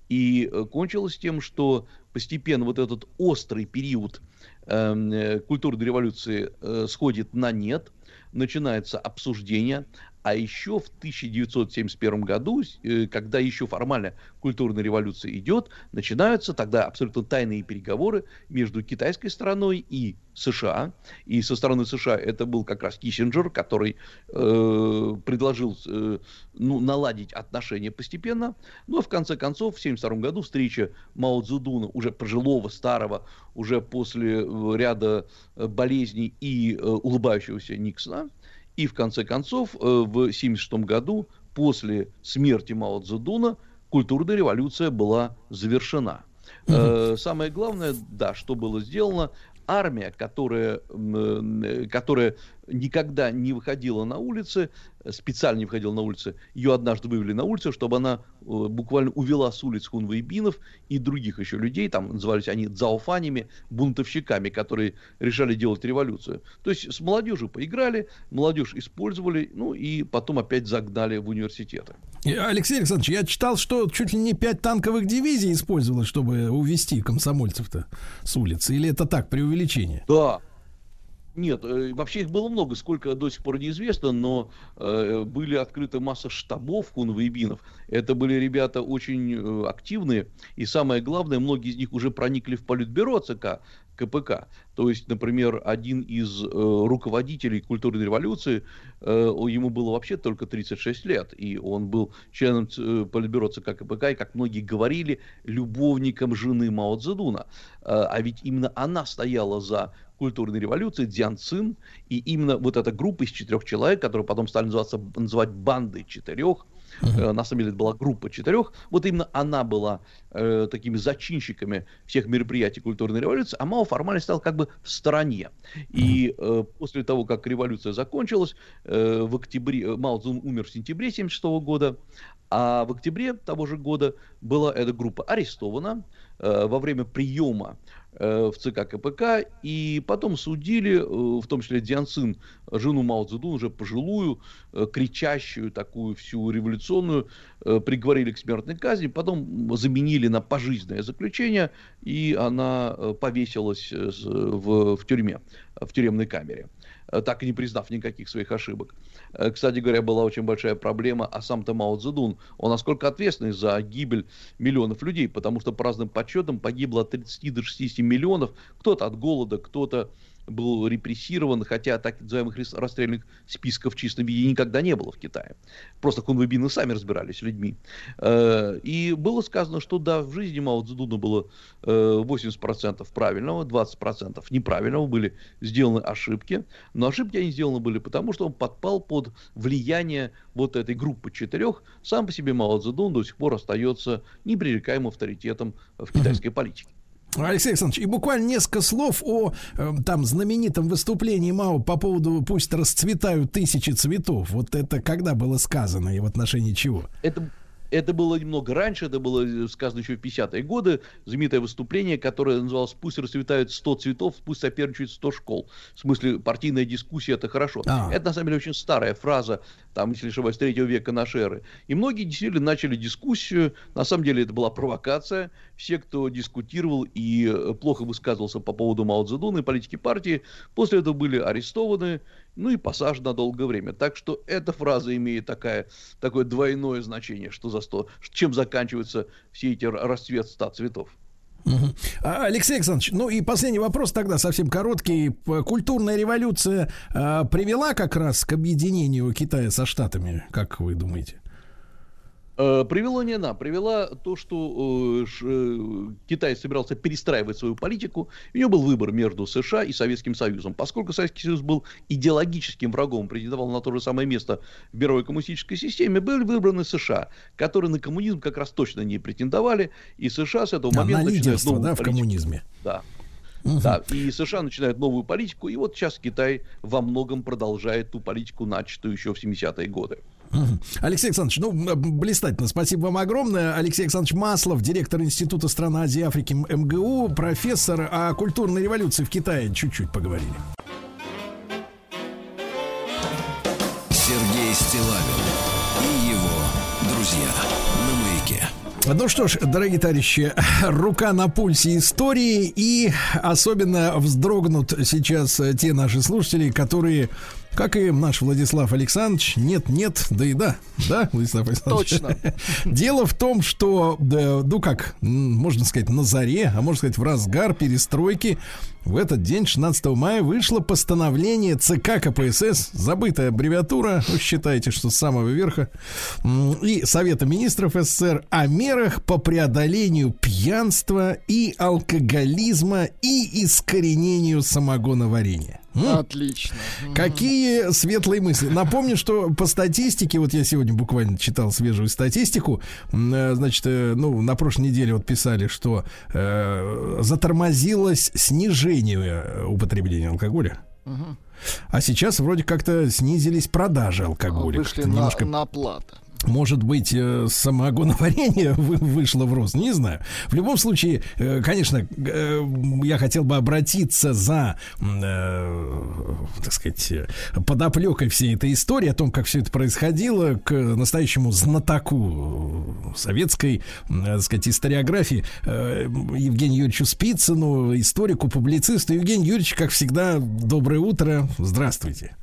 И э, кончилось тем, что постепенно вот этот острый период эм, э, культурной революции э, сходит на нет, начинается обсуждение, а еще в 1971 году, э, когда еще формально культурная революция идет, начинаются тогда абсолютно тайные переговоры между китайской стороной и США. И со стороны США это был как раз Киссинджер, который э, предложил э, ну, наладить отношения постепенно. Но в конце концов, в 1972 году встреча Мао Цзэдуна, уже пожилого, старого, уже после э, ряда э, болезней и э, улыбающегося Никсона, и в конце концов, э, в 1976 году, после смерти Мао Цзэдуна, культурная революция была завершена. Э, Самое главное, да, что было сделано, армия, которая, э, которая никогда не выходила на улицы, э, специально не выходила на улицы, ее однажды вывели на улицу, чтобы она э, буквально увела с улиц хунвейбинов и других еще людей, там назывались они дзаофанями, бунтовщиками, которые решали делать революцию. То есть с молодежью поиграли, молодежь использовали, ну и потом опять загнали в университеты. Алексей Александрович, я читал, что чуть ли не пять танковых дивизий использовалось, чтобы увести комсомольцев-то с улицы. Или это так, преувеличение? Да. Нет, э, вообще их было много, сколько до сих пор неизвестно, но э, были открыты масса штабов хунвейбинов. Это были ребята очень э, активные, и самое главное, многие из них уже проникли в политбюро ЦК КПК. То есть, например, один из э, руководителей культурной революции, э, ему было вообще только 36 лет, и он был членом э, политбюро ЦК КПК, и, как многие говорили, любовником жены Мао Цзэдуна. Э, а ведь именно она стояла за культурной революцией, Дзян Цин, и именно вот эта группа из четырех человек, которую потом стали называться, называть бандой четырех, э, на самом деле это была группа четырех, вот именно она была э, такими зачинщиками всех мероприятий культурной революции, а Мао формально стал как бы в стороне. И э, после того, как революция закончилась, э, в октябре, э, Мао Цзэдун умер в сентябре 1976 года, а в октябре того же года была эта группа арестована э, во время приема в ЦК КПК, и потом судили, э, в том числе Дзян Цин, жену Мао Цзэдун, уже пожилую, э, кричащую, такую всю революционную, э, приговорили к смертной казни, потом заменили на пожизненное заключение, и она э, повесилась э, в, в тюрьме, в тюремной камере э, так и не признав никаких своих ошибок. Э, Кстати говоря, была очень большая проблема, а сам-то Мао Цзэдун, он насколько ответственный за гибель миллионов людей, потому что по разным подсчетам погибло от 30 до 60 миллионов, кто-то от голода, кто-то был репрессирован, хотя так называемых расстрельных списков в чистом виде никогда не было в Китае. Просто хунвейбины сами разбирались с людьми. Э, И было сказано, что да, в жизни Мао Цзэдуна было э, 80% правильного, 20% неправильного, были сделаны ошибки, но ошибки они сделаны были потому, что он подпал под влияние вот этой группы четырех. Сам по себе Мао Цзэдун до сих пор остается непререкаемым авторитетом в китайской политике. Алексей Александрович, и буквально несколько слов о э, там знаменитом выступлении Мао по поводу «Пусть расцветают тысячи цветов». Вот это когда было сказано и в отношении чего? Это это было немного раньше, это было э, сказано еще в 50-е годы, знаменитое выступление, которое называлось «Пусть расцветают 100 цветов, пусть соперничают 100 школ». В смысле, партийная дискуссия – это хорошо. А. Это, на самом деле, очень старая фраза, там, если не ошибаюсь, третьего века нашей эры. И многие действительно начали дискуссию, на самом деле это была провокация. Все, кто дискутировал и э, плохо высказывался по поводу Мао Цзэдуна и политики партии, после этого были арестованы, ну и пассаж на долгое время. Так что эта фраза имеет такая, такое двойное значение, что за сто, чем заканчиваются все эти расцвет ста цветов. А, Алексей Александрович, ну и последний вопрос тогда совсем короткий. Культурная революция а, привела как раз к объединению Китая со Штатами, как вы думаете? Э, привело не она, привела то, что э, э, Китай собирался перестраивать свою политику. У него был выбор между США и Советским Союзом. Поскольку Советский Союз был идеологическим врагом, претендовал на то же самое место в мировой коммунистической системе, были выбраны США, которые на коммунизм как раз точно не претендовали. И США с этого а момента... На лидерство, да, в коммунизме. Да. Угу. Да, и США начинают новую политику, и вот сейчас Китай во многом продолжает ту политику, начатую еще в 70-е годы. Алексей Александрович, ну, блистательно. Спасибо вам огромное. Алексей Александрович Маслов, директор Института стран Азии и Африки МГУ, профессор о культурной революции в Китае. Чуть-чуть поговорили. Сергей Стилавин и его друзья на маяке. Ну что ж, дорогие товарищи, рука на пульсе истории и особенно вздрогнут сейчас те наши слушатели, которые как и наш Владислав Александрович, нет-нет, да и да, да, Владислав Александрович? Точно. Дело в том, что, да, ну как, можно сказать, на заре, а можно сказать, в разгар перестройки в этот день, 16 мая, вышло постановление ЦК КПСС, забытая аббревиатура, вы считаете, что с самого верха, и Совета министров СССР о мерах по преодолению пьянства и алкоголизма и искоренению самогоноварения. Отлично. Какие светлые мысли. Напомню, что по статистике, вот я сегодня буквально читал свежую статистику, э, значит, э, ну, на прошлой неделе вот писали, что э, затормозилось снижение употребления алкоголя. Угу. А сейчас вроде как-то снизились продажи алкоголя. Вышли на, немножко... на плата может быть, э, самогоноварение вышло в рост, не знаю. В любом случае, э, конечно, э, я хотел бы обратиться за, так сказать, подоплекой всей этой истории, о том, как все это происходило, к настоящему знатоку советской, так сказать, историографии Евгению Юрьевичу Спицыну, историку, публицисту. Евгений Юрьевич, как всегда, доброе утро, здравствуйте.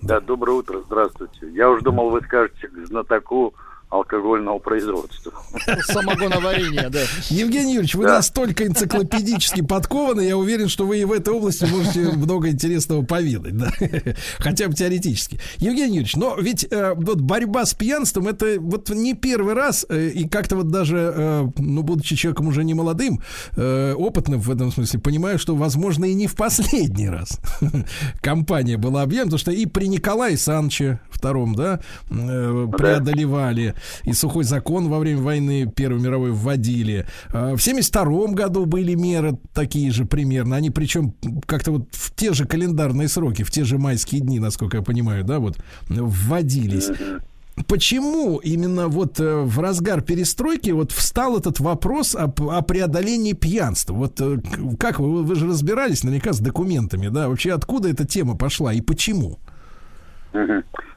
Да, доброе утро, здравствуйте. Я уже думал, вы скажете к знатоку алкогольного производства. Самогоноварение, да. Евгений Юрьевич, вы да. настолько энциклопедически подкованы, я уверен, что вы и в этой области можете много интересного поведать, да? хотя бы теоретически. Евгений Юрьевич, но ведь э, вот борьба с пьянством это вот не первый раз, э, и как-то вот даже, э, ну, будучи человеком уже не молодым, э, опытным в этом смысле, понимаю, что, возможно, и не в последний раз компания была объявлена, потому что и при Николае Санче втором, да, э, преодолевали и сухой закон во время войны Первой мировой вводили. А, в 72 году были меры такие же примерно. Они причем как-то вот в те же календарные сроки, в те же майские дни, насколько я понимаю, да, вот вводились. Почему именно вот э, в разгар перестройки вот встал этот вопрос о, о преодолении пьянства? Вот э, как вы, вы же разбирались наверняка с документами, да? Вообще откуда эта тема пошла и почему?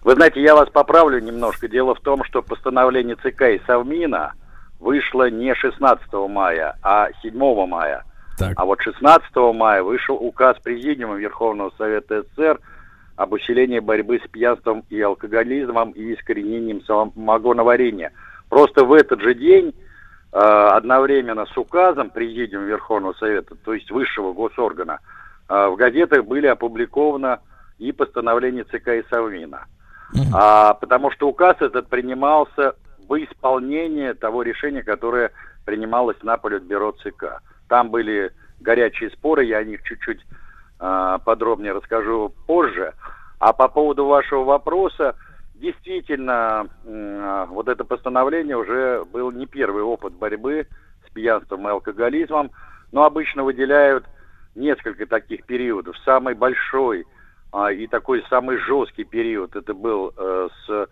Вы знаете, я вас поправлю немножко. Дело в том, что постановление ЦК и Совмина вышло не 16 мая, а 7 мая. Так. А вот 16 мая вышел указ Президиума Верховного Совета СССР об усилении борьбы с пьянством и алкоголизмом и искоренением самогоноварения. Просто в этот же день э, одновременно с указом Президиума Верховного Совета, то есть высшего госоргана, э, в газетах были опубликованы и постановление ЦК и Совмина. А, потому что указ этот принимался в исполнение того решения, которое принималось на Политбюро ЦК. Там были горячие споры, я о них чуть-чуть а, подробнее расскажу позже. А по поводу вашего вопроса, действительно, а, вот это постановление уже был не первый опыт борьбы с пьянством и алкоголизмом. но обычно выделяют несколько таких периодов. Самый большой и такой самый жесткий период это был э, с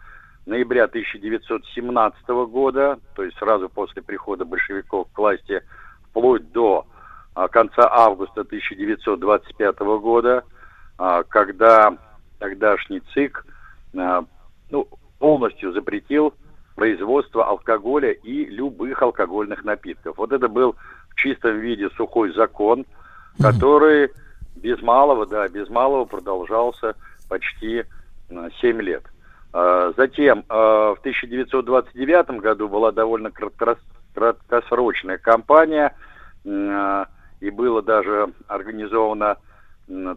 ноября 1917 года, то есть сразу после прихода большевиков к власти, вплоть до а, конца августа 1925 года, а, когда тогдашний ЦИК а, ну, полностью запретил производство алкоголя и любых алкогольных напитков. Вот это был в чистом виде сухой закон, который без малого, да, без малого продолжался почти 7 лет. Затем в 1929 году была довольно краткосрочная кампания, и было даже организовано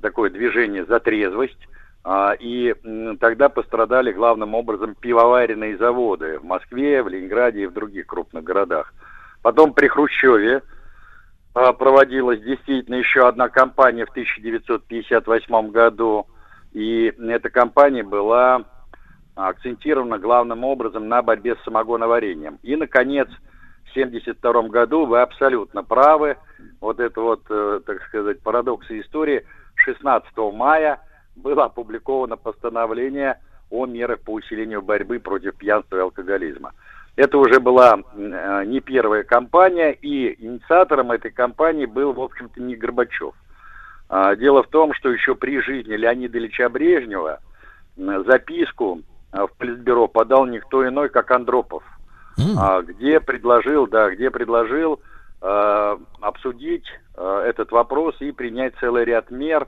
такое движение «За трезвость», а, и тогда пострадали главным образом пивоваренные заводы в Москве, в Ленинграде и в других крупных городах. Потом при Хрущеве а, проводилась действительно еще одна кампания в 1958 году, и эта кампания была акцентирована главным образом на борьбе с самогоноварением. И, наконец, 1972 году, вы абсолютно правы, вот это вот, э, так сказать, парадоксы истории, 16 мая было опубликовано постановление о мерах по усилению борьбы против пьянства и алкоголизма. Это уже была э, не первая кампания, и инициатором этой кампании был, в общем-то, не Горбачев. А, дело в том, что еще при жизни Леонида Ильича Брежнева записку э, в Политбюро подал никто иной, как Андропов – mm. где предложил, да, где предложил э, обсудить э, этот вопрос и принять целый ряд мер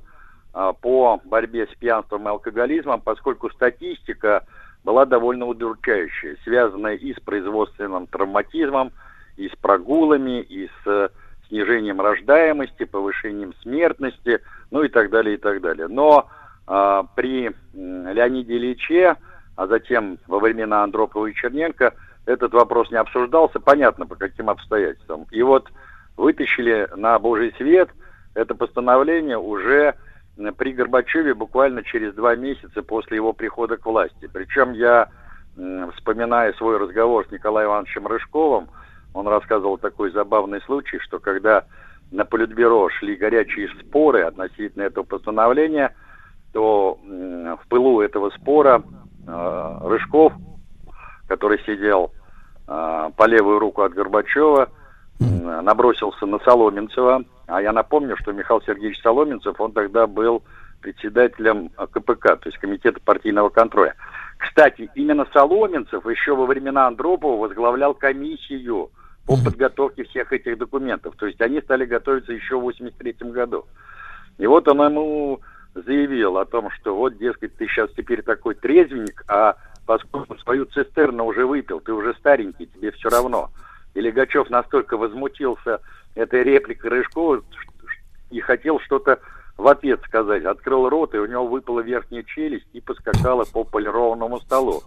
э, по борьбе с пьянством и алкоголизмом, поскольку статистика была довольно удручающая, связанная и с производственным травматизмом, и с прогулами, и с э, снижением рождаемости, повышением смертности, ну и так далее, и так далее. Но э, при Леониде Ильиче, а затем во времена Андропова и Черненко, этот вопрос не обсуждался, понятно, по каким обстоятельствам. И вот вытащили на Божий свет это постановление уже при Горбачеве буквально через два месяца после его прихода к власти. Причем я, вспоминая свой разговор с Николаем Ивановичем Рыжковым, он рассказывал такой забавный случай, что когда на Политбюро шли горячие споры относительно этого постановления, то в пылу этого спора э, Рыжков который сидел э, по левую руку от Горбачева, э, набросился на Соломенцева. А я напомню, что Михаил Сергеевич Соломенцев, он тогда был председателем КПК, то есть Комитета партийного контроля. Кстати, именно Соломенцев еще во времена Андропова возглавлял комиссию по подготовке всех этих документов. То есть они стали готовиться еще в 83 году. И вот он ему заявил о том, что вот, дескать, ты сейчас теперь такой трезвенник, а поскольку свою цистерну уже выпил, ты уже старенький, тебе все равно. И Легачев настолько возмутился этой репликой Рыжкова и хотел что-то в ответ сказать. Открыл рот, и у него выпала верхняя челюсть и поскакала по полированному столу.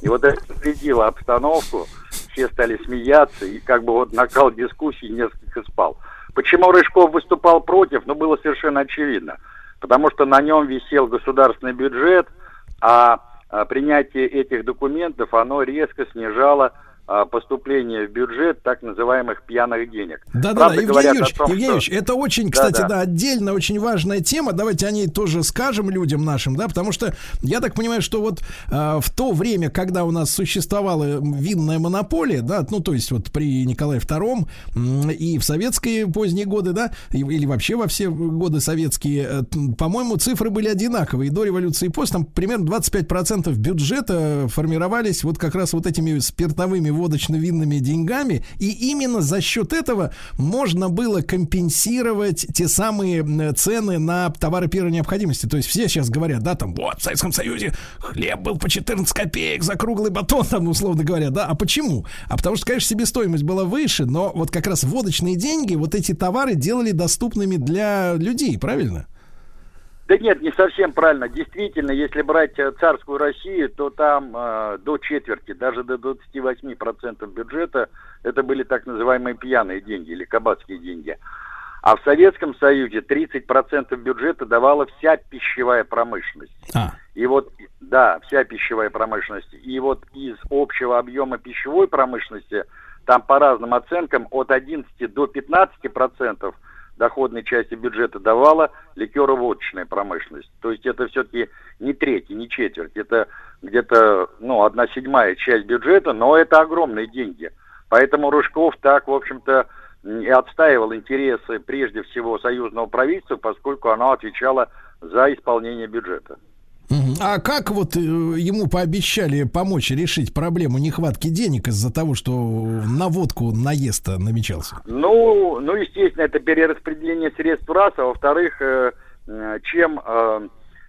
И вот это следило обстановку, все стали смеяться, и как бы вот накал дискуссии несколько спал. Почему Рыжков выступал против, ну, было совершенно очевидно. Потому что на нем висел государственный бюджет, а а, принятие этих документов, оно резко снижало а, поступление в бюджет так называемых пьяных денег. Да-да, Евгений Юрьевич, том, Евгений Юрьевич, что... это очень, кстати, да, да. да, отдельно очень важная тема. Давайте о ней тоже скажем людям нашим, да, потому что я так понимаю, что вот э, в то время, когда у нас существовала винная монополия, да, ну, то есть вот при Николае II э, и в советские поздние годы, да, или вообще во все годы советские, э, по-моему, цифры были одинаковые. И до революции и после, там примерно 25% бюджета формировались вот как раз вот этими спиртовыми водочно-винными деньгами, и именно за счет этого можно было компенсировать те самые цены на товары первой необходимости. То есть все сейчас говорят, да, там, вот, в Советском Союзе хлеб был по 14 копеек за круглый батон, там, условно говоря, да, а почему? А потому что, конечно, себестоимость была выше, но вот как раз водочные деньги, вот эти товары делали доступными для людей, правильно? Да нет, не совсем правильно. Действительно, если брать э, царскую Россию, то там э, до четверти, даже до 28% бюджета это были так называемые пьяные деньги или кабацкие деньги. А в Советском Союзе 30% бюджета давала вся пищевая промышленность. А. И вот, да, вся пищевая промышленность. И вот из общего объема пищевой промышленности, там по разным оценкам, от 11 до 15% процентов – доходной части бюджета давала ликероводочная промышленность. То есть это все-таки не треть, не четверть, это где-то ну, одна седьмая часть бюджета, но это огромные деньги. Поэтому Рыжков так, в общем-то, и отстаивал интересы прежде всего союзного правительства, поскольку оно отвечало за исполнение бюджета. А как вот э, ему пообещали помочь решить проблему нехватки денег из-за того, что на водку наезд намечался? Ну, ну, естественно, это перераспределение средств раз, а во-вторых, э, чем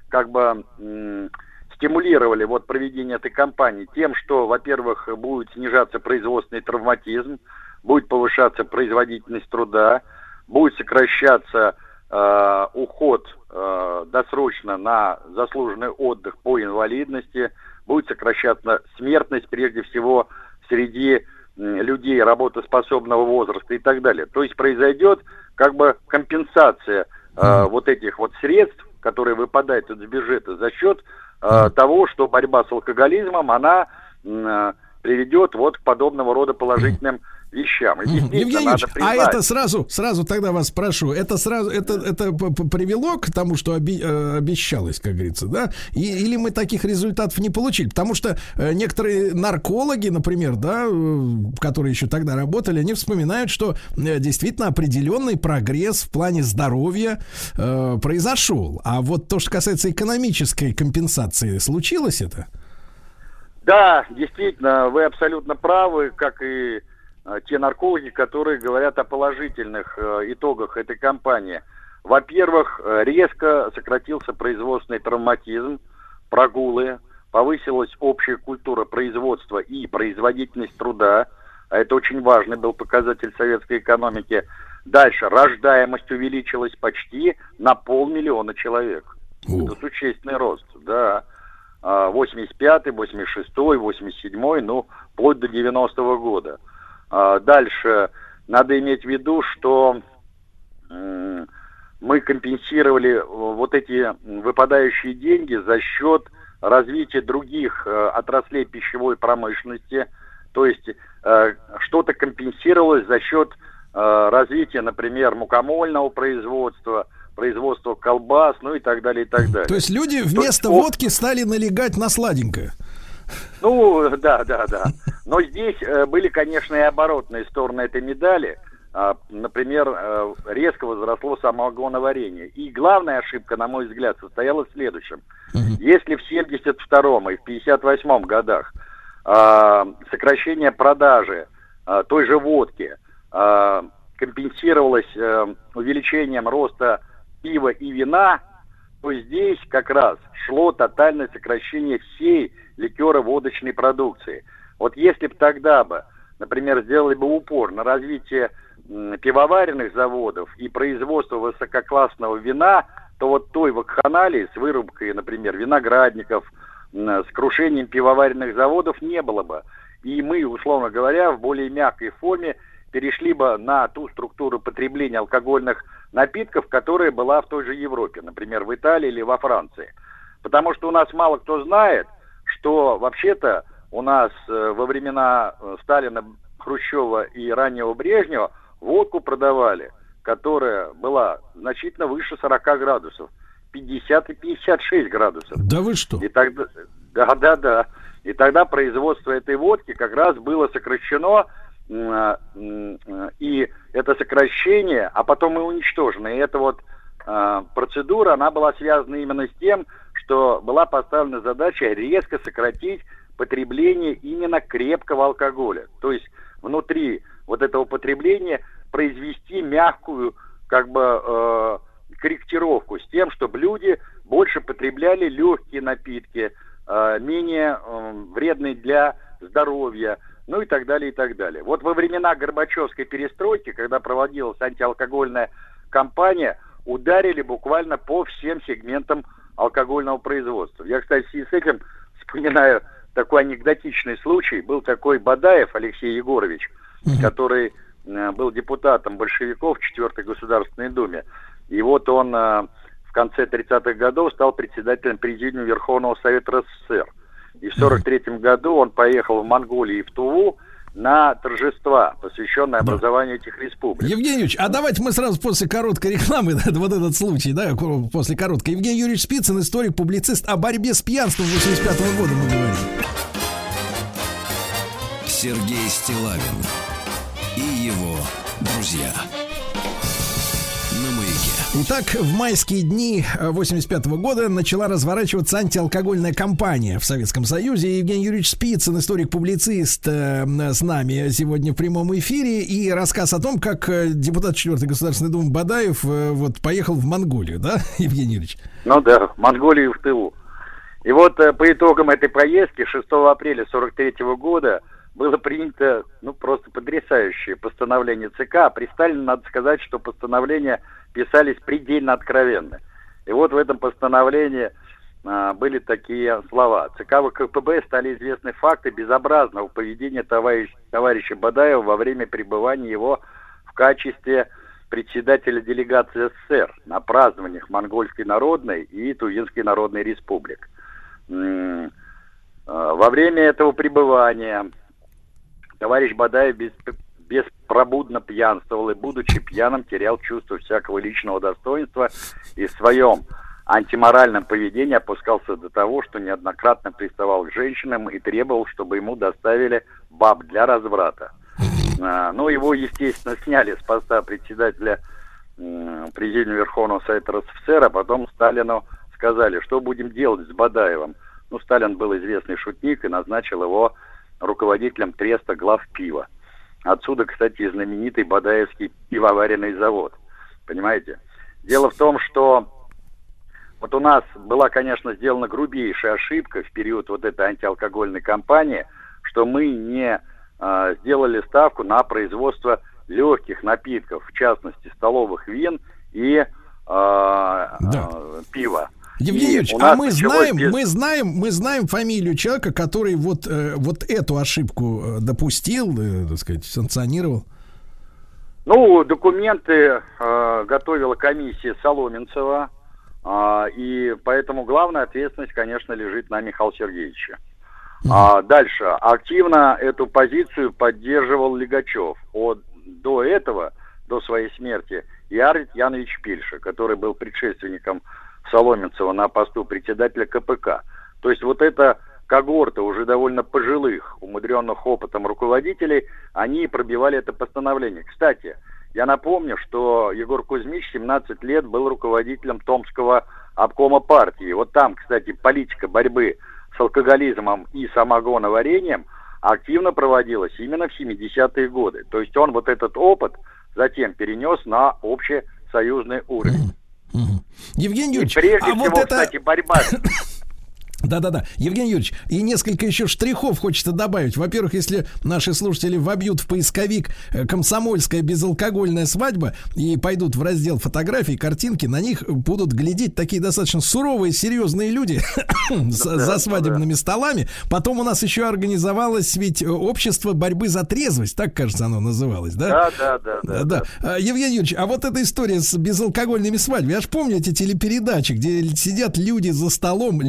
как бы стимулировали вот проведение этой кампании? Тем, что, во-первых, будет снижаться производственный травматизм, будет повышаться производительность труда, будет сокращаться э, уход э, досрочно на заслуженный отдых по инвалидности, будет сокращаться смертность, прежде всего, среди людей работоспособного возраста и так далее. То есть произойдет как бы компенсация э, вот этих вот средств, которые выпадают из бюджета за счет э, того, что борьба с алкоголизмом, она э, приведет вот к подобного рода положительным вещам. И Евгений Ильич, а это сразу, сразу тогда вас спрошу, это сразу, это, это привело к тому, что оби, э, обещалось, как говорится, да? И, или мы таких результатов не получили? Потому что э, некоторые наркологи, например, да, э, которые еще тогда работали, они вспоминают, что действительно определенный прогресс в плане здоровья э, произошел. А вот то, что касается экономической компенсации, случилось это? Да, действительно, вы абсолютно правы, как и те наркологи, которые говорят о положительных э, итогах этой кампании. Во-первых, э, резко сократился производственный травматизм, прогулы, повысилась общая культура производства и производительность труда, а это очень важный был показатель советской экономики. Дальше, рождаемость увеличилась почти на полмиллиона человек. Ух. Это существенный рост, да. 85-й, 86-й, 87-й, ну, вплоть до 90-го года. А, дальше надо иметь в виду, что мы компенсировали э, вот эти выпадающие деньги за счет развития других э, отраслей пищевой промышленности. То есть э, что-то компенсировалось за счет развития, например, мукомольного производства, производства колбас, ну и так далее, и так далее. То есть люди вместо есть, водки стали налегать на сладенькое. Ну, да, да, да. Но здесь э, были, конечно, и оборотные стороны этой медали. А, например, э, резко возросло самогоноварение. И главная ошибка, на мой взгляд, состояла в следующем. Если в 72-м и в 58-м годах а, сокращение продажи а, той же водки компенсировалось э, увеличением роста пива и вина, то здесь как раз шло тотальное сокращение всей ликеро-водочной продукции. Вот если бы тогда бы, например, сделали бы упор на развитие пивоваренных заводов и производство высококлассного вина, то вот той вакханалии с вырубкой, например, виноградников, с крушением пивоваренных заводов не было бы. И мы, условно говоря, в более мягкой форме перешли бы на ту структуру потребления алкогольных напитков, которая была в той же Европе, например, в Италии или во Франции. Потому что у нас мало кто знает, что вообще-то у нас э, во времена э, Сталина, Хрущева и раннего Брежнева водку продавали, которая была значительно выше 40 градусов. 50 и 56 градусов. Да вы что? И тогда, да, да, да. И тогда производство этой водки как раз было сокращено, э, и это сокращение, а потом и уничтожено. И эта вот процедура, она была связана именно с тем, что была поставлена задача резко сократить потребление именно крепкого алкоголя. То есть внутри вот этого потребления произвести мягкую как бы э, корректировку с тем, чтобы люди больше потребляли легкие напитки, э, менее э, вредные для здоровья, ну и так далее, и так далее. Вот во времена Горбачевской перестройки, когда проводилась антиалкогольная кампания, ударили буквально по всем сегментам алкогольного производства. Я, кстати, в связи с этим вспоминаю такой анекдотичный случай. Был такой Бадаев Алексей Егорович, угу. который э, был депутатом большевиков в 4 Государственной Думе. И вот он э, в конце 30-х годов стал председателем президиума Верховного Совета РСФСР. И в 43 году он поехал в Монголию и в Туву, на торжества, посвященные да. образованию этих республик. Евгений Юрьевич, а давайте мы сразу после короткой рекламы, вот этот случай, да, после короткой. Евгений Юрьевич Спицын, историк, публицист о борьбе с пьянством 85 -го года мы говорим. Сергей Стилавин и его друзья. Итак, в майские дни 85 -го года начала разворачиваться антиалкогольная кампания в Советском Союзе. Евгений Юрьевич Спицын, историк-публицист, э, с нами сегодня в прямом эфире. И рассказ о том, как э, депутат 4 Государственной Думы Бадаев э, вот поехал в Монголию, да, Евгений Юрьевич? Ну да, в Монголию в тылу. И вот по итогам этой поездки 6 апреля 43 -го года было принято, ну, просто потрясающее постановление ЦК. При Сталине надо сказать, что постановления писались предельно откровенно. И вот в этом постановлении а, были такие слова. ЦК ВКПБ стали известны факты безобразного поведения товарищ, товарища Бадаева во время пребывания его в качестве председателя делегации СССР на празднованиях Монгольской Народной и Туинской Народной Республик. А, во время этого пребывания Товарищ Бадаев беспробудно пьянствовал и, будучи пьяным, терял чувство всякого личного достоинства и в своем антиморальном поведении опускался до того, что неоднократно приставал к женщинам и требовал, чтобы ему доставили баб для разврата. А, ну, его, естественно, сняли с поста председателя Президиума Верховного Совета РСФСР, а потом Сталину сказали, что будем делать с Бадаевым. Ну, Сталин был известный шутник и назначил его руководителем треста глав пива. Отсюда, кстати, знаменитый Бадаевский пивоваренный завод. Понимаете? Дело в том, что вот у нас была, конечно, сделана грубейшая ошибка в период вот этой антиалкогольной кампании, что мы не э, сделали ставку на производство легких напитков, в частности, столовых вин и э, да. э, пива. Евгений Юрьевич, а мы знаем, без... мы знаем, мы знаем фамилию человека, который вот, э, вот эту ошибку э, допустил, э, так сказать, санкционировал. Ну, документы э, готовила комиссия Соломенцева, э, и поэтому главная ответственность, конечно, лежит на Михаила Сергеевича. Mm. А, дальше. Активно эту позицию поддерживал Легачев. От, до этого, до своей смерти, Ярвит Янович Пильша, который был предшественником Соломенцева на посту председателя КПК. То есть вот эта когорта уже довольно пожилых, умудренных опытом руководителей, они пробивали это постановление. Кстати, я напомню, что Егор Кузьмич 17 лет был руководителем Томского обкома партии. Вот там, кстати, политика борьбы с алкоголизмом и самогоноварением активно проводилась именно в 70-е годы. То есть он вот этот опыт затем перенес на общесоюзный уровень. Евгений Юрьевич, прежде а всего, вот это... кстати, борьба Да-да-да. Евгений Юрьевич, и несколько еще штрихов хочется добавить. Во-первых, если наши слушатели вобьют в поисковик э, «Комсомольская безалкогольная свадьба» и пойдут в раздел фотографий, картинки, на них будут глядеть такие достаточно суровые, серьезные люди за, за свадебными столами. Потом у нас еще организовалось ведь э, общество борьбы за трезвость, так, кажется, оно называлось, да? Да, да, да. да. А, Евгений Юрьевич, а вот эта история с безалкогольными свадьбами, я же помню эти телепередачи, где сидят люди за столом,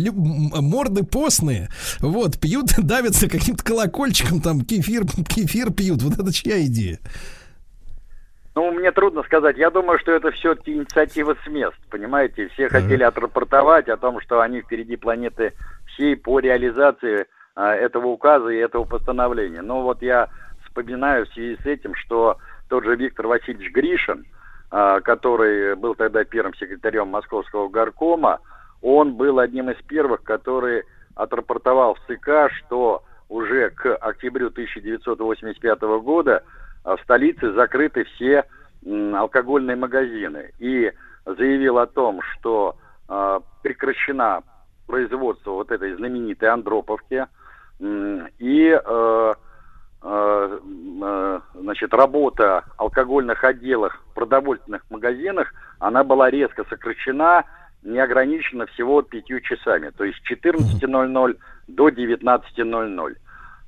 морды постные, вот, пьют, давятся каким-то колокольчиком, там, кефир, кефир пьют. Вот это чья идея? Ну, мне трудно сказать. Я думаю, что это все-таки инициатива с мест, понимаете? Все хотели отрапортовать о том, что они впереди планеты всей по реализации а, этого указа и этого постановления. Но вот я вспоминаю в связи с этим, что тот же Виктор Васильевич Гришин, а, который был тогда первым секретарем Московского горкома, он был одним из первых, который отрапортовал в ЦК, что уже к октябрю 1985 года а, в столице закрыты все алкогольные магазины. И заявил о том, что э, прекращена производство вот этой знаменитой Андроповки. И э, значит, работа алкогольных отделов в продовольственных магазинах, она была резко сокращена не ограничено всего пятью часами, то есть с 14.00 до 19.00.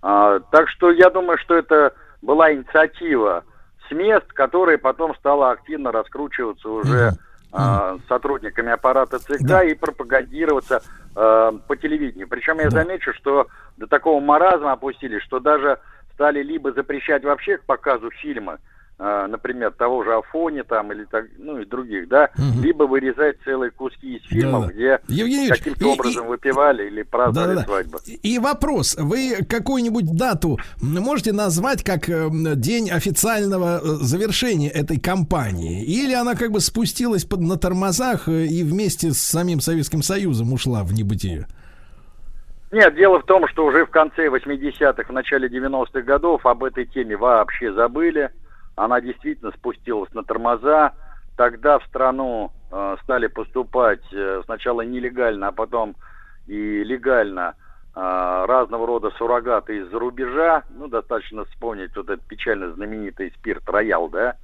А, так что я думаю, что это была инициатива с мест, которая потом стала активно раскручиваться уже а, сотрудниками аппарата ЦК да. и пропагандироваться а, по телевидению. Причем я замечу, что до такого маразма опустились, что даже стали либо запрещать вообще к показу фильма, например, того же Афони там или так, ну и других, да, угу. либо вырезать целые куски из фильмов, да, да. где Евгений каким-то и, образом и, выпивали или праздновали да, да. И вопрос, вы какую-нибудь дату можете назвать как э, день официального э, завершения этой кампании? Или она как бы спустилась под, на тормозах э, и вместе с самим Советским Союзом ушла в небытие? Нет, дело в том, что уже в конце 80-х, в начале 90-х годов об этой теме вообще забыли она действительно спустилась на тормоза. Тогда в страну э, стали поступать э, сначала нелегально, а потом и легально э, разного рода суррогаты из-за рубежа. Ну, достаточно вспомнить вот этот печально знаменитый спирт «Роял», да?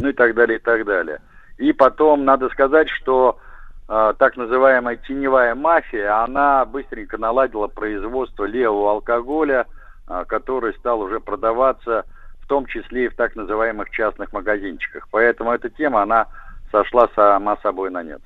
Ну и так далее, и так далее. И потом надо сказать, что э, так называемая теневая мафия, она быстренько наладила производство левого алкоголя, э, который стал уже продаваться в том числе и в так называемых частных магазинчиках. Поэтому эта тема, она сошла сама собой на нет.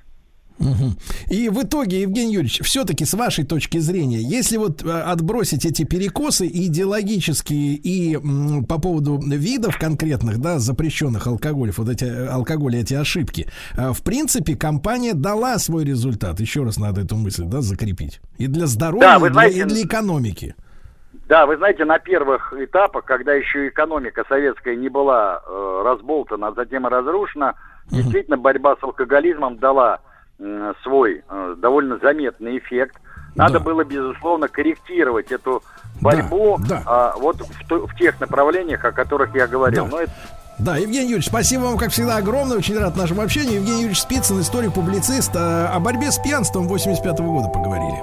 И в итоге, Евгений Юрьевич, все-таки с вашей точки зрения, если вот э, отбросить эти перекосы идеологические и м, по поводу видов конкретных, да, запрещенных алкоголев, вот эти э, алкоголи, эти ошибки, э, в принципе, компания дала свой результат. Еще раз надо эту мысль, да, закрепить. И для здоровья, да, знаете, и для экономики. Да, вы знаете, на первых этапах, когда еще экономика советская не была э, разболтана, а затем разрушена, угу. действительно борьба с алкоголизмом дала э, свой э, довольно заметный эффект. Надо да. было, безусловно, корректировать эту борьбу да, да. Э, вот в, в тех направлениях, о которых я говорил. Да. Но это да, Евгений Юрьевич, спасибо вам, как всегда, огромное. Очень рад нашему общению. Евгений Юрьевич Спицын, историк-публицист. Э, о борьбе с пьянством 85 -го года поговорили.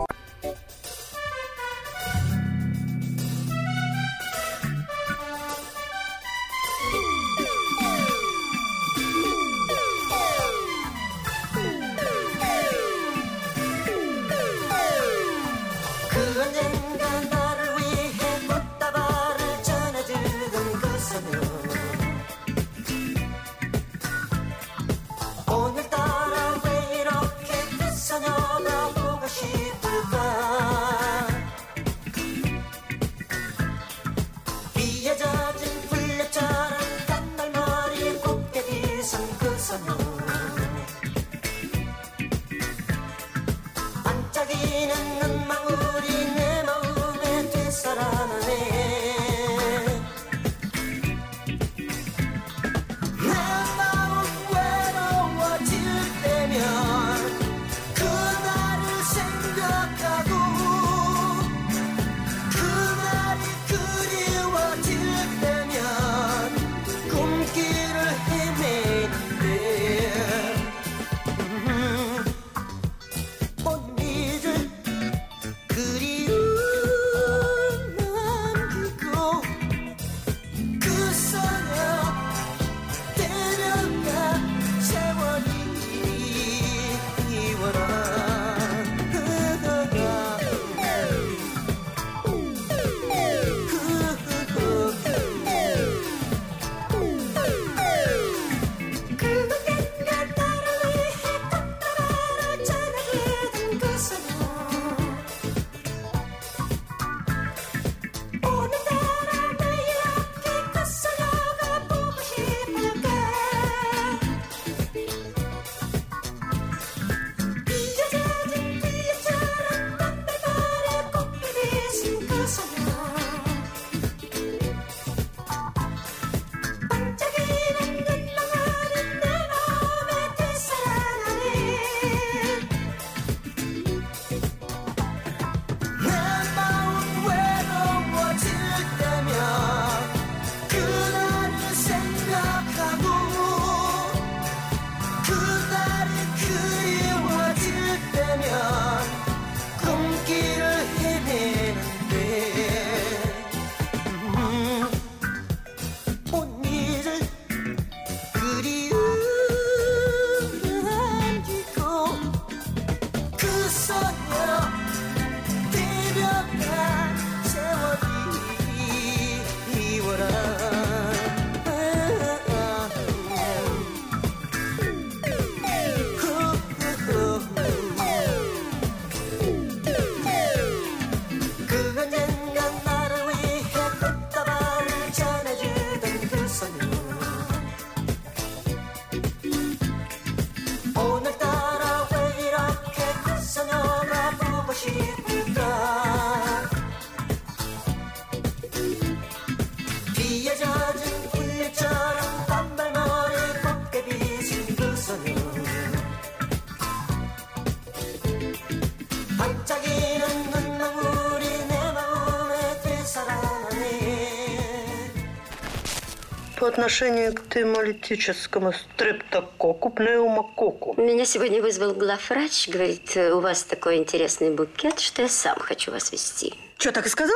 По отношению к темолитическому стрептококу, пневмококу. Меня сегодня вызвал главврач, говорит, у вас такой интересный букет, что я сам хочу вас вести. Что, так и сказал?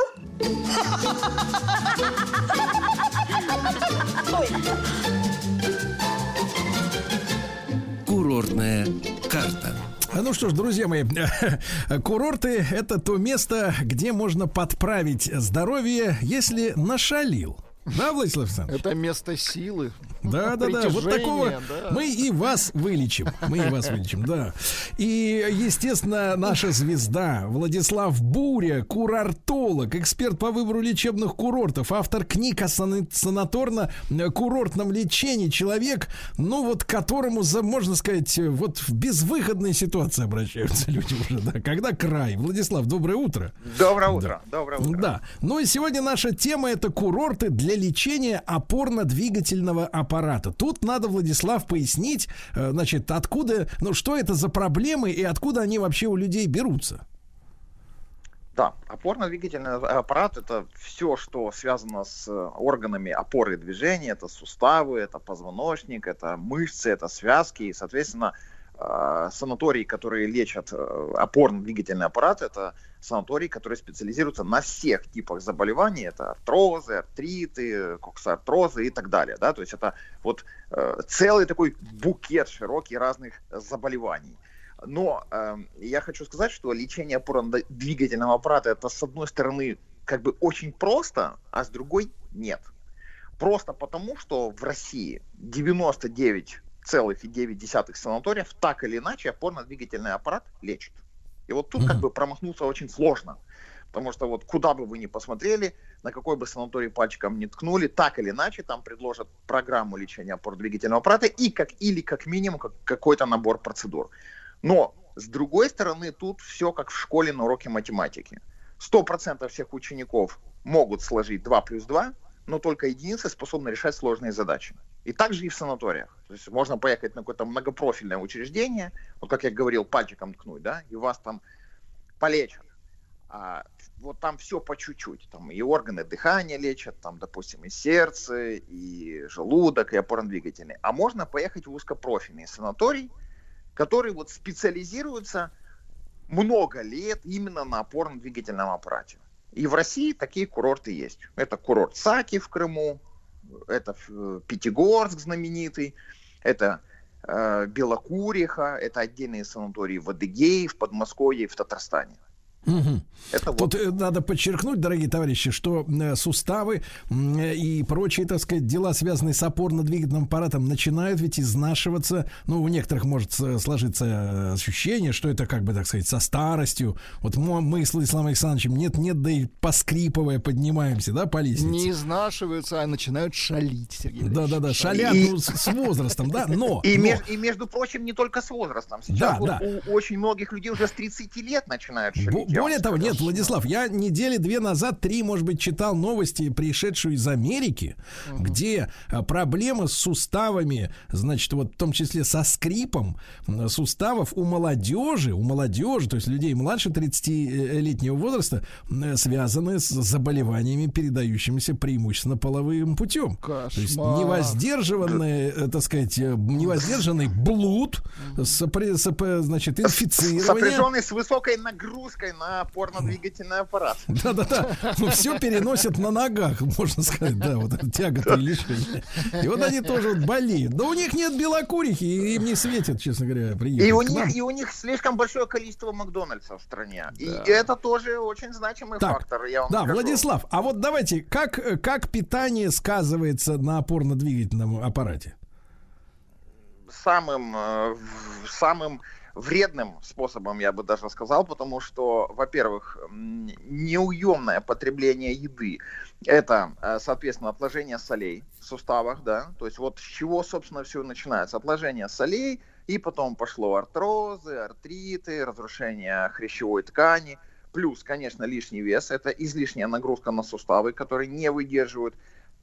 Курортная карта. Ну что ж, друзья мои, курорты это то место, где можно подправить здоровье, если нашалил. Да, Владислав Александрович? Это место силы. Да, да, да. Вот такого да. мы и вас вылечим. Мы и вас вылечим, да. И, естественно, наша звезда Владислав Буря, курортолог, эксперт по выбору лечебных курортов, автор книг о сан- санаторно-курортном лечении. Человек, ну вот которому, за, можно сказать, вот в безвыходной ситуации обращаются люди уже, да. Когда край. Владислав, доброе утро. Доброе утро. Доброе утро. Да. Ну и сегодня наша тема это курорты для лечения опорно-двигательного аппарата. Тут надо, Владислав, пояснить, э, значит, откуда, ну что это за проблемы и откуда они вообще у людей берутся. Да, опорно-двигательный аппарат это все, что связано с органами опоры движения, это суставы, это позвоночник, это мышцы, это связки, и, соответственно, э, санатории, которые лечат э, опорно-двигательный аппарат, это санатории, которые специализируются на всех типах заболеваний, это артрозы, артриты, коксартрозы и так далее, да, то есть это вот э, целый такой букет широкий разных заболеваний. Но э, я хочу сказать, что лечение опорно-двигательного аппарата это с одной стороны как бы очень просто, а с другой нет. Просто потому, что в России 99,9 санаториев так или иначе опорно-двигательный аппарат лечит. И вот тут как бы промахнуться очень сложно. Потому что вот куда бы вы ни посмотрели, на какой бы санаторий пальчиком ни ткнули, так или иначе там предложат программу лечения опорно-двигательного аппарата и как, или как минимум как, какой-то набор процедур. Но с другой стороны, тут все как в школе на уроке математики. 100% всех учеников могут сложить 2 плюс 2, но только единицы способны решать сложные задачи. И также и в санаториях. То есть можно поехать на какое-то многопрофильное учреждение, вот как я говорил, пальчиком ткнуть, да, и вас там полечат. А вот там все по чуть-чуть. Там и органы дыхания лечат, там, допустим, и сердце, и желудок, и опорно-двигательный. А можно поехать в узкопрофильный санаторий, который вот специализируется много лет именно на опорно-двигательном аппарате. И в России такие курорты есть. Это курорт Саки в Крыму, это Пятигорск знаменитый, это э, Белокуриха, это отдельные санатории в Адыгее, в Подмосковье в Татарстане. Угу. Это Тут вот... надо подчеркнуть, дорогие товарищи, что суставы и прочие, так сказать, дела, связанные с опорно-двигательным аппаратом, начинают ведь изнашиваться. Ну, у некоторых может сложиться э, ощущение, что это, как бы, так сказать, со старостью. Вот мы с Владиславом Александровичем нет-нет, да и поскрипывая поднимаемся, да, по лестнице. Не изнашиваются, а начинают шалить, Сергей Да-да-да, шалят и... ну, с, с возрастом, да, но... И, но... И, между прочим, не только с возрастом. Сейчас да, вот да. у очень многих людей уже с 30 лет начинают шалить. Более того, нет, Владислав, я недели две назад, три, может быть, читал новости, пришедшие из Америки, угу. где а, проблемы с суставами, значит, вот в том числе со скрипом суставов у молодежи, у молодежи, то есть людей младше 30-летнего возраста, связаны с заболеваниями, передающимися преимущественно половым путем. Кошмар. То есть невоздержанный, э, так сказать, э, невоздержанный блуд, сопри, соп, значит, инфицирование. Сопряженный с высокой нагрузкой на на опорно-двигательный аппарат. Да-да-да. Ну, все переносят на ногах, можно сказать, да, вот тяготы и лишения. И вот они тоже вот болеют. Да у них нет белокурихи, и им не светит, честно говоря, приехать и у них И у них слишком большое количество Макдональдса в стране. И это тоже очень значимый так, фактор, я вам Да, скажу. Владислав, а вот давайте, как, как питание сказывается на опорно-двигательном аппарате? Самым, э, самым вредным способом, я бы даже сказал, потому что, во-первых, неуемное потребление еды – это, э, соответственно, отложение солей в суставах, да, то есть вот с чего, собственно, все начинается, отложение солей, и потом пошло артрозы, артриты, разрушение хрящевой ткани, плюс, конечно, лишний вес – это излишняя нагрузка на суставы, которые не выдерживают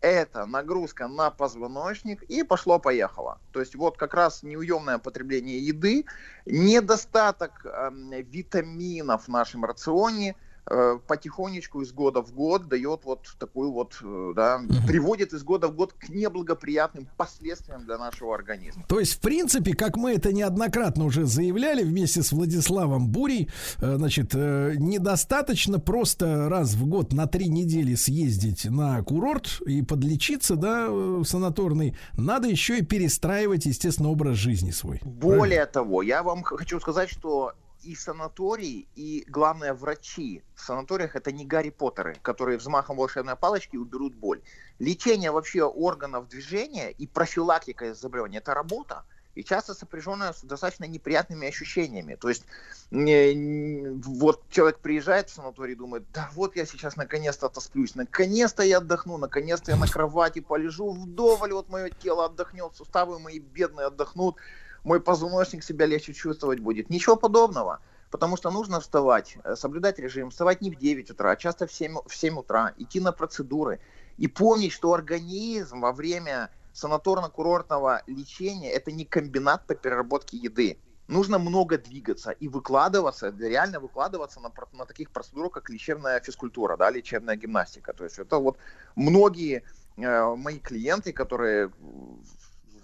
это нагрузка на позвоночник и пошло-поехало. То есть вот как раз неуемное потребление еды, недостаток э, витаминов в нашем рационе потихонечку из года в год дает вот такую вот, э, да, приводит из года в год к неблагоприятным последствиям для нашего организма. То есть, в принципе, как мы это неоднократно уже заявляли вместе с Владиславом Бурей, э, значит, э, недостаточно просто раз в год на три недели съездить на курорт и подлечиться, да, э, санаторный. Надо еще и перестраивать, естественно, образ жизни свой. Более того, я вам хочу сказать, что и санатории, и, главное, врачи в санаториях это не Гарри Поттеры, которые взмахом волшебной палочки уберут боль. Лечение вообще органов движения и профилактика заболеваний – это работа, и часто сопряженная с достаточно неприятными ощущениями. То есть вот человек приезжает в санаторий и думает, да вот я сейчас наконец-то отосплюсь, наконец-то я отдохну, наконец-то я на кровати полежу вдоволь, вот мое тело отдохнет, суставы мои бедные отдохнут, мой позвоночник себя легче чувствовать будет. Ничего подобного. Потому что нужно вставать, э, соблюдать режим, вставать не в 9 утра, а часто в 7, в 7 утра, идти на процедуры. И помнить, что организм во время санаторно-курортного лечения это не комбинат по переработке еды. Нужно много двигаться и выкладываться, реально выкладываться на, на таких процедурах, как лечебная физкультура, да, лечебная гимнастика. То есть это вот многие э, мои клиенты, которые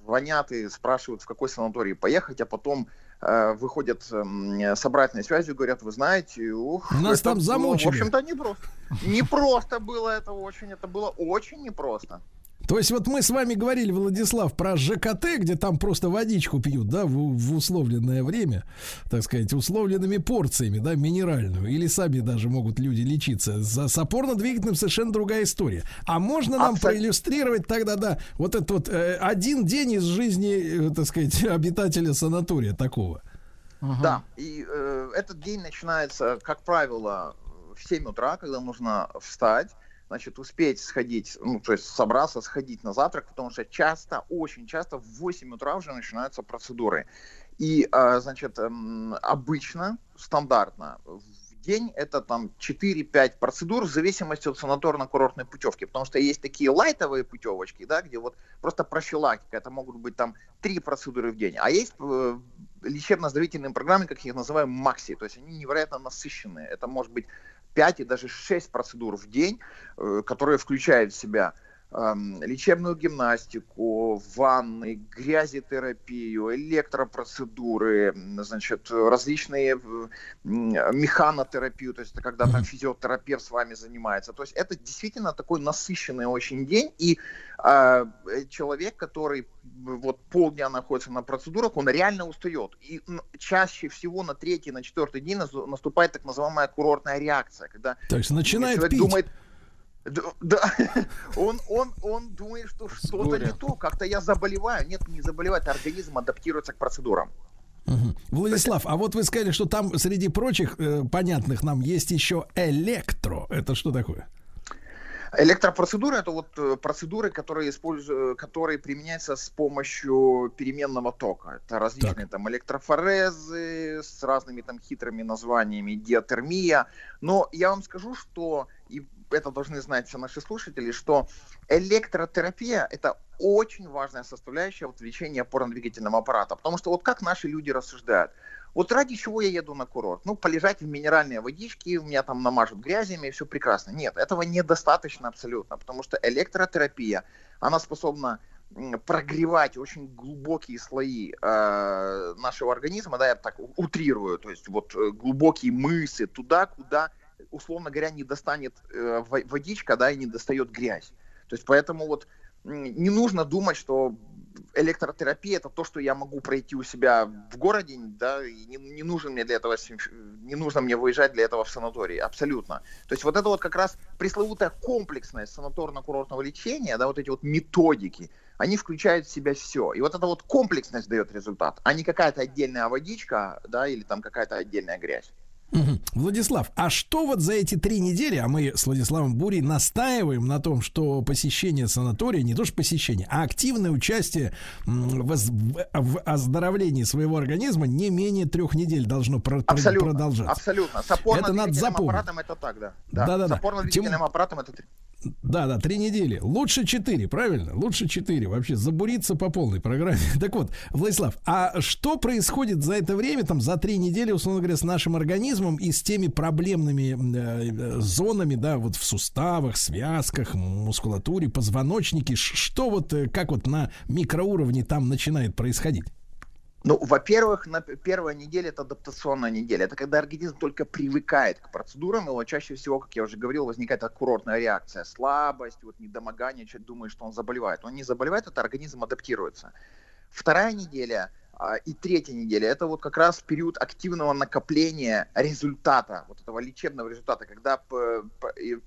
звонят и спрашивают, в какой санаторий поехать, а потом э, выходят м, с обратной связью, говорят, вы знаете, ух, Нас это там было, замучили. В общем-то, непросто. Непросто было это очень, это было очень непросто. То есть вот мы с вами говорили, Владислав, про ЖКТ, где там просто водичку пьют, да, в, в условленное время, так сказать, условленными порциями, да, минеральную, или сами даже могут люди лечиться. За с опорно-двигательным совершенно другая история. А можно нам Абсолютно. проиллюстрировать тогда, да, вот этот вот э, один день из жизни, э, так сказать, обитателя санатория такого? Да, и э, этот день начинается, как правило, в 7 утра, когда нужно встать, значит, успеть сходить, ну, то есть собраться, сходить на завтрак, потому что часто, очень часто в 8 утра уже начинаются процедуры. И, э, значит, эм, обычно, стандартно, в день это там 4-5 процедур в зависимости от санаторно-курортной путевки, потому что есть такие лайтовые путевочки, да, где вот просто профилактика, это могут быть там 3 процедуры в день, а есть э, лечебно-оздоровительные программы, как я их называю, макси, то есть они невероятно насыщенные, это может быть 5 и даже 6 процедур в день, э, которые включают в себя лечебную гимнастику, ванны, грязетерапию, электропроцедуры, значит, различные механотерапию, то есть это когда там физиотерапевт с вами занимается. То есть это действительно такой насыщенный очень день, и э, человек, который вот полдня находится на процедурах, он реально устает. И чаще всего на третий, на четвертый день нас- наступает так называемая курортная реакция, когда То есть начинает человек пить. думает, Да, он, он, он думает, что что-то не то, как-то я заболеваю. Нет, не заболевает, организм адаптируется к процедурам. Мгм. Владислав, а вот вы сказали, что там среди прочих э, понятных нам есть еще электро. Это что такое? Электропроцедуры это вот э, процедуры, которые используют, которые применяются с помощью переменного тока. Это различные там электрофорезы с разными там хитрыми названиями, диатермия. Но я вам скажу, что и это должны знать все наши слушатели, что электротерапия это очень важная составляющая вот лечения опорно-двигательного аппарата. Потому что вот как наши люди рассуждают, вот ради чего я еду на курорт? Ну, полежать в минеральной водичке, меня там намажут грязями, и все прекрасно. Нет, этого недостаточно абсолютно, потому что электротерапия, она способна прогревать очень глубокие слои э, нашего организма, да, я так утрирую, то есть вот э, глубокие мышцы туда, куда, условно говоря, не достанет э, во- водичка, да, и не достает грязь. То есть поэтому вот не нужно думать, что электротерапия это то, что я могу пройти у себя в городе, да, и не, не нужен мне для этого, не нужно мне выезжать для этого в санаторий, абсолютно. То есть вот это вот как раз пресловутая комплексность санаторно-курортного лечения, да, вот эти вот методики, они включают в себя все. И вот эта вот комплексность дает результат, а не какая-то отдельная водичка, да, или там какая-то отдельная грязь. Владислав, а что вот за эти три недели, а мы с Владиславом Бурей настаиваем на том, что посещение санатория, не то что посещение, а активное участие в, в- оздоровлении своего организма не менее трех недель должно про- Абсолютно, продолжаться. абсолютно. С опорно-двигательным аппаратом это так, да. Да-да-да. С опорно-двигательным аппаратом это. Да, да, три недели. Лучше четыре, правильно? Лучше четыре. Вообще забуриться по полной программе. Так вот, Владислав, а что происходит за это время, там, за три недели, условно говоря, с нашим организмом и с теми проблемными э, зонами, да, вот в суставах, связках, мускулатуре, позвоночнике? Что вот, э, как вот на микроуровне там начинает происходить? Ну, во-первых, на первая неделя это адаптационная неделя. Это когда организм только привыкает к процедурам, и вот чаще всего, как я уже говорил, возникает такая курортная реакция, слабость, вот недомогание, человек думает, что он заболевает. Он не заболевает, это организм адаптируется. Вторая неделя и третья неделя. Это вот как раз период активного накопления результата, вот этого лечебного результата, когда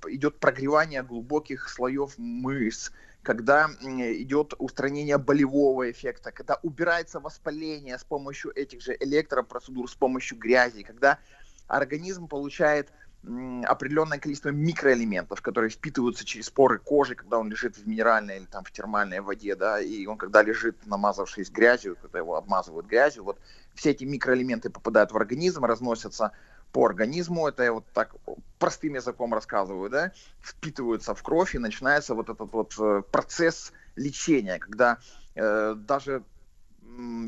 идет прогревание глубоких слоев мышц, когда идет устранение болевого эффекта, когда убирается воспаление с помощью этих же электропроцедур, с помощью грязи, когда организм получает м, определенное количество микроэлементов, которые впитываются через поры кожи, когда он лежит в минеральной или там в термальной воде, да, и он когда лежит, намазавшись грязью, когда его обмазывают грязью, вот все эти микроэлементы попадают в организм, разносятся по организму, это я вот так простым языком рассказываю, да, впитываются в кровь и начинается вот этот вот э, процесс лечения, когда э, даже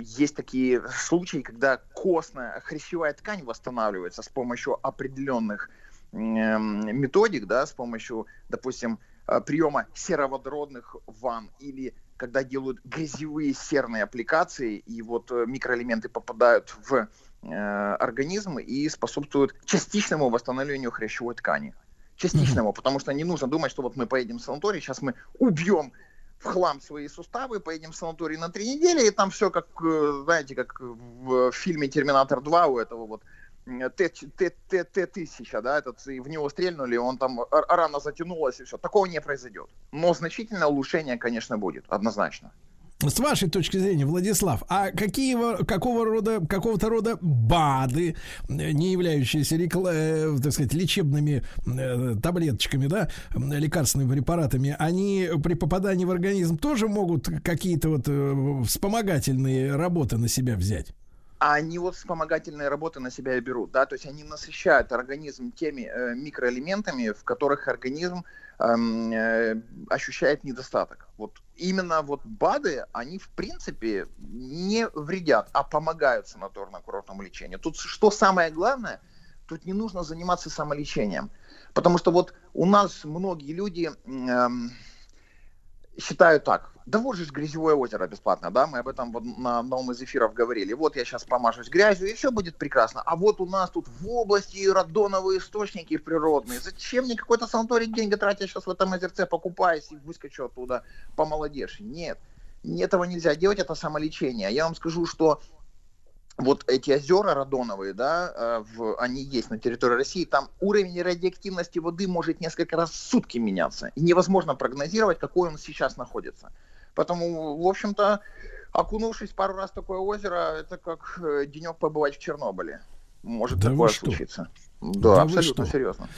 есть такие случаи, когда костная хрящевая ткань восстанавливается с помощью определенных методик, да, с помощью, допустим, э, приема сероводородных ванн или когда делают грязевые серные аппликации, и вот э, микроэлементы попадают в э, организм и способствуют частичному восстановлению хрящевой ткани. Частичному, потому что не нужно думать, что вот мы поедем в санаторий, сейчас мы убьем в хлам свои суставы, поедем в санаторий на три недели, и там все как, э, знаете, как в фильме «Терминатор 2» у этого вот Т-1000, да, этот, в него стрельнули, он там р- рана затянулась, и все. Такого не произойдет. Но значительное улучшение, конечно, будет, однозначно. С вашей точки зрения, Владислав, а какие, какого рода, какого-то рода БАДы, не являющиеся, рекла- э, так сказать, лечебными э, таблеточками, да, лекарственными препаратами, они при попадании в организм тоже могут какие-то вот э, вспомогательные работы на себя взять? А они вот вспомогательные работы на себя и берут, да, то есть они насыщают организм теми э, микроэлементами, в которых организм эм, э, ощущает недостаток. Вот именно вот БАДы, они в принципе не вредят, а помогают санаторно-курортному лечению. Тут что самое главное, тут не нужно заниматься самолечением, потому что вот у нас многие люди эм, считают так, да вот же грязевое озеро бесплатно, да, мы об этом вот на одном из эфиров говорили. Вот я сейчас помажусь грязью, и все будет прекрасно. А вот у нас тут в области радоновые источники природные. Зачем мне какой-то санаторий деньги тратить, сейчас в этом озерце покупаюсь и выскочу оттуда помолодевший? Нет, этого нельзя делать, это самолечение. Я вам скажу, что вот эти озера радоновые, да, э, в, они есть на территории России, там уровень радиоактивности воды может несколько раз в сутки меняться. И невозможно прогнозировать, какой он сейчас находится. Поэтому, в общем-то, окунувшись пару раз в такое озеро, это как э, денек побывать в Чернобыле. Может Да такое что? Да, Да абсолютно что? серьезно.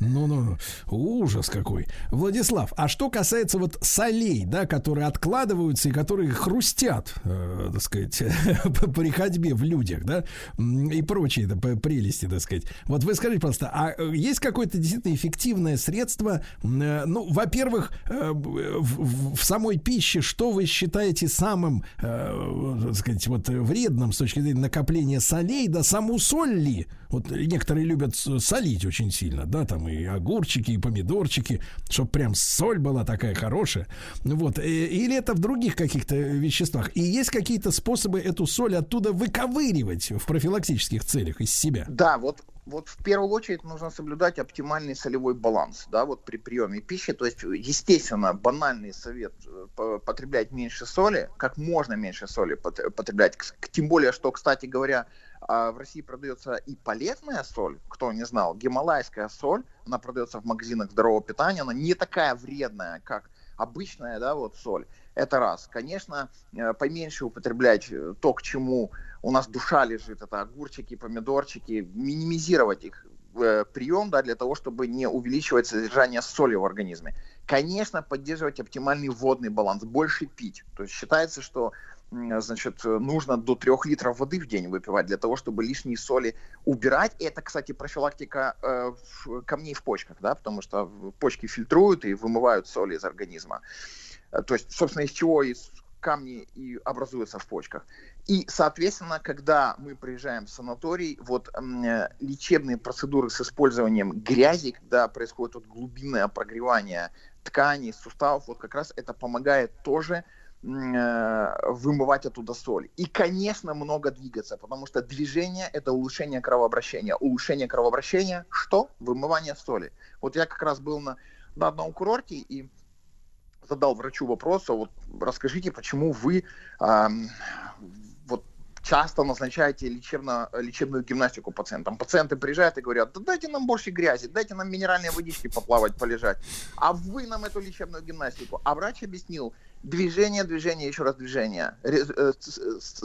Ну, ну, ну, ужас какой. Владислав, а что касается вот солей, да, которые откладываются и которые хрустят, э, так сказать, при ходьбе в людях, да, и прочие да, прелести, так сказать. Вот вы скажите, пожалуйста, а э, есть какое-то действительно эффективное средство, э, ну, во-первых, э, в, в- самой пище, что вы считаете самым, э, так сказать, вот э, вредным с точки зрения накопления солей, да, саму соль ли? Вот некоторые любят солить очень сильно, да, там и огурчики, и помидорчики, чтобы прям соль была такая хорошая. Вот. э, Или это в других каких-то веществах. И есть какие-то способы эту соль оттуда выковыривать в профилактических целях из себя? Да, вот, вот в первую очередь нужно соблюдать оптимальный солевой баланс, да, вот при приеме пищи. То есть, естественно, банальный совет э, по- потреблять меньше соли, как можно меньше соли пот- потреблять. Тем более, что, кстати говоря, а, в России продается и полезная соль, кто не знал, гималайская соль, она продается в магазинах здорового питания, она не такая вредная, как обычная, да, вот соль. Это раз. Конечно, э, поменьше употреблять э, то, к чему у нас душа лежит, это огурчики, помидорчики, минимизировать их э, прием, да, для того, чтобы не увеличивать содержание соли в организме. Конечно, поддерживать оптимальный водный баланс, больше пить. То есть считается, что значит, нужно до 3 литров воды в день выпивать для того, чтобы лишние соли убирать. И это, кстати, профилактика э, камней в почках, да, потому что почки фильтруют и вымывают соли из организма. Э, То есть, собственно, из чего из камни и образуются в почках. И, соответственно, когда мы приезжаем в санаторий, вот э, лечебные процедуры с использованием грязи, когда происходит вот глубинное прогревание тканей, суставов, вот как раз это помогает тоже э, вымывать оттуда соль. И, конечно, много двигаться, потому что движение – это улучшение кровообращения. Улучшение кровообращения – что? Вымывание соли. Вот я как раз был на, на одном курорте и задал врачу вопрос, а вот расскажите, почему вы ам, вот часто назначаете лечебно, лечебную гимнастику пациентам. Пациенты приезжают и говорят, да дайте нам больше грязи, дайте нам минеральные водички поплавать, полежать, а вы нам эту лечебную гимнастику. А врач объяснил, движение, движение, еще раз движение. Э,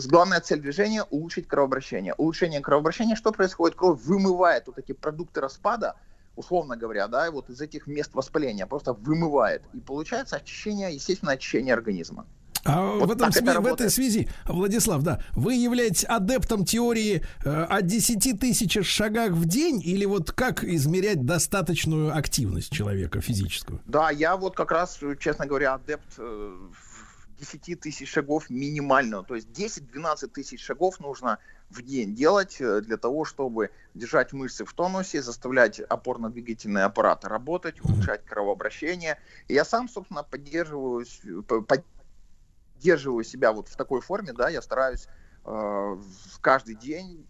Главная цель движения – улучшить кровообращение. Улучшение кровообращения, что происходит? Кровь вымывает вот эти продукты распада, условно говоря, да, и вот из этих мест воспаления просто вымывает. И получается очищение, естественно, очищение организма. А Вот в, этом так это сме- в этой связи, Владислав, да, вы являетесь адептом теории э, о 10 тысячах шагах в день или вот как измерять достаточную активность человека физическую? Да, я вот как раз, честно говоря, адепт э, 10 тысяч шагов минимально. То есть 10-12 тысяч шагов нужно в день делать э, для того, чтобы держать мышцы в тонусе, заставлять опорно-двигательный аппарат работать, улучшать кровообращение. И я сам, собственно, поддерживаюсь, п- поддерживаю себя вот в такой форме, да, я стараюсь э, каждый день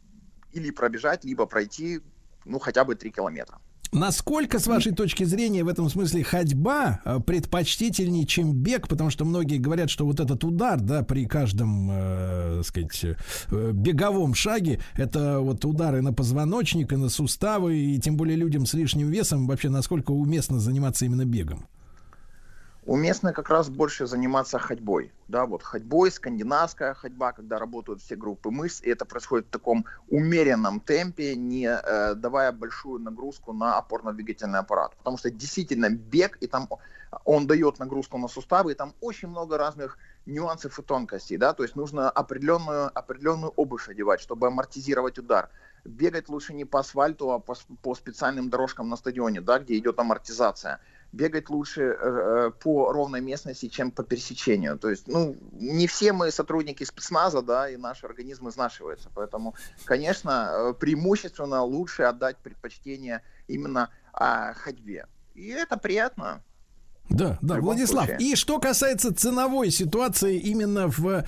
или пробежать, либо пройти, ну, хотя бы 3 километра. Насколько, с вашей точки зрения, в этом смысле ходьба э, предпочтительнее, чем бег? Потому что многие говорят, что вот этот удар, да, при каждом, э, сказать, э, беговом шаге, это вот удары на позвоночник и на суставы, и тем более людям с лишним весом вообще насколько уместно заниматься именно бегом? Уместно как раз больше заниматься ходьбой. Да, вот ходьбой, скандинавская ходьба, когда работают все группы мышц, и это происходит в таком умеренном темпе, не э, давая большую нагрузку на опорно-двигательный аппарат. Потому что действительно бег, и там он дает нагрузку на суставы, и там очень много разных нюансов и тонкостей. Да? То есть нужно определенную, определенную обувь одевать, чтобы амортизировать удар. Бегать лучше не по асфальту, а по, по специальным дорожкам на стадионе, да, где идет амортизация бегать лучше э, по ровной местности, чем по пересечению. То есть, ну, не все мы сотрудники спецназа, да, и наш организм изнашивается. Поэтому, конечно, э, преимущественно лучше отдать предпочтение именно а, ходьбе. И это приятно. Да, да, Владислав. случае. И что касается ценовой ситуации именно в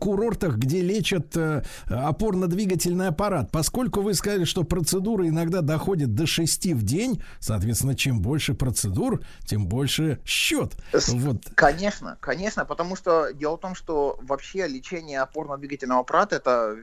курортах, где лечат э, опорно-двигательный аппарат, поскольку вы сказали, что процедуры иногда доходят до 6 в день, соответственно, чем больше процедур, тем больше счет. Вот. Конечно, конечно, потому что дело в том, что вообще лечение опорно-двигательного аппарата это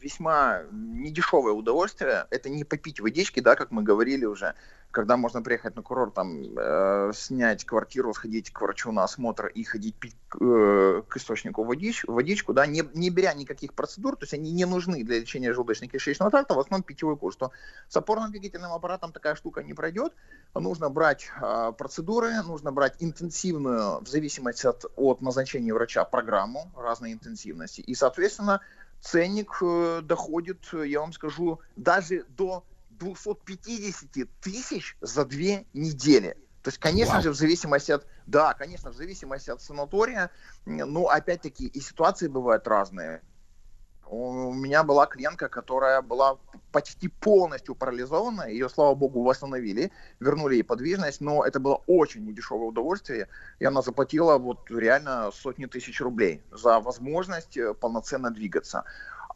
весьма недешевое удовольствие. Это не попить водички, да, как мы говорили уже, когда можно приехать на курорт, там, э, снять квартиру, сходить к врачу на осмотр и ходить пить э, к источнику водич, водичку, да, не, не беря никаких процедур, то есть они не нужны для лечения желудочно-кишечного тракта, в основном питьевой курс. То с опорно-двигательным аппаратом такая штука не пройдет. Нужно брать э, процедуры, нужно брать интенсивную, в зависимости от, от назначения врача, программу разной интенсивности. И, соответственно, ценник э, доходит, я вам скажу, даже до 250 тысяч за две недели. То есть, конечно Вау. же, в зависимости от, да, конечно, в зависимости от санатория, ну, опять-таки, и ситуации бывают разные. У меня была клиентка, которая была почти полностью парализована, ее, слава богу, восстановили, вернули ей подвижность, но это было очень недешевое удовольствие, и она заплатила вот реально сотни тысяч рублей за возможность э, полноценно двигаться.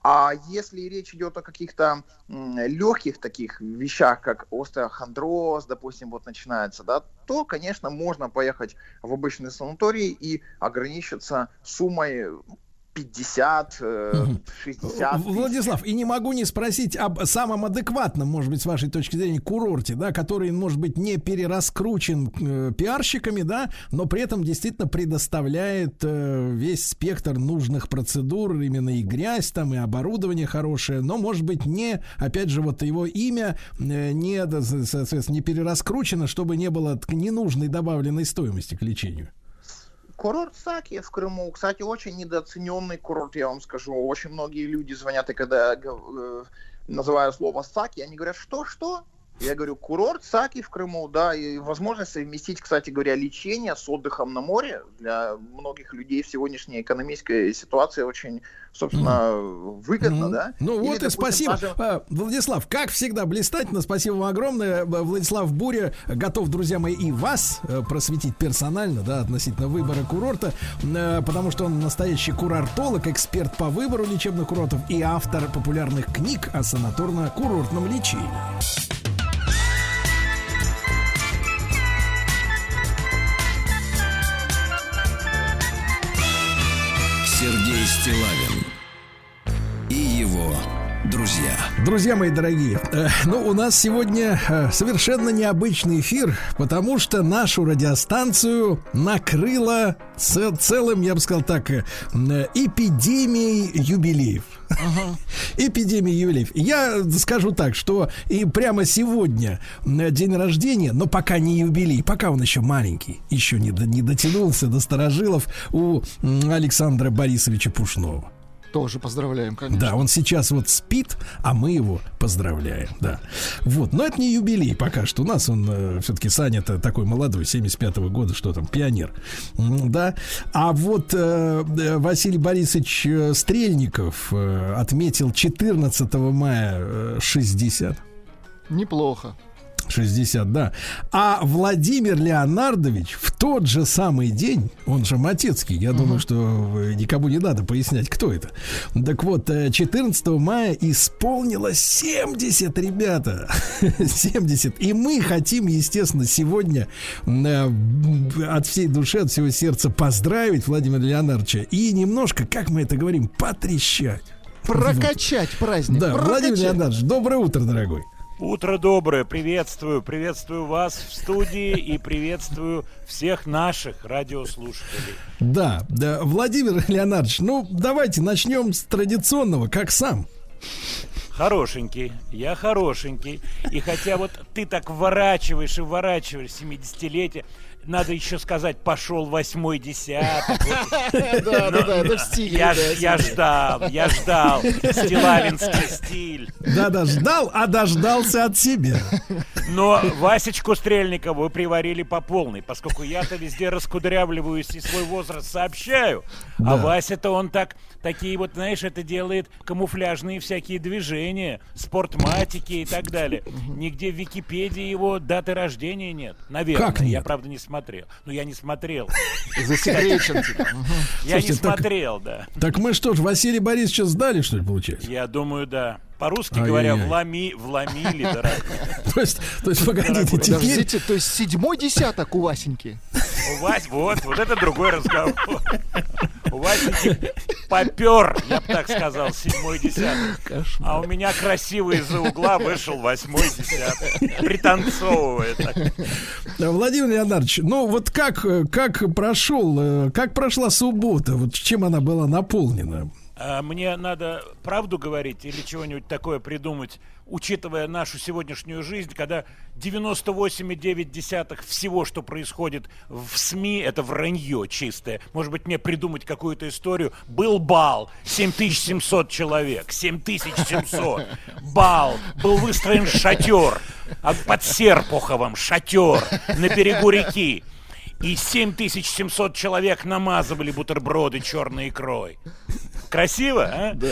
А если речь идет о каких-то легких таких вещах, как остеохондроз, допустим, вот начинается, да, то, конечно, можно поехать в обычный санаторий и ограничиться суммой 50, э, 60 тысяч. Владислав, и не могу не спросить об самом адекватном, может быть, с вашей точки зрения, курорте, да, который, может быть, не перераскручен э, пиарщиками, да, но при этом действительно предоставляет э, весь спектр нужных процедур, именно и грязь там, и оборудование хорошее, но, может быть, не, опять же, вот его имя э, не, соответственно, не перераскручено, чтобы не было ненужной добавленной стоимости к лечению. Курорт Саки в Крыму, кстати, очень недооцененный курорт, я вам скажу. Очень многие люди звонят, и когда э, называю слово Саки, они говорят, что, что? Я говорю, курорт Саки в Крыму, да, и возможность совместить, кстати говоря, лечение с отдыхом на море для многих людей в сегодняшней экономической ситуации очень, собственно, выгодно, да. Ну Или, вот и допустим, спасибо. даже- А, Владислав, как всегда, блистательно. Спасибо вам огромное. Владислав Буря готов, друзья мои, и вас э, просветить персонально, да, относительно выбора курорта, э, потому что он настоящий курортолог, эксперт по выбору лечебных курортов и автор популярных книг о санаторно-курортном лечении. Сергей Стилавин и его друзья. Друзья мои дорогие, э, ну у нас сегодня э, совершенно необычный эфир, потому что нашу радиостанцию накрыло ц- целым, я бы сказал так, э, эпидемией юбилеев. Эпидемия юбилеев. Я скажу так, что и прямо сегодня день рождения, но пока не юбилей, пока он еще маленький, еще не, не дотянулся до старожилов у Александра Борисовича Пушнова. Тоже поздравляем, конечно. Да, он сейчас вот спит, а мы его поздравляем, да. Вот, но это не юбилей пока что. У нас он все-таки Саня-то такой молодой, 75-го года, что там, пионер. Да. А вот э, э, Василий Борисович э, Стрельников э, отметил 14 мая э, 60. Неплохо. 60, да. А Владимир Леонардович в тот же самый день, он же Матецкий, я думаю, что э, никому не надо пояснять, кто это. Так вот, э, 14 мая исполнилось 70, ребята. 70. И мы хотим, естественно, сегодня э, от всей души, от всего сердца поздравить Владимира Леонардовича и немножко, как мы это говорим, потрещать. Прокачать праздник. Да, прокачать. Владимир Леонардович, доброе утро, дорогой. Утро доброе, приветствую, приветствую вас в студии и приветствую всех наших радиослушателей. Да, да, Владимир Леонардович, ну давайте начнем с традиционного, как сам. Хорошенький, я хорошенький. И хотя вот ты так вворачиваешь и вворачиваешь 70-летие, надо еще сказать, пошел восьмой десяток. Да, да, да, это в стиле, Я, да, ждал, я ждал. Стилавинский стиль. Да-да, ждал, а дождался от себя. Но Васечку Стрельникову вы приварили по полной, поскольку я-то везде раскудрявливаюсь и свой возраст сообщаю. Да. А Вася-то он так, такие вот, знаешь, это делает камуфляжные всякие движения, спортматики и так далее. Нигде в Википедии его даты рождения нет. Наверное. Я, правда, не смотрел. Ну, я не смотрел. Засекречен типа. Я не смотрел, да. Так мы что ж, Василия Борисовича сдали, что ли, получается? Я думаю, да. По-русски Ай-яй-яй. говоря, влами, вломили, дорогой. То есть, то есть, погодите, теперь... То есть седьмой десяток у Васеньки. У Вась, вот, вот это другой разговор. У Васеньки попер, я бы так сказал, седьмой десяток. А у меня красиво из-за угла вышел восьмой десяток. Пританцовывая так. Владимир Леонардович, ну вот как, э, как прошел, э, как прошла суббота, вот чем она была наполнена? А мне надо правду говорить или чего-нибудь такое придумать, учитывая нашу сегодняшнюю жизнь, когда 98,9 всего, что происходит в СМИ, это вранье чистое. Может быть, мне придумать какую-то историю. Был бал, 7700 человек, 7700. Бал, был выстроен шатер, а под Серпуховым шатер на берегу реки. И 7700 человек намазывали бутерброды черной икрой. Красиво, а? Да.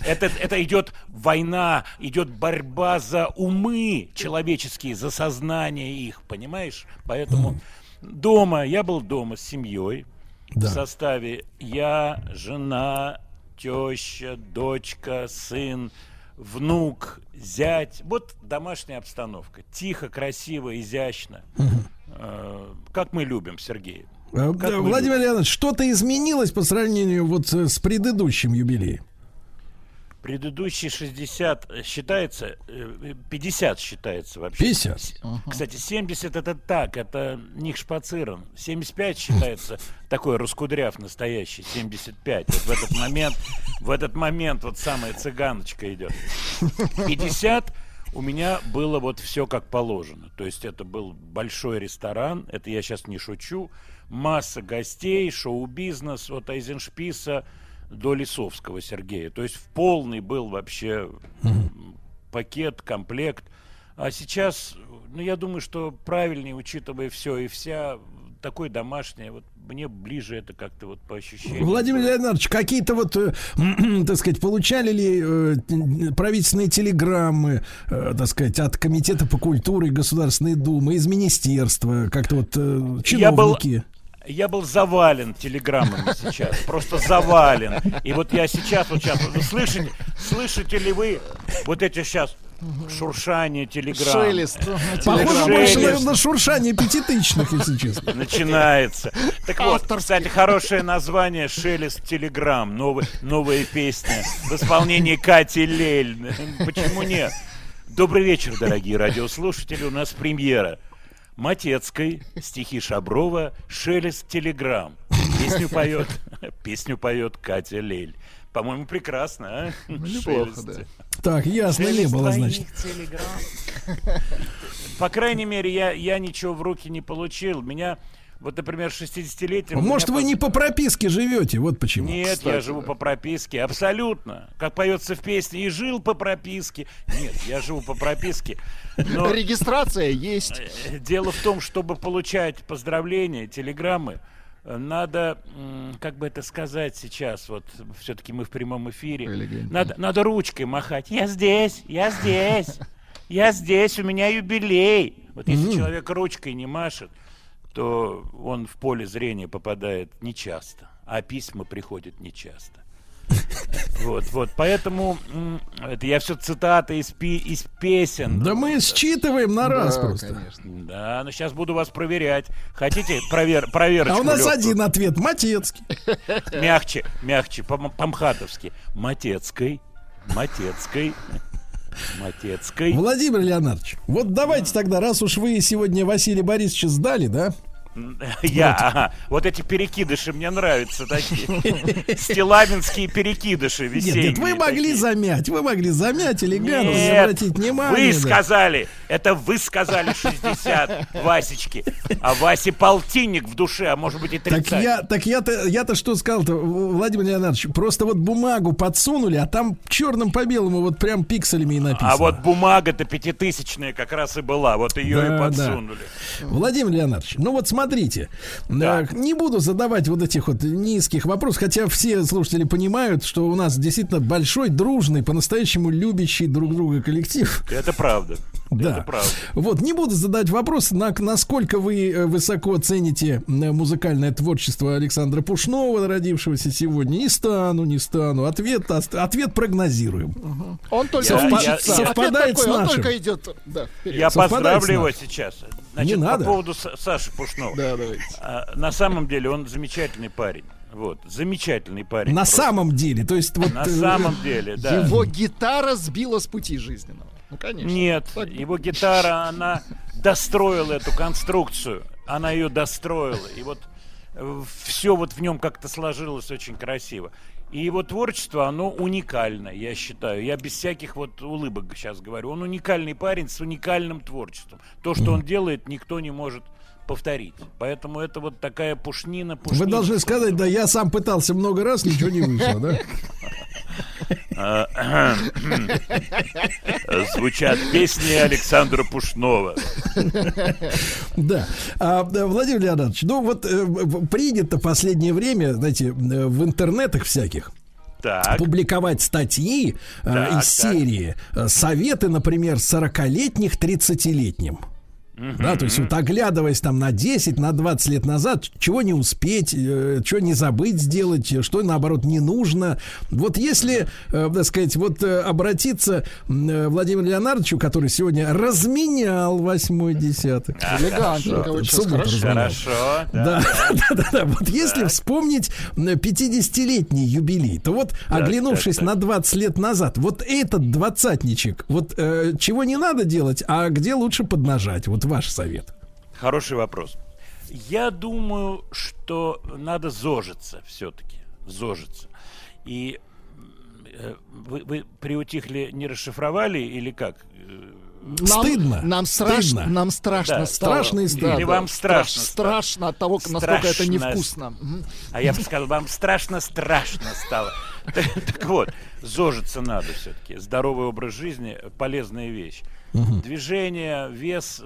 Это, это идет война, идет борьба за умы человеческие, за сознание их, понимаешь? Поэтому дома, я был дома с семьей Да. в составе я, жена, теща, дочка, сын, внук, зять. Вот домашняя обстановка. Тихо, красиво, изящно. э, как мы любим, Сергей. Э, Как Владимир Леонидович, что-то изменилось по сравнению вот э, с предыдущим юбилеем? Предыдущий 60 считается, э, 50 считается вообще. 50? С- Кстати, 70 это так, это не шпациран. 75 считается такой раскудряв настоящий, 75. Вот в этот момент, в этот момент вот самая цыганочка идет. 50 у меня было вот все как положено. То есть это был большой ресторан, это я сейчас не шучу, масса гостей, шоу-бизнес от Айзеншписа до Лисовского Сергея. То есть в полный был вообще пакет, комплект. А сейчас, ну, я думаю, что правильнее, учитывая все и вся, такой домашний, вот мне ближе это как-то вот по ощущениям. Владимир Леонидович, какие-то вот, э, так сказать, получали ли э, правительственные телеграммы, э, так сказать, от Комитета по культуре Государственной Думы, из министерства, как-то вот э, Я был- чиновники? Я был завален телеграммами сейчас, просто завален. И вот я сейчас, вот сейчас, слышите, слышите ли вы вот эти сейчас шуршание телеграмм? Шелест. Похоже больше на, Шелест. на шуршание пятитысячных, если честно. Начинается. Так вот, кстати, хорошее название «Шелест Телеграм». Новый, новая песня в исполнении Кати Лель. Почему нет? Добрый вечер, дорогие радиослушатели. У нас премьера. Матецкой, стихи Шаброва, «Шелест Телеграм». Песню поет, песню поет Катя Лель. По-моему, прекрасно, а? неплохо, Шелест. Так, ясно, не Шелест было, твоих значит. По крайней мере, я, я ничего в руки не получил. Меня, вот, например, 60-летие... Может, вы не по прописке живете, вот почему. Нет, я живу по прописке, абсолютно. Как поется в песне, и жил по прописке. Нет, я живу по прописке. Но Регистрация есть. э, дело в том, чтобы получать поздравления, телеграммы, э, надо, как бы это сказать сейчас, вот все-таки мы в прямом эфире, надо, надо ручкой махать. Я здесь, я здесь, я здесь, у меня юбилей. Вот если человек ручкой не машет, то он в поле зрения попадает нечасто, а письма приходят нечасто. Вот, вот, поэтому это я все цитаты из, пи- из песен. Да мы считываем на раз Да, просто. конечно. Да, но сейчас буду вас проверять. Хотите провер, проверочку? А у нас легкую? один ответ, Матецкий. Мягче, мягче, по- по-мхатовски. Матецкой, Матецкой, Матецкой. Владимир Леонардович, вот давайте тогда, раз уж вы сегодня Василия Борисовича сдали, да? Я, ага. Вот эти перекидыши мне нравятся такие. Стилавинские перекидыши весенние. нет, вы могли такие. замять, вы могли замять элегантно, Нет, обратить внимания. вы да. сказали, это вы сказали 60 Васечки, а Васе полтинник в душе, а может быть и 30. Так я, так я-то, я-то что сказал-то, Владимир Леонардович, просто вот бумагу подсунули, а там черным по белому вот прям пикселями и написано. А вот бумага-то пятитысячная как раз и была, вот ее Да, и да. подсунули. Владимир Леонардович, ну вот смотрите, Да. э, не буду задавать вот этих вот низких вопросов, хотя все слушатели понимают, что у нас действительно большой, дружный, по-настоящему любящий друг друга коллектив. Это правда. Да. Это правда. Вот, не буду задать вопрос, на, насколько вы э, высоко цените э, музыкальное творчество Александра Пушнова, родившегося сегодня. Не стану, не стану. Ответ, ответ прогнозируем. Он только Совпа- учится. Ответ совпадает такой, с он нашим. только идет. Да, вперед. Я Совпадает поздравлю его сейчас. Значит, Не по надо. поводу Са- Саши Пушнова. Да, давайте. А, На самом деле он замечательный парень. Вот, замечательный парень. На просто. самом деле, то есть вот... На э, самом деле, да. Его гитара сбила с пути жизненного. Ну, конечно. Нет, Так. его гитара, она достроила эту конструкцию. Она ее достроила. И вот все вот в нем как-то сложилось очень красиво. И его творчество, оно уникально, я считаю. Я без всяких вот улыбок сейчас говорю. Он уникальный парень с уникальным творчеством. То, что он делает, никто не может повторить. Поэтому это вот такая пушнина, Вы пушнина. должны сказать, да, я сам пытался много раз, ничего не вышло, да? А, Звучат песни Александра Пушнова. Да. А, да, Владимир Леонидович, ну вот э, принято последнее время, знаете, э, в интернетах всяких Так. публиковать статьи э, Так, из так. серии э, «Советы, например, 40-летних 30-летним». Да, то есть вот оглядываясь там на 10, на 20 лет назад, чего не успеть, э, чего не забыть сделать, что наоборот не нужно. Вот если, э, так сказать, вот э, обратиться э, Владимиру Леонардовичу, который сегодня разменял восьмой десяток. Хорошо. Хорошо, Да, да, да, да. Вот если вспомнить м, 50-летний юбилей, то вот, оглянувшись на 20 лет назад, вот этот двадцатничек, вот э, чего не надо делать, а где лучше поднажать? Вот ваш совет. Хороший вопрос. Я думаю, что надо зожиться все-таки. Зожиться. И э, вы, вы приутихли, не расшифровали или как? Нам, Стыдно. Нам страшно, Стыдно. нам страшно Да, стало. страшно и стыдно. Или вам страшно страш- страшно от того, насколько это Страшно. невкусно. А я бы сказал, вам страшно-страшно стало. Так вот, зожиться надо все-таки. Здоровый образ жизни – полезная вещь. Движение, вес,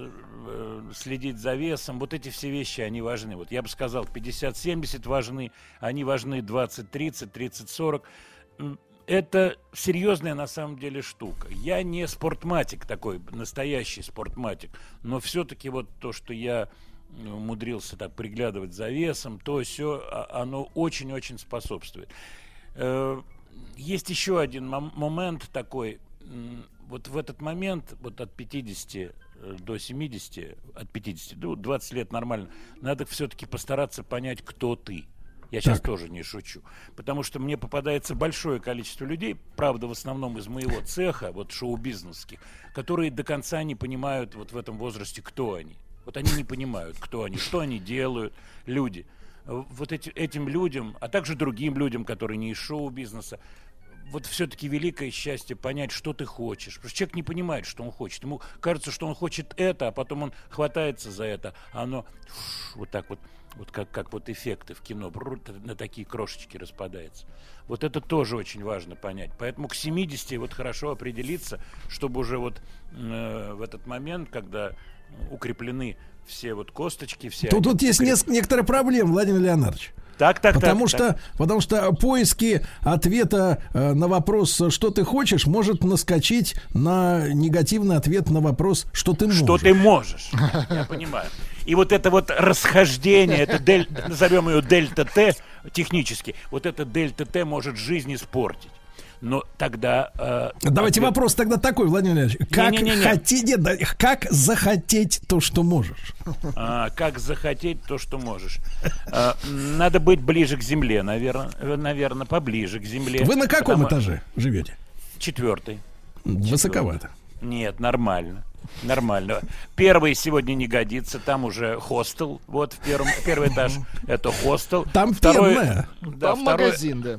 следить за весом, вот эти все вещи, они важны. Вот я бы сказал, 50-70 важны, они важны 20-30, 30-40. М, Это серьезная на самом деле штука. Я не спортматик такой, настоящий спортматик, но все-таки вот то, что я э, умудрился так приглядывать за весом, то все, оно очень-очень способствует. Э, Есть еще один мом- момент такой. Вот в этот момент, вот от 50 э, до 70, от 50 до 20 лет нормально, надо все-таки постараться понять, кто ты. Я сейчас Так. тоже не шучу. Потому что мне попадается большое количество людей, правда, в основном из моего цеха, вот шоу-бизнесских, которые до конца не понимают вот в этом возрасте, кто они. Вот они не понимают, кто они, что они делают, люди. Э, Вот эти, этим людям, а также другим людям, которые не из шоу-бизнеса, вот все-таки великое счастье понять, что ты хочешь. Потому что человек не понимает, что он хочет. Ему кажется, что он хочет это, а потом он хватается за это, а оно фш, вот так вот, вот как, как вот эффекты в кино, на такие крошечки распадается. Вот это тоже очень важно понять. Поэтому к 70 вот хорошо определиться, чтобы уже вот э, в этот момент, когда укреплены все вот косточки, все... Тут, тут есть укреп- некоторые проблемы, Владимир Леонардович. Так, так, потому так, что, так. потому что поиски ответа э, на вопрос, что ты хочешь, может наскочить на негативный ответ на вопрос, что ты можешь. Что ты можешь. Я понимаю. И вот это вот расхождение, это дель, назовем ее дельта Т технически, вот это дельта Т может жизнь испортить. Но тогда... э, Давайте ответ- вопрос тогда такой, Владимир Леонидович. Как Не-не-не-не. хотеть, нет, да, как захотеть то, что можешь? А, как захотеть то, что можешь. А, надо быть ближе к земле, наверное, наверное, поближе к земле. Вы на каком Потому- этаже живете? Четвертый. Высоковато. Нет, нормально. Нормально. Первый сегодня не годится, там уже хостел. Вот в первом, первый этаж это хостел. Там Второй-. Да, Там второй- магазин, да.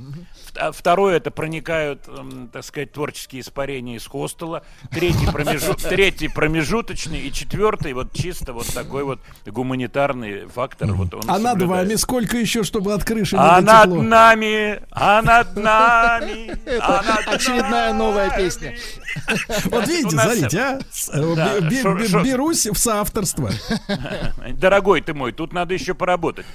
А Второе это проникают, м, так сказать, творческие испарения из хостела. Третий, промежу- третий промежуточный и четвертый вот чисто вот такой вот гуманитарный фактор. Вот он А над соблюдается. вами сколько еще, чтобы от крыши А над дотекло? нами, а над нами, а над очередная новая песня. Вот видите, смотрите, а? Э, Да, шо- шо- Берусь в соавторство. Дорогой ты мой, тут надо еще поработать.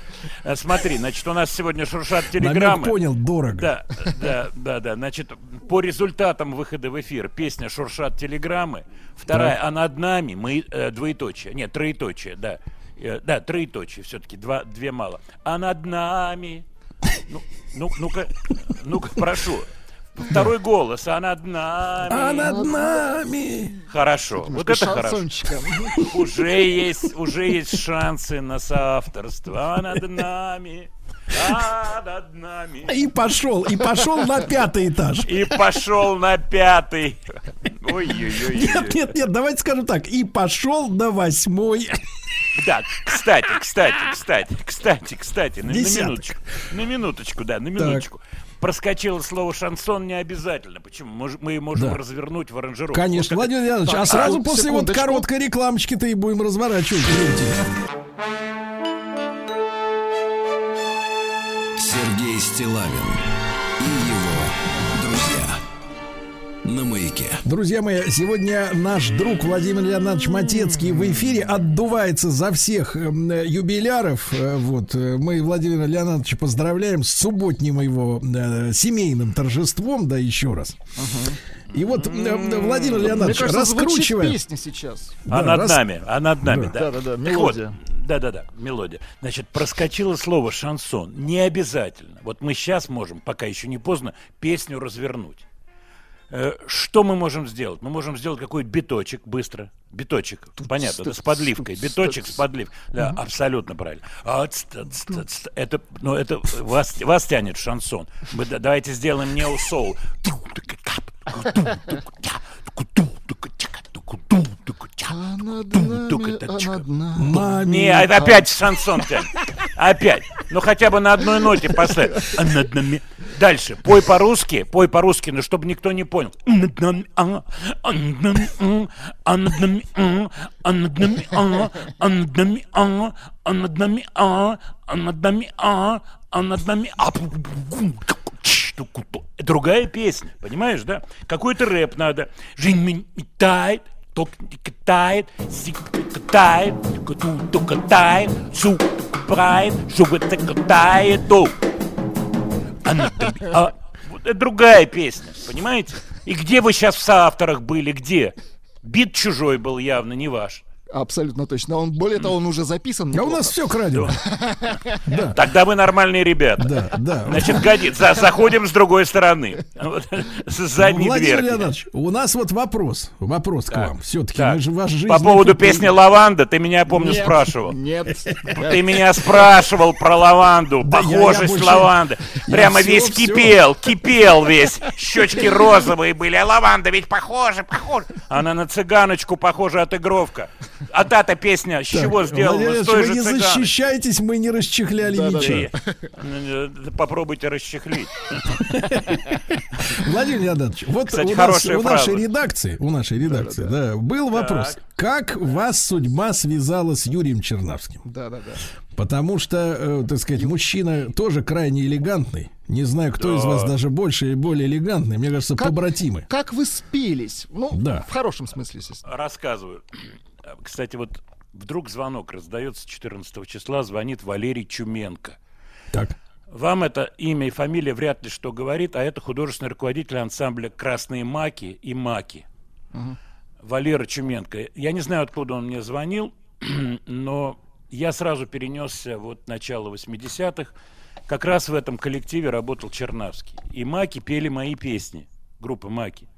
Э, Смотри, значит, у нас сегодня шуршат Намек телеграммы. понял, дорого. Да, да, да, да. Значит, по результатам выхода в эфир песня «Шуршат телеграммы». Вторая Так. «А над нами» мы э, двоеточие. Нет, троеточие, да. Э, да, троеточие все-таки, два, две мало. «А над нами». Ну, ну, ну-ка, ну-ка, прошу. Второй голос, а над нами. А над нами. Хорошо, вот это хорошо. Уже есть, уже есть шансы на соавторство. А над нами. И пошел, и пошел на пятый этаж. И пошел на пятый. Ой-ой-ой. Нет, нет, нет, давайте скажем так. И пошел на восьмой. Да, кстати, кстати, кстати, кстати, кстати, на, на минуточку. На минуточку, да, на минуточку. Проскочило слово шансон не обязательно. Почему? Мы, можем Да. развернуть в аранжировку. Конечно, Вот Владимир Леонидович, а Так, сразу а, после вот секундочку. короткой рекламочки-то и будем разворачивать. Стилавин и его друзья. На маяке. Друзья мои, сегодня наш друг Владимир Леонидович Матецкий в эфире отдувается за всех эм, э, юбиляров. Э, Вот э, мы Владимира Леонидовича поздравляем с субботним его э, семейным торжеством, да еще раз. И вот, Владимир Мне Леонидович, кажется, звучит раскручивая... песня сейчас. А Да, над нами, а над нами, Да. да. Так вот, мелодия. Да-да-да, мелодия. Значит, проскочило слово шансон. Не обязательно. Вот мы сейчас можем, пока еще не поздно, песню развернуть. Э, Что мы можем сделать? Мы можем сделать какой-то биточек быстро. Биточек, понятно, да, с подливкой. Биточек с подливкой. Да, абсолютно правильно. А, ц- ц- ц- ц- Это, ну, это вас, вас тянет шансон. Мы да- давайте сделаем нео-соул. А над нами, а над нами. Не, а- опять шансон. Опять. Ну хотя бы на одной ноте поставь. А над нами- Дальше. Пой по-русски. Пой по-русски, но чтобы никто не понял. А а, а а, а а, а а, а а, а а, а а, а а. Другая песня, понимаешь, да? Какой-то рэп надо. Жизнь меня тает, ток катает, сик катает, коту катает, шу купает, шу это катает, то. Она а, вот это другая песня, понимаете? И где вы сейчас в соавторах были, где? Бит чужой был явно, не ваш. Абсолютно точно. Он, более того, он уже записан. А у нас все крадено. Да. Тогда вы нормальные ребята. Да, да. Значит, годится. За- Заходим с другой стороны. С задней Владимир дверки. Леонидович, у нас вот вопрос. Вопрос к вам. Все-таки Так. мы же ваш жизнь... По поводу песни «Лаванда» ты меня, помню, Нет, спрашивал. Нет. Ты меня спрашивал про лаванду, Да я- я похожесть больше- лаванды. я Прямо весь кипел, кипел весь. Щечки розовые были, а лаванда ведь похожа, похожа. Она на цыганочку похожа отыгровка. А та-то песня с чего сделана? Вы не защищайтесь, мы не расчехляли ничего. Э, Попробуйте расчехлить. Владимир Леонидович, вот Кстати, у, нас, хорошая у нашей редакции, у нашей редакции, да, был вопрос, как вас судьба связала с Юрием Чернавским? Да, да, да. Потому что, э, так сказать, мужчина тоже крайне элегантный. Не знаю, кто из Да. вас даже больше и более элегантный. Мне кажется, Как- побратимы. Как вы спелись? Ну, Да. в хорошем смысле, естественно. Рассказываю. Кстати, вот вдруг звонок раздается 14 числа, звонит Валерий Чуменко. Так. Вам это имя и фамилия вряд ли что говорит, а это художественный руководитель ансамбля «Красные маки» и «Маки». Валера Чуменко. Я не знаю, откуда он мне звонил, но я сразу перенесся вот начало 80-х. Как раз в этом коллективе работал Чернавский. И «Маки» пели мои песни, группа «Маки».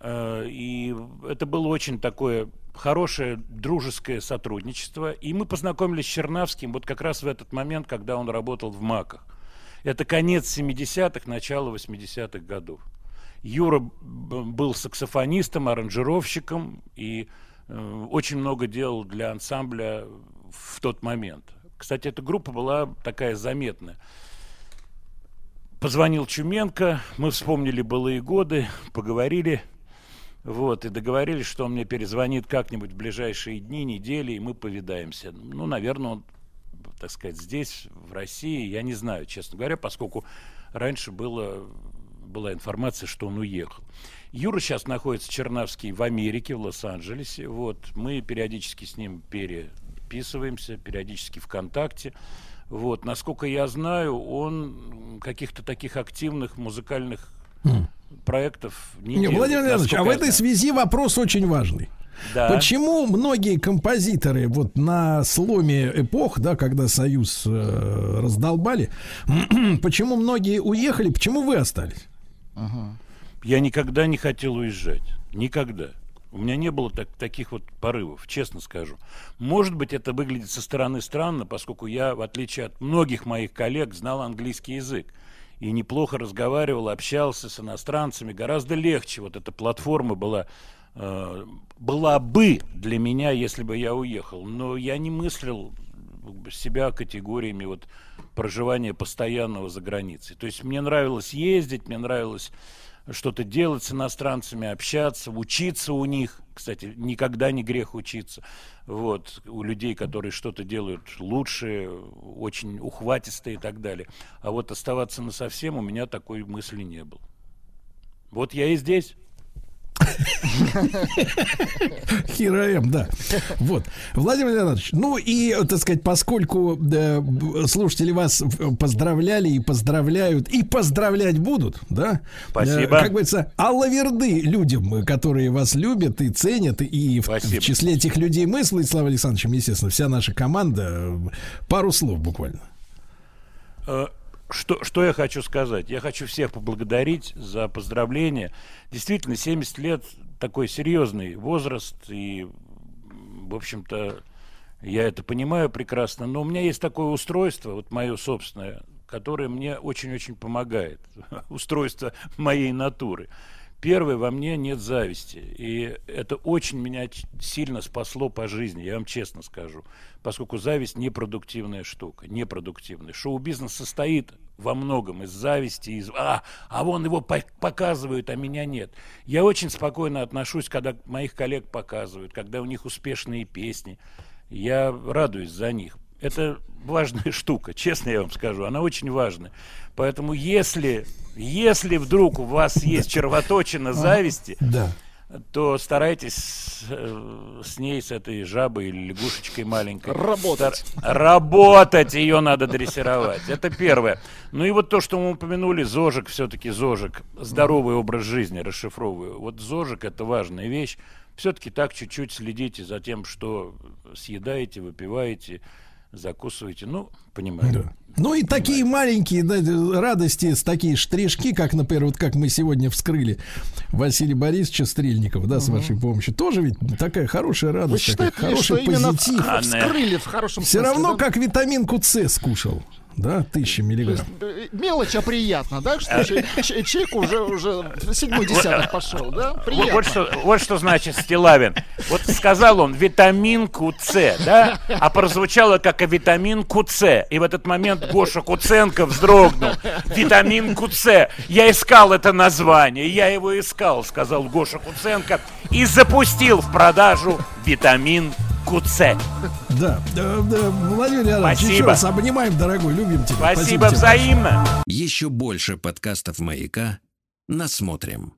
Э, И это было очень такое хорошее дружеское сотрудничество. И мы познакомились с Чернавским вот как раз в этот момент, когда он работал в МАКах. Это конец 70-х, начало 80-х годов. Юра был саксофонистом, аранжировщиком и э, очень много делал для ансамбля в тот момент. Кстати, эта группа была такая заметная. Позвонил Чуменко, мы вспомнили былые годы, поговорили, вот, и договорились, что он мне перезвонит как-нибудь в ближайшие дни, недели, и мы повидаемся. Ну, наверное, он, так сказать, здесь, в России, я не знаю, честно говоря, поскольку раньше было, была информация, что он уехал. Юра сейчас находится, Чернавский, в Америке, в Лос-Анджелесе. Вот, мы периодически с ним переписываемся, периодически ВКонтакте. Вот, насколько я знаю, он каких-то таких активных музыкальных проектов не, Не, делает. Владимир Леонидович, а в этой связи вопрос очень важный. Да. Почему многие композиторы вот на сломе эпох, да, когда Союз э, раздолбали, почему многие уехали, почему вы остались? Я никогда не хотел уезжать. Никогда. У меня не было так- таких вот порывов, честно скажу. Может быть, это выглядит со стороны странно, поскольку я, в отличие от многих моих коллег, знал английский язык. И неплохо разговаривал, общался с иностранцами. Гораздо легче. Вот эта платформа была, э, была бы для меня, если бы я уехал. Но я не мыслил себя категориями вот проживания постоянного за границей. То есть мне нравилось ездить, мне нравилось что-то делать с иностранцами, общаться, учиться у них. Кстати, никогда не грех учиться. Вот, у людей, которые что-то делают лучше, очень ухватистые и так далее. А вот оставаться на совсем у меня такой мысли не было. Вот я и здесь. Хироэм, да. Вот. Владимир Леонидович, ну и, так сказать, поскольку б- слушатели вас э, поздравляли и поздравляют, и поздравлять будут, да? Спасибо. Э, Как говорится, аллаверды людям, э, которые вас любят и ценят, и в, в числе этих людей мы с Владиславом Александровичем, естественно, вся наша команда. э, Пару слов буквально. Что, что я хочу сказать? Я хочу всех поблагодарить за поздравления. Действительно, 70 лет такой серьезный возраст, и, в общем-то, я это понимаю прекрасно, но у меня есть такое устройство, вот мое собственное, которое мне очень-очень помогает. Устройство моей натуры. Первое, во мне нет зависти. И это очень меня сильно спасло по жизни, я вам честно скажу. Поскольку зависть непродуктивная штука, непродуктивная. Шоу-бизнес состоит во многом из зависти, из «а, а вон его по- показывают, а меня нет». Я очень спокойно отношусь, когда моих коллег показывают, когда у них успешные песни. Я радуюсь за них. Это важная штука, честно я вам скажу, она очень важная. Поэтому если, если вдруг у вас есть червоточина зависти, то старайтесь э, с ней, с этой жабой или лягушечкой маленькой. Работать. стар- Работать, ее надо дрессировать. Это первое. Ну и вот то, что мы упомянули, ЗОЖик, все-таки ЗОЖик, здоровый образ жизни, расшифровываю. Вот ЗОЖик это важная вещь. Все-таки так чуть-чуть следите за тем, что съедаете, выпиваете, закусываете. Ну, понимаю. Ну и такие маленькие да, радости, с такие штришки, как, например, вот как мы сегодня вскрыли Василия Борисовича Стрельникова, да, с вашей помощью, тоже ведь такая хорошая Вы радость, такой считаете, что хороший именно позитив. вскрыли в хорошем Все смысле, равно, да? как витаминку С скушал, да, тысяча миллиграмм. Э, Мелочь, а приятно, да? Что че- че- чек уже, уже седьмой десяток пошел, да? Вот, Приятно. вот что, вот что значит Стилавин. Вот сказал он витаминку С, да? А прозвучало как и витаминку С. И в этот момент Гоша Куценко вздрогнул. Витаминку С. Я искал это название, я его искал, сказал Гоша Куценко. И запустил в продажу витамин С. Да, да, да, Владимир Леонидович, еще Спасибо. раз обнимаем, дорогой, любим тебя. Спасибо тебе. взаимно. Еще больше подкастов «Маяка» насмотрим.